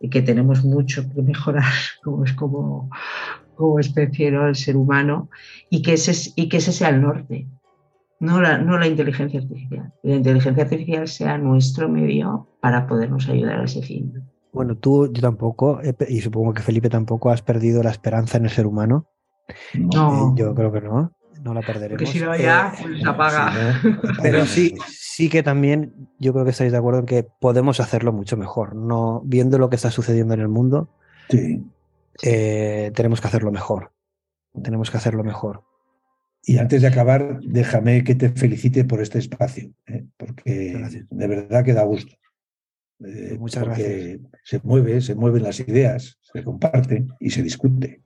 Speaker 6: y que tenemos mucho que mejorar <laughs> como, es como, como especie, ¿no? el ser humano, y que ese, y que ese sea el norte, no la, no la inteligencia artificial. La inteligencia artificial sea nuestro medio para podernos ayudar a ese fin.
Speaker 4: Bueno, tú, yo tampoco, pe- y supongo que Felipe tampoco, has perdido la esperanza en el ser humano.
Speaker 6: No.
Speaker 4: Eh, yo creo que no, no la perderemos.
Speaker 6: Porque si no ya,
Speaker 4: Eh,
Speaker 6: se apaga.
Speaker 3: Si no, <laughs>
Speaker 4: Pero sí, sí que también yo creo que estáis de acuerdo en que podemos hacerlo mucho mejor. No, viendo lo que está sucediendo en el mundo,
Speaker 3: Sí.
Speaker 4: eh, tenemos que hacerlo mejor. Tenemos que hacerlo mejor.
Speaker 3: Y antes de acabar, déjame que te felicite por este espacio, ¿eh? porque
Speaker 4: Gracias.
Speaker 3: de verdad que da gusto. Eh,
Speaker 4: Muchas
Speaker 3: porque se mueve, se mueven las ideas, se comparten y se discute.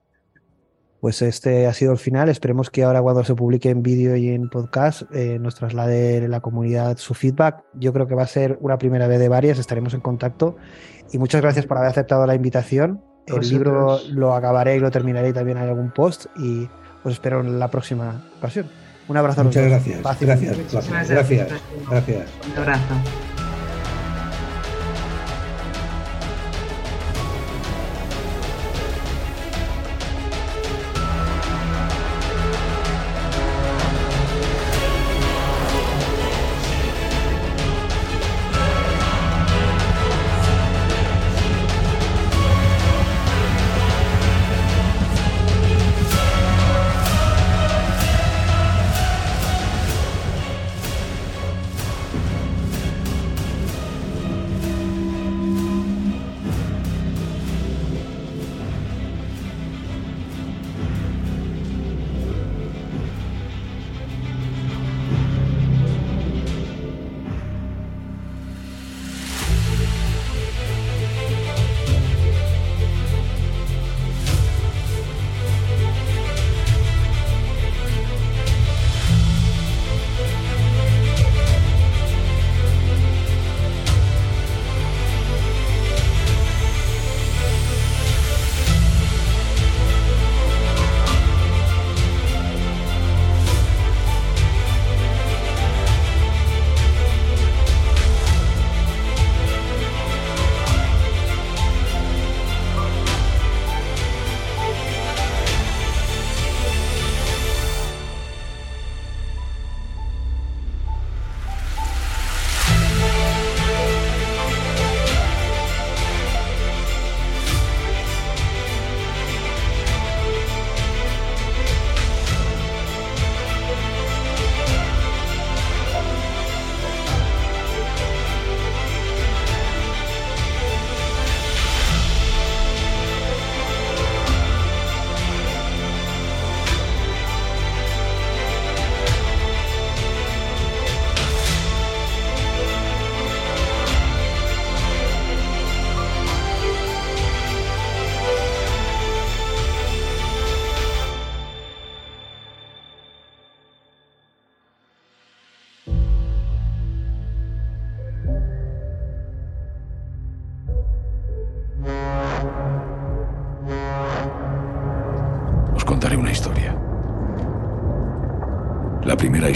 Speaker 4: Pues este ha sido el final. Esperemos que ahora cuando se publique en vídeo y en podcast eh, nos traslade la comunidad su feedback. Yo creo que va a ser una primera vez de varias. Estaremos en contacto. Y muchas gracias por haber aceptado la invitación. El libro lo acabaré y lo terminaré también en algún post. Y os espero en la próxima ocasión. Un abrazo a los
Speaker 3: Muchas gracias. Gracias. Gracias.
Speaker 6: gracias.
Speaker 3: Gracias.
Speaker 6: Un abrazo.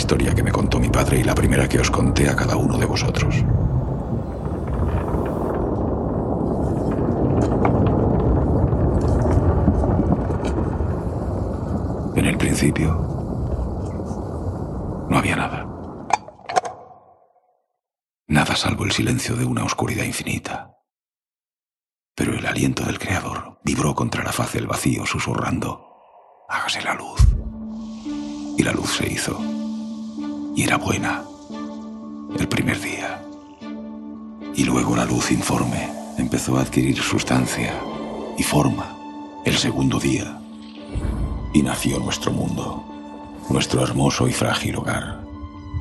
Speaker 5: Historia que me contó mi padre y la primera que os conté a cada uno de vosotros. En el principio no había nada. Nada salvo el silencio de una oscuridad infinita. Pero el aliento del Creador vibró contra la faz del vacío, susurrando, hágase la luz. Y la luz se hizo. Y era buena. El primer día. Y luego la luz informe empezó a adquirir sustancia y forma el segundo día. Y nació nuestro mundo, nuestro hermoso y frágil hogar.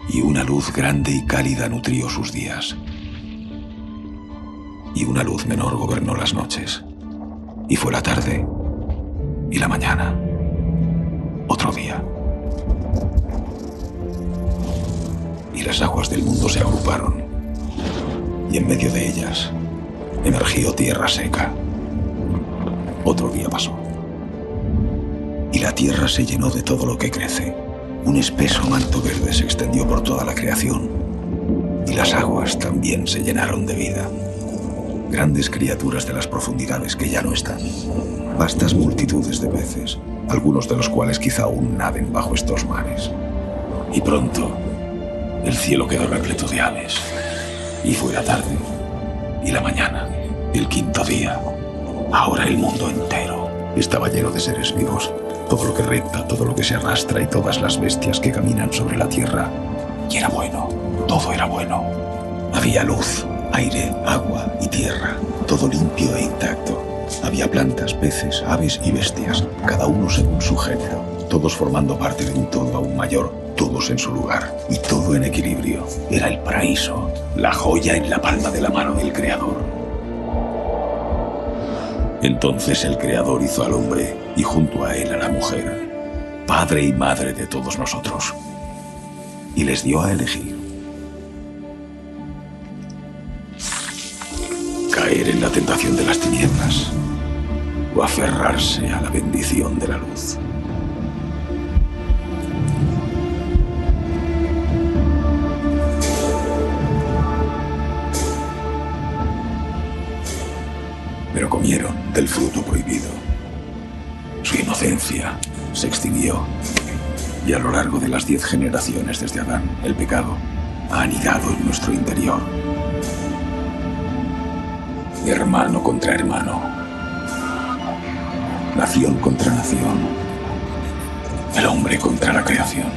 Speaker 5: Y una luz grande y cálida nutrió sus días y una luz menor gobernó las noches. Y fue la tarde y la mañana. Otro día. Y las aguas del mundo se agruparon. Y en medio de ellas emergió tierra seca. Otro día pasó. Y la tierra se llenó de todo lo que crece. Un espeso manto verde se extendió por toda la creación. Y las aguas también se llenaron de vida grandes criaturas de las profundidades que ya no están, vastas multitudes de peces, algunos de los cuales quizá aún naden bajo estos mares. Y pronto, el cielo quedó repleto de aves, y fue la tarde, y la mañana, el quinto día. Ahora el mundo entero estaba lleno de seres vivos, todo lo que recta, todo lo que se arrastra y todas las bestias que caminan sobre la tierra. Y era bueno, todo era bueno. Había luz, aire, agua y tierra, todo limpio e intacto. Había plantas, peces, aves y bestias, cada uno según su género, todos formando parte de un todo aún mayor, todos en su lugar y todo en equilibrio. Era el paraíso, la joya en la palma de la mano del Creador. Entonces el Creador hizo al hombre y junto a él a la mujer, padre y madre de todos nosotros, y les dio a elegir caer en la tentación de las tinieblas o aferrarse a la bendición de la luz. Pero comieron del fruto prohibido. Su inocencia se extinguió y a lo largo de las diez generaciones desde Adán, el pecado ha anidado en nuestro interior hermano contra hermano, nación contra nación, el hombre contra la creación.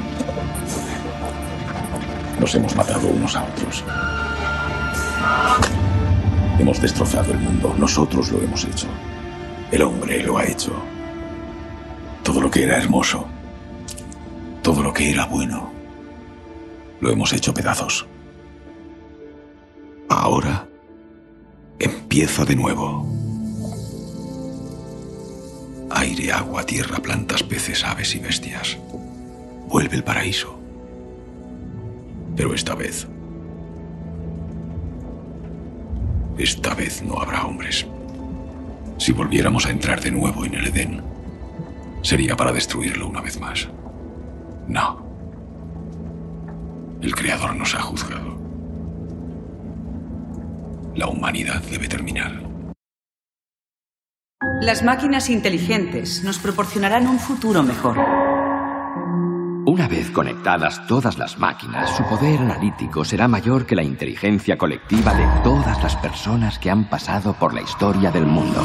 Speaker 5: Nos hemos matado unos a otros. Hemos destrozado el mundo, nosotros lo hemos hecho. El hombre lo ha hecho. Todo lo que era hermoso, todo lo que era bueno, lo hemos hecho pedazos. Ahora Empieza de nuevo. Aire, agua, tierra, plantas, peces, aves y bestias. Vuelve el paraíso. Pero esta vez... Esta vez no habrá hombres. Si volviéramos a entrar de nuevo en el Edén, sería para destruirlo una vez más. No. El Creador nos ha juzgado. La humanidad debe terminar.
Speaker 7: Las máquinas inteligentes nos proporcionarán un futuro mejor.
Speaker 8: Una vez conectadas todas las máquinas, su poder analítico será mayor que la inteligencia colectiva de todas las personas que han pasado por la historia del mundo.